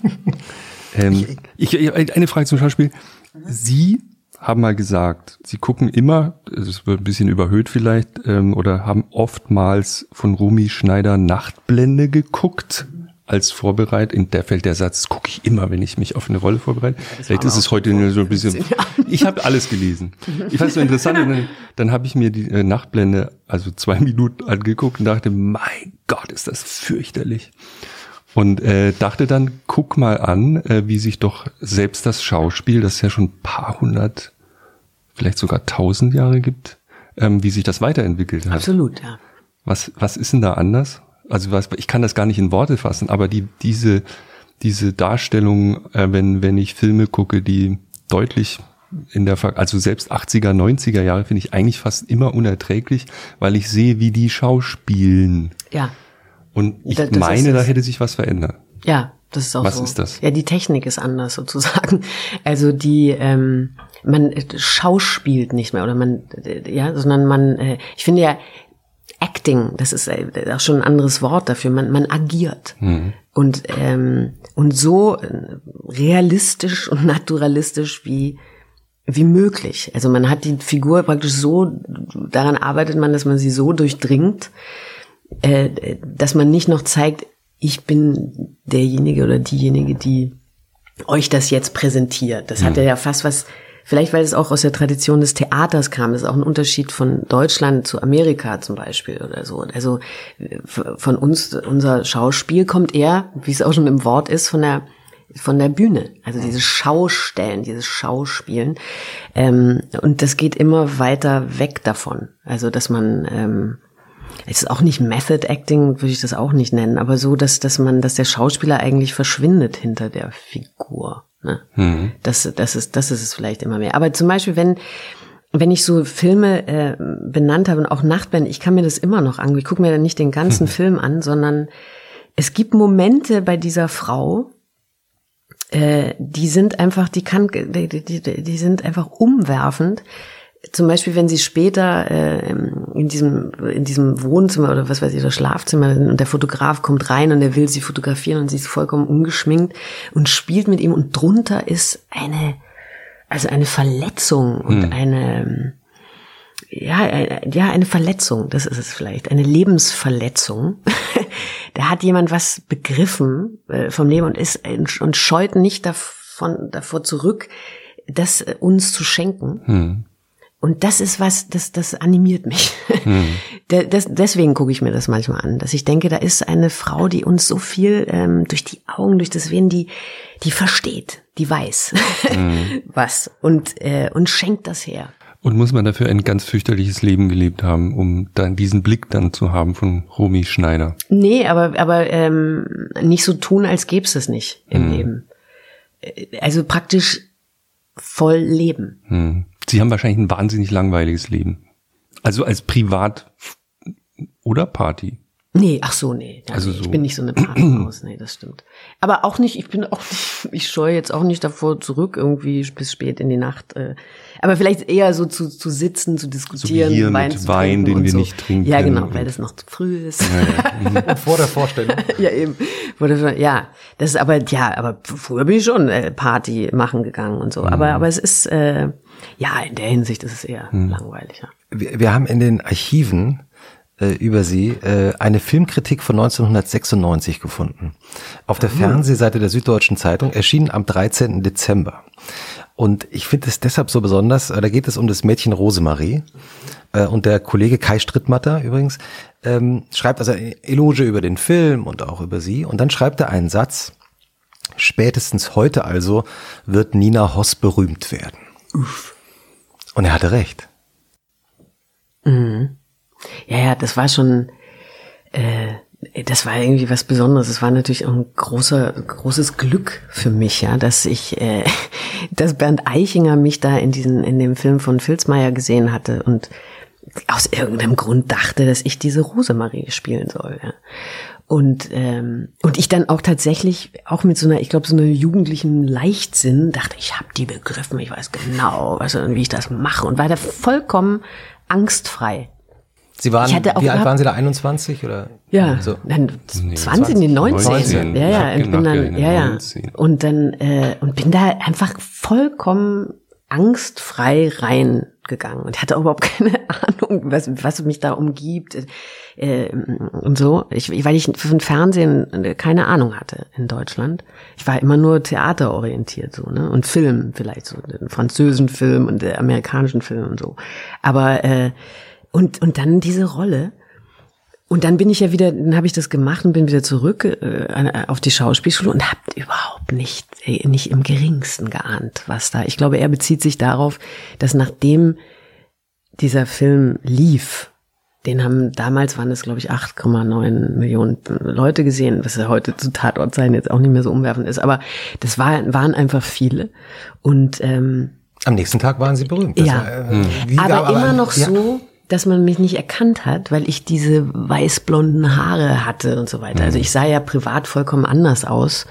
Speaker 1: ähm, ich, eine Frage zum Schauspiel. Sie haben mal gesagt, Sie gucken immer, es wird ein bisschen überhöht vielleicht, ähm, oder haben oftmals von Rumi Schneider Nachtblende geguckt. als Vorbereitung. In der fällt der Satz, gucke ich immer, wenn ich mich auf eine Rolle vorbereite. Vielleicht ist es heute nur so ein bisschen. Ich habe alles gelesen. Ich fand es so interessant. Und dann, dann habe ich mir die äh, Nachtblende, also zwei Minuten angeguckt und dachte, mein Gott, ist das fürchterlich. Und äh, dachte dann, guck mal an, äh, wie sich doch selbst das Schauspiel, das ja schon ein paar hundert, vielleicht sogar tausend Jahre gibt, ähm, wie sich das weiterentwickelt hat.
Speaker 3: Absolut, ja.
Speaker 1: Was, was ist denn da anders? Also was, ich kann das gar nicht in Worte fassen, aber die, diese, diese Darstellung, äh, wenn, wenn ich Filme gucke, die deutlich in der, also selbst 80er, 90er Jahre finde ich eigentlich fast immer unerträglich, weil ich sehe, wie die schauspielen.
Speaker 3: Ja.
Speaker 1: Und ich
Speaker 3: Da-
Speaker 1: meine, da hätte sich was verändert.
Speaker 3: Ja, das ist auch
Speaker 1: Was
Speaker 3: so.
Speaker 1: ist das?
Speaker 3: Ja, die Technik ist anders sozusagen. Also die, ähm, man äh, schauspielt nicht mehr oder man, äh, ja, sondern man, äh, ich finde ja, Acting, das ist äh, auch schon ein anderes Wort dafür. Man, man agiert und ähm, und so realistisch und naturalistisch wie wie möglich. Also man hat die Figur praktisch so, daran arbeitet man, dass man sie so durchdringt, äh, dass man nicht noch zeigt, ich bin derjenige oder diejenige, die euch das jetzt präsentiert. Das hat ja fast was, vielleicht weil es auch aus der Tradition des Theaters kam, das ist auch ein Unterschied von Deutschland zu Amerika zum Beispiel oder so. Also von uns, unser Schauspiel kommt eher, wie es auch schon im Wort ist, von der von der Bühne, also dieses Schaustellen, dieses Schauspielen. Ähm, und das geht immer weiter weg davon. Also dass man ähm, es ist auch nicht Method Acting, würde ich das auch nicht nennen, aber so, dass, dass man, dass der Schauspieler eigentlich verschwindet hinter der Figur. Ne? Das, das ist, das ist es vielleicht immer mehr. Aber zum Beispiel, wenn, wenn ich so Filme äh, benannt habe und auch Nachtband, ich kann mir das immer noch angucken. Ich gucke mir dann nicht den ganzen Film an, sondern es gibt Momente bei dieser Frau, äh, die sind einfach, die kann, die, die, die sind einfach umwerfend. Zum Beispiel, wenn sie später äh, in diesem in diesem Wohnzimmer oder was weiß ich oder Schlafzimmer sind und der Fotograf kommt rein und er will sie fotografieren und sie ist vollkommen ungeschminkt und spielt mit ihm und drunter ist eine also eine Verletzung und eine ja, äh, ja, eine Verletzung, das ist es vielleicht, eine Lebensverletzung. da hat jemand was begriffen äh, vom Leben und ist und scheut nicht davon davor zurück, das äh, uns zu schenken. Und das ist was, das, das animiert mich. Da- das, deswegen gucke ich mir das manchmal an, dass ich denke, da ist eine Frau, die uns so viel ähm, durch die Augen, durch das Venen, die, die versteht, die weiß was und, äh, und schenkt das her.
Speaker 1: Und muss man dafür ein ganz fürchterliches Leben gelebt haben, um dann diesen Blick dann zu haben von Romy Schneider.
Speaker 3: Nee, aber, aber ähm, nicht so tun, als gäbe es es nicht im Leben. Äh, Also praktisch voll leben.
Speaker 1: Sie haben wahrscheinlich ein wahnsinnig langweiliges Leben. Also als Privat oder Party.
Speaker 3: Nee, ach so, nee. Ja,
Speaker 1: Also
Speaker 3: nee,
Speaker 1: so.
Speaker 3: Ich bin nicht so eine Partymaus, nee, das stimmt. Aber auch nicht, ich bin auch nicht, ich scheue jetzt auch nicht davor zurück, irgendwie bis spät in die Nacht. Äh, aber vielleicht eher so zu, zu sitzen, zu diskutieren,
Speaker 1: hier
Speaker 3: Wein
Speaker 1: mit
Speaker 3: zu
Speaker 1: Wein,
Speaker 3: trinken
Speaker 1: den
Speaker 3: und
Speaker 1: wir
Speaker 3: so.
Speaker 1: nicht trinken
Speaker 3: Ja, genau, weil das noch zu früh ist.
Speaker 2: Vor der Vorstellung.
Speaker 3: ja, eben. Wurde schon, ja, das ist aber, ja, aber früher bin ich schon äh, Party machen gegangen und so. Aber, aber es ist, äh, ja, in der Hinsicht ist es eher langweiliger.
Speaker 2: Wir, wir haben in den Archiven äh, über sie äh, eine Filmkritik von 1996 gefunden. Auf der Fernsehseite der Süddeutschen Zeitung, erschienen am 13. Dezember. Und ich finde es deshalb so besonders, äh, da geht es um das Mädchen Rosemarie. Äh, und der Kollege Kai Strittmatter übrigens ähm, schreibt also eine Eloge über den Film und auch über sie. Und dann schreibt er einen Satz, spätestens heute also wird Nina Hoss berühmt werden. Und er hatte recht.
Speaker 3: Ja, ja, das war schon, äh, das war irgendwie was Besonderes. Es war natürlich auch ein großer, großes Glück für mich, ja, dass ich, äh, dass Bernd Eichinger mich da in diesen, in dem Film von Filzmeier gesehen hatte und aus irgendeinem Grund dachte, dass ich diese Rosemarie spielen soll. Ja. Und, ähm, und ich dann auch tatsächlich, auch mit so einer, ich glaube, so einer jugendlichen Leichtsinn, dachte, ich habe die begriffen, ich weiß genau, was, und wie ich das mache und war da vollkommen angstfrei.
Speaker 2: Sie waren,
Speaker 3: auch
Speaker 2: wie alt waren Sie da? 21 oder?
Speaker 3: Ja,
Speaker 2: So.
Speaker 3: dann
Speaker 1: Nee,
Speaker 3: 20, nee, 19.
Speaker 1: 19.
Speaker 3: Ja, ja, und bin dann, ja, ja.
Speaker 1: 19.
Speaker 3: Und dann, äh, und bin da einfach vollkommen angstfrei rein gegangen und hatte überhaupt keine Ahnung, was, was mich da umgibt äh, und so. Ich, weil ich von Fernsehen keine Ahnung hatte in Deutschland. Ich war immer nur theaterorientiert so, ne? Und Film vielleicht so, den französischen Film und den amerikanischen Film und so. Aber äh, und und dann diese Rolle und dann bin ich ja wieder, dann habe ich das gemacht und bin wieder zurück äh, auf die Schauspielschule und habe überhaupt nicht, äh, nicht im geringsten geahnt, was da. Ich glaube, er bezieht sich darauf, dass nachdem dieser Film lief, den haben damals waren es glaube ich 8,9 Millionen Leute gesehen, was ja heute zu Tatort sein jetzt auch nicht mehr so umwerfend ist, aber das war, waren einfach viele und ähm,
Speaker 2: am nächsten Tag waren sie berühmt.
Speaker 3: Das ja, war, äh, aber, aber, immer noch ja. so dass man mich nicht erkannt hat, weil ich diese weißblonden Haare hatte und so weiter. Also mhm. ich sah ja privat vollkommen anders aus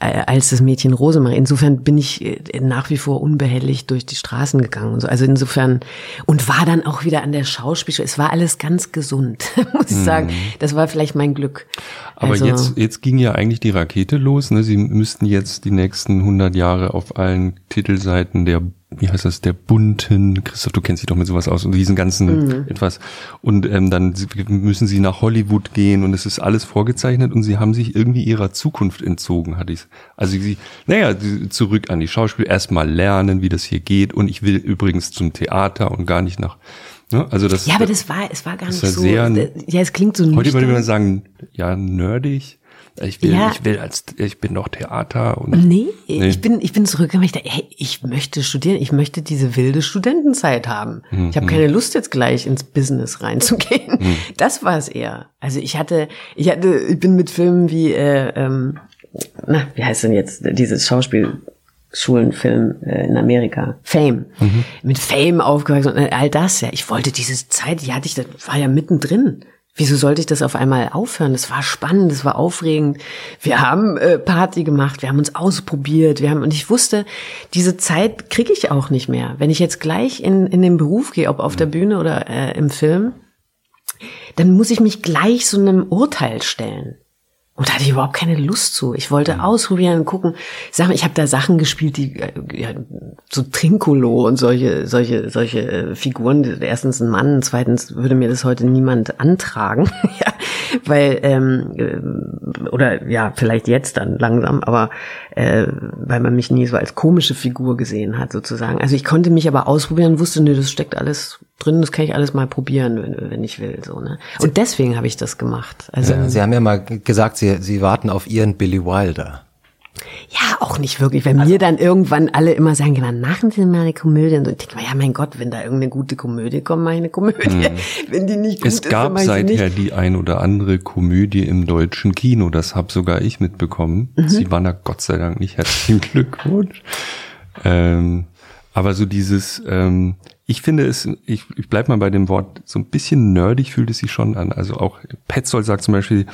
Speaker 3: äh, als das Mädchen Rosemarie. Insofern bin ich äh, nach wie vor unbehelligt durch die Straßen gegangen und so. Also insofern und war dann auch wieder an der Schauspielschule. Es war alles ganz gesund, muss ich mhm. sagen. Das war vielleicht mein Glück.
Speaker 1: Aber also, jetzt jetzt ging ja eigentlich die Rakete los. Ne? Sie müssten jetzt die nächsten 100 Jahre auf allen Titelseiten der wie heißt das, der bunten, Christoph, du kennst dich doch mit sowas aus und diesen ganzen mhm. etwas. Und ähm, dann müssen sie nach Hollywood gehen und es ist alles vorgezeichnet und sie haben sich irgendwie ihrer Zukunft entzogen, hatte ich. Also sie, naja, zurück an die Schauspiel, erstmal lernen, wie das hier geht und ich will übrigens zum Theater und gar nicht nach
Speaker 3: Ne?
Speaker 1: Also das,
Speaker 3: ja, aber das war, es war gar nicht so. Sehr, ja, es klingt so
Speaker 1: Heute würde man sagen, ja, nerdig. Ich will, ja. ich will als, ich bin doch Theater und.
Speaker 3: Nee, nee. ich bin, ich bin zurückgekommen. Ich dachte, hey, ich möchte studieren. Ich möchte diese wilde Studentenzeit haben. Mhm. Ich habe keine Lust jetzt gleich ins Business reinzugehen. Mhm. Das war es eher. Also ich hatte, ich hatte, ich bin mit Filmen wie, äh, ähm, na, wie heißt denn jetzt dieses Schauspiel? Schulenfilm äh, in Amerika, Fame, mhm. mit Fame aufgewachsen und all das, ja. Ich wollte diese Zeit, die hatte ich, das war ja mittendrin. Wieso sollte ich das auf einmal aufhören? Das war spannend, das war aufregend. Wir haben äh, Party gemacht, wir haben uns ausprobiert, wir haben und ich wusste, diese Zeit kriege ich auch nicht mehr. Wenn ich jetzt gleich in in den Beruf gehe, ob auf der Bühne oder äh, im Film, dann muss ich mich gleich so einem Urteil stellen. Und da hatte ich überhaupt keine Lust zu. Ich wollte mhm. ausprobieren und gucken. Sachen, ich habe da Sachen gespielt, die äh, ja, so Trinkolo und solche, solche, solche äh, Figuren. Erstens ein Mann, zweitens würde mir das heute niemand antragen. ja, weil, ähm, äh, oder ja, vielleicht jetzt dann langsam, aber äh, weil man mich nie so als komische Figur gesehen hat, sozusagen. Also ich konnte mich aber ausprobieren und wusste, nee, das steckt alles drin, das kann ich alles mal probieren, wenn, wenn ich will. So, ne? Und deswegen habe ich das gemacht.
Speaker 2: Also, Sie haben ja mal gesagt, Sie, Sie warten auf Ihren Billy Wilder.
Speaker 3: Ja, auch nicht wirklich. Wenn also, mir dann irgendwann alle immer sagen, wann machen Sie mal eine Komödie? Und ich denke mal, ja, mein Gott, wenn da irgendeine gute Komödie kommt, mache ich eine Komödie. Mhm.
Speaker 1: Wenn die nicht gut es ist, Es gab seither die ein oder andere Komödie im deutschen Kino. Das habe sogar ich mitbekommen. Mhm. Sie waren da Gott sei Dank nicht. Herzlichen Glückwunsch. Ähm, aber so dieses, ähm, ich finde es, ich, ich bleib mal bei dem Wort, so ein bisschen nerdig fühlt es sich schon an. Also auch Petzold sagt zum Beispiel,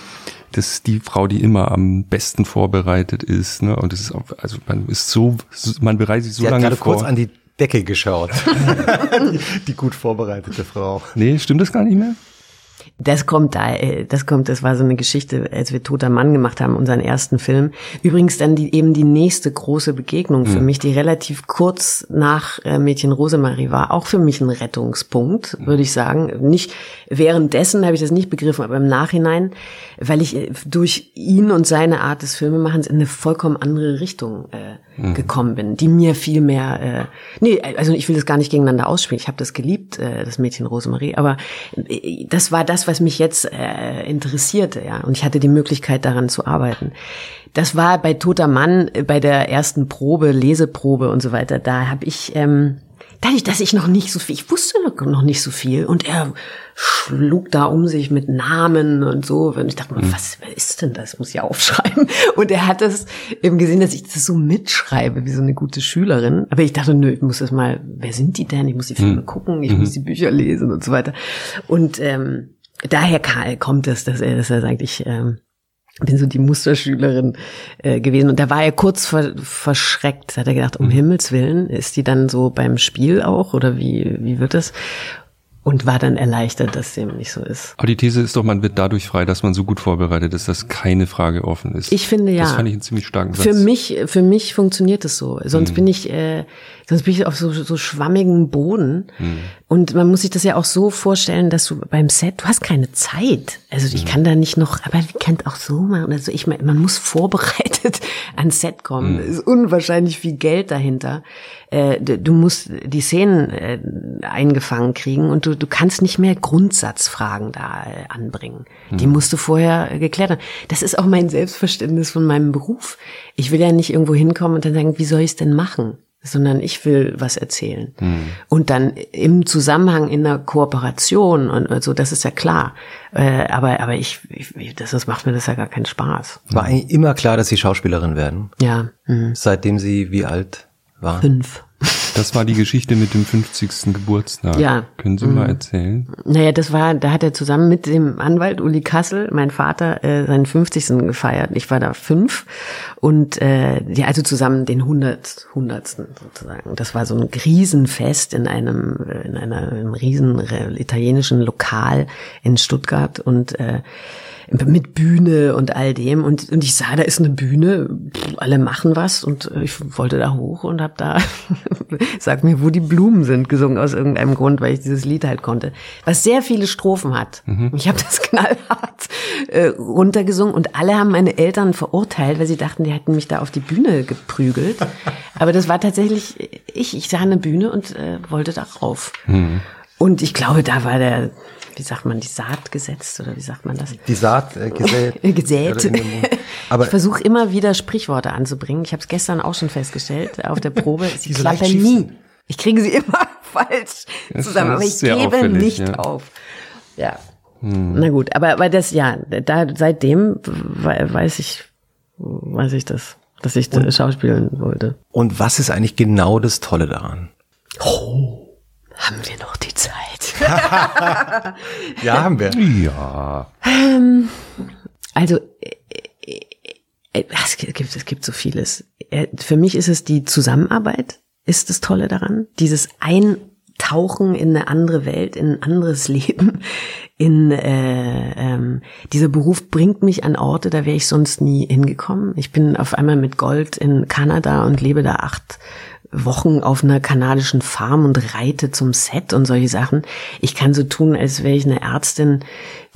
Speaker 1: das ist die Frau, die immer am besten vorbereitet ist. Ne? Und es ist auch, also man ist so, man bereitet sich so Sie lange hat gerade
Speaker 2: vor. kurz an die Decke geschaut. die, die gut vorbereitete Frau.
Speaker 1: Nee, stimmt das gar nicht mehr?
Speaker 3: Das kommt da, äh, das kommt, das war so eine Geschichte, als wir Toter Mann gemacht haben, unseren ersten Film. Übrigens dann die, eben die nächste große Begegnung für mhm. mich, die relativ kurz nach äh, Mädchen Rosemarie war, auch für mich ein Rettungspunkt, würde ich sagen. Nicht währenddessen habe ich das nicht begriffen, aber im Nachhinein, weil ich äh, durch ihn und seine Art des Filmemachens in eine vollkommen andere Richtung äh, mhm. gekommen bin, die mir viel mehr, äh, nee, also ich will das gar nicht gegeneinander ausspielen. Ich habe das geliebt, äh, das Mädchen Rosemarie, aber äh, das war das, was mich jetzt äh, interessierte, ja. Und ich hatte die Möglichkeit, daran zu arbeiten. Das war bei Toter Mann, äh, bei der ersten Probe, Leseprobe und so weiter, da habe ich, ähm, dadurch, dass ich noch nicht so viel, ich wusste noch nicht so viel und er schlug da um sich mit Namen und so und ich dachte mir, mhm. was ist denn das? Muss ich aufschreiben. Und er hat das eben gesehen, dass ich das so mitschreibe, wie so eine gute Schülerin. Aber ich dachte, nö, ich muss das mal, wer sind die denn? Ich muss die Filme mhm. gucken, ich mhm. muss die Bücher lesen und so weiter. Und ähm, daher kommt es, dass er, dass er sagt, ich ähm, bin so die Musterschülerin äh, gewesen. Und da war er kurz ver verschreckt. Da hat er gedacht, um mhm. Himmels Willen, ist die dann so beim Spiel auch oder wie, wie wird das? Und war dann erleichtert, dass dem nicht so ist.
Speaker 1: Aber die These ist doch, man wird dadurch frei, dass man so gut vorbereitet ist, dass keine Frage offen ist.
Speaker 3: Ich finde ja.
Speaker 1: Das fand ich einen ziemlich starken Satz.
Speaker 3: Für mich, für mich funktioniert es so. Sonst mhm. bin ich, äh, sonst bin ich auf so, so schwammigen Boden. Mhm. Und man muss sich das ja auch so vorstellen, dass du beim Set, du hast keine Zeit. Also ich mhm. kann da nicht noch, aber ich kann auch so machen. Also ich, man muss vorbereitet ans Set kommen. Mhm. Es ist unwahrscheinlich viel Geld dahinter. Äh, du musst die Szenen äh, eingefangen kriegen und du, du kannst nicht mehr Grundsatzfragen da äh, anbringen. Mhm. Die musst du vorher geklärt haben. Das ist auch mein Selbstverständnis von meinem Beruf. Ich will ja nicht irgendwo hinkommen und dann sagen, wie soll ich es denn machen? sondern ich will was erzählen. Mhm. Und dann im Zusammenhang in einer Kooperation und so, also das ist ja klar. Äh, aber aber ich, ich das, das macht mir das ja gar keinen Spaß.
Speaker 2: War eigentlich immer klar, dass Sie Schauspielerin werden?
Speaker 3: Ja. Mhm.
Speaker 2: Seitdem Sie wie alt waren?
Speaker 3: Fünf.
Speaker 1: Das war die Geschichte mit dem 50. Geburtstag.
Speaker 3: Ja.
Speaker 1: Können Sie mhm. mal erzählen?
Speaker 3: Naja, das war, da hat er zusammen mit dem Anwalt Uli Kassel, mein Vater, äh, seinen 50. gefeiert. Ich war da fünf und äh, ja, also zusammen den 100. 100. sozusagen. Das war so ein Riesenfest in einem, in einer, einem riesen italienischen Lokal in Stuttgart und äh, mit Bühne und all dem. Und, und ich sah, da ist eine Bühne, alle machen was und ich wollte da hoch und habe da, sag mir, wo die Blumen sind, gesungen aus irgendeinem Grund, weil ich dieses Lied halt konnte. Was sehr viele Strophen hat. Mhm. Ich habe das knallhart äh, runtergesungen und alle haben meine Eltern verurteilt, weil sie dachten, die hätten mich da auf die Bühne geprügelt. Aber das war tatsächlich ich. Ich sah eine Bühne und äh, wollte da rauf. Mhm. Und ich glaube, da war der wie sagt man, die Saat gesetzt oder wie sagt man das?
Speaker 2: Die Saat äh, gesät.
Speaker 3: gesät. Aber ich versuche immer wieder Sprichworte anzubringen. Ich habe es gestern auch schon festgestellt auf der Probe. Sie klappen nie. Ich kriege sie immer falsch zusammen, aber ich gebe nicht ja. auf. Ja. Hm. Na gut, aber, aber das, ja, da, seitdem weiß ich, weiß ich das, dass ich und, schauspielen wollte.
Speaker 2: Und was ist eigentlich genau das Tolle daran?
Speaker 3: Oh. Haben wir noch die Zeit?
Speaker 2: ja, haben wir.
Speaker 1: Ja.
Speaker 3: Ähm, also, äh, äh, es gibt, es gibt so vieles. Äh, für mich ist es die Zusammenarbeit, ist das Tolle daran. Dieses Eintauchen in eine andere Welt, in ein anderes Leben. In äh, ähm, dieser Beruf bringt mich an Orte, da wäre ich sonst nie hingekommen. Ich bin auf einmal mit Gold in Kanada und lebe da acht Wochen auf einer kanadischen Farm und reite zum Set und solche Sachen. Ich kann so tun, als wäre ich eine Ärztin,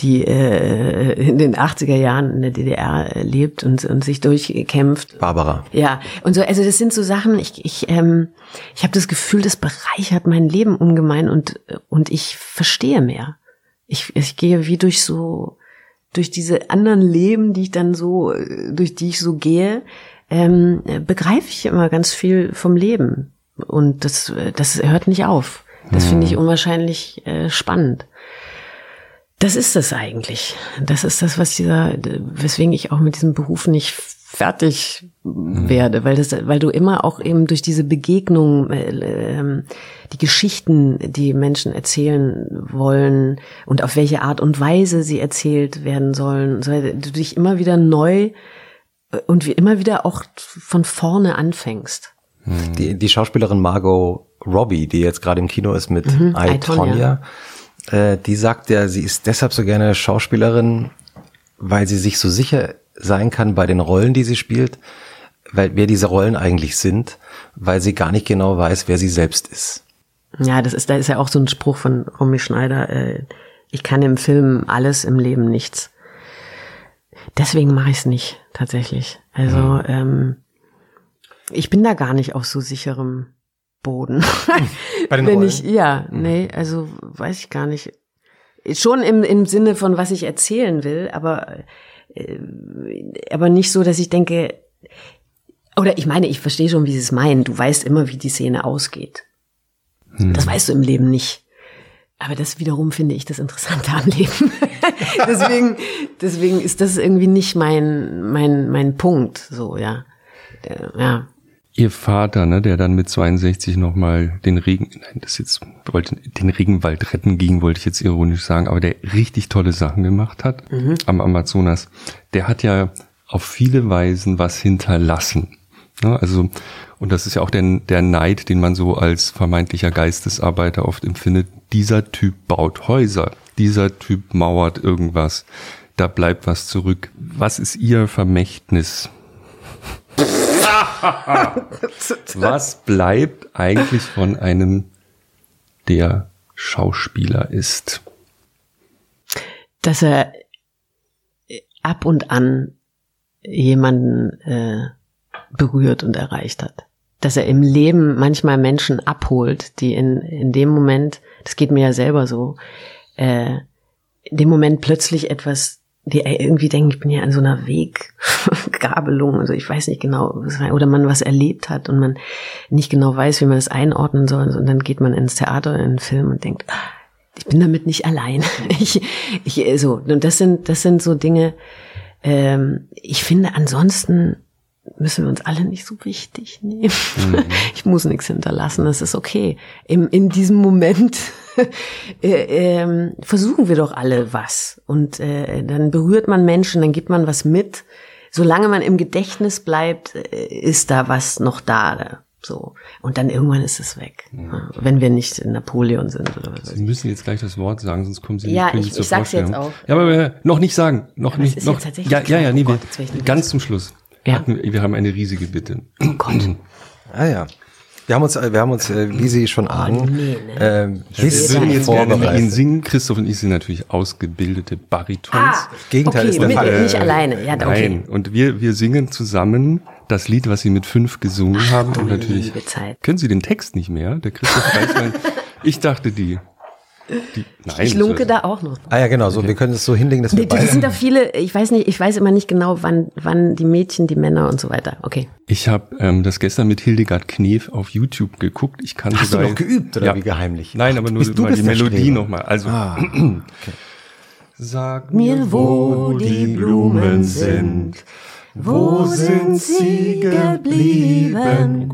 Speaker 3: die äh, in den 80er Jahren in der DDR lebt und, und sich durchkämpft.
Speaker 2: Barbara.
Speaker 3: Ja, und so, also das sind so Sachen, ich, ich, ähm, ich habe das Gefühl, das bereichert mein Leben ungemein und, und ich verstehe mehr. Ich, ich gehe wie durch so, durch diese anderen Leben, die ich dann so, durch die ich so gehe, ähm, begreife ich immer ganz viel vom Leben. Und das, das hört nicht auf. Das finde ich mhm. unwahrscheinlich äh, spannend. Das ist es eigentlich. Das ist das, was dieser, weswegen ich auch mit diesem Beruf nicht fertig mhm. werde, weil das, weil du immer auch eben durch diese Begegnung, äh, äh, die Geschichten, die Menschen erzählen wollen und auf welche Art und Weise sie erzählt werden sollen, so, du dich immer wieder neu und wie immer wieder auch von vorne anfängst.
Speaker 2: Hm. Die, die Schauspielerin Margot Robbie, die jetzt gerade im Kino ist mit mhm, I, Tonya, äh, die sagt ja, sie ist deshalb so gerne Schauspielerin, weil sie sich so sicher sein kann bei den Rollen, die sie spielt, weil wer diese Rollen eigentlich sind, weil sie gar nicht genau weiß, wer sie selbst ist.
Speaker 3: Ja, das ist, da ist ja auch so ein Spruch von Romy Schneider, äh, ich kann im Film alles, im Leben nichts. Deswegen mache ich es nicht, tatsächlich. Also mhm. ähm, ich bin da gar nicht auf so sicherem Boden.
Speaker 2: Bei den
Speaker 3: Wenn
Speaker 2: Rollen?
Speaker 3: ich, ja, mhm. nee, also weiß ich gar nicht. Schon im, im Sinne von, was ich erzählen will, aber, äh, aber nicht so, dass ich denke, oder ich meine, ich verstehe schon, wie sie es meinen. Du weißt immer, wie die Szene ausgeht. Mhm. Das weißt du im Leben nicht. Aber das wiederum finde ich das Interessante am Leben. deswegen, deswegen ist das irgendwie nicht mein, mein, mein Punkt, so, ja. Ja.
Speaker 1: Ihr Vater, ne, der dann mit 62 nochmal den Regen, nein, das jetzt, wollte, den Regenwald retten ging, wollte ich jetzt ironisch sagen, aber der richtig tolle Sachen gemacht hat mhm. am Amazonas, der hat ja auf viele Weisen was hinterlassen. Ne? Also, und das ist ja auch der, der Neid, den man so als vermeintlicher Geistesarbeiter oft empfindet, dieser Typ baut Häuser, dieser Typ mauert irgendwas, da bleibt was zurück. Was ist Ihr Vermächtnis? was bleibt eigentlich von einem, der Schauspieler ist?
Speaker 3: Dass er ab und an jemanden äh, berührt und erreicht hat. Dass er im Leben manchmal Menschen abholt, die in, in dem Moment, das geht mir ja selber so, äh, in dem Moment plötzlich etwas, die irgendwie denken, ich bin ja an so einer Weggabelung, also ich weiß nicht genau, oder man was erlebt hat und man nicht genau weiß, wie man das einordnen soll, und dann geht man ins Theater, in den Film und denkt, ah, ich bin damit nicht allein. Ich, ich, so, und das sind, das sind so Dinge, ähm, ich finde, ansonsten müssen wir uns alle nicht so wichtig nehmen. Mhm. Ich muss nichts hinterlassen, das ist okay. Im, in diesem Moment äh, äh, versuchen wir doch alle was. Und äh, dann berührt man Menschen, dann gibt man was mit. Solange man im Gedächtnis bleibt, äh, ist da was noch da. So. Und dann irgendwann ist es weg. Ja. Wenn wir nicht in Napoleon sind oder was.
Speaker 1: Sie müssen jetzt gleich das Wort sagen, sonst kommen Sie
Speaker 3: ja, nicht ich, zur ich sag's jetzt auch.
Speaker 1: Ja, aber noch nicht sagen. Noch aber nicht. Noch, ja, ja, ja, nee, oh wir, ganz zum Schluss. Ja. Wir, wir haben eine riesige Bitte.
Speaker 2: Oh Gott. ah ja. Wir haben uns, wir haben uns, äh, wie Sie schon ahnen, oh, nee, ne? ähm,
Speaker 1: bisschen jetzt vorbereitet. Ihn singen. Christoph und ich sind natürlich ausgebildete Baritons. Ah,
Speaker 3: Gegenteil okay, ist der mit, Fall. Nicht alleine. Ja, okay.
Speaker 1: Nein, und wir, wir singen zusammen das Lied, was Sie mit fünf gesungen Ach, haben. Und natürlich können Sie den Text nicht mehr. Der Christoph Reismann. ich dachte die.
Speaker 3: Die, nein, ich lunke da auch noch.
Speaker 2: Ah ja, genau, so, wir können es so hinlegen, dass wir
Speaker 3: beide... Das sind da viele, ich weiß nicht, ich weiß immer nicht genau, wann, wann die Mädchen, die Männer und so weiter. Okay.
Speaker 1: Ich habe ähm, das gestern mit Hildegard Knef auf YouTube geguckt. Ich kann
Speaker 2: Hast sogar, du noch geübt oder ja, wie geheimlich?
Speaker 1: Nein, aber nur mal die Melodie nochmal. Also, ah, okay. Sag mir, wo die Blumen sind, wo sind sie geblieben?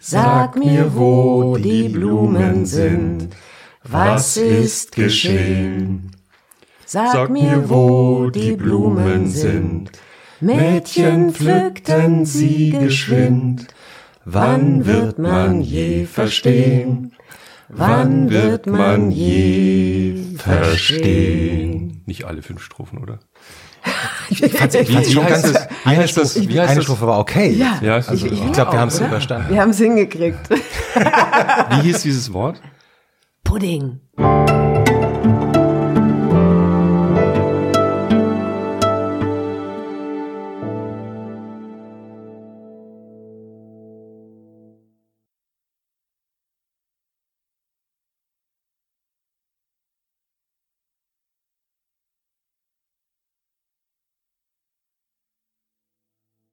Speaker 1: Sag mir, wo die Blumen sind was ist geschehen? Sag mir, wo die Blumen sind. Mädchen pflückten sie geschwind. Wann wird man je verstehen? Wann wird man je verstehen? Nicht alle fünf Strophen, oder?
Speaker 2: ich fand's, ich fand's schon ganz, das, wie heißt das, wie heißt eine Strophe war okay.
Speaker 3: Ja,
Speaker 2: ja also, ich, ich, ich glaube, wir haben es überstanden.
Speaker 3: Wir haben es hingekriegt.
Speaker 1: wie hieß dieses Wort?
Speaker 3: Pudding.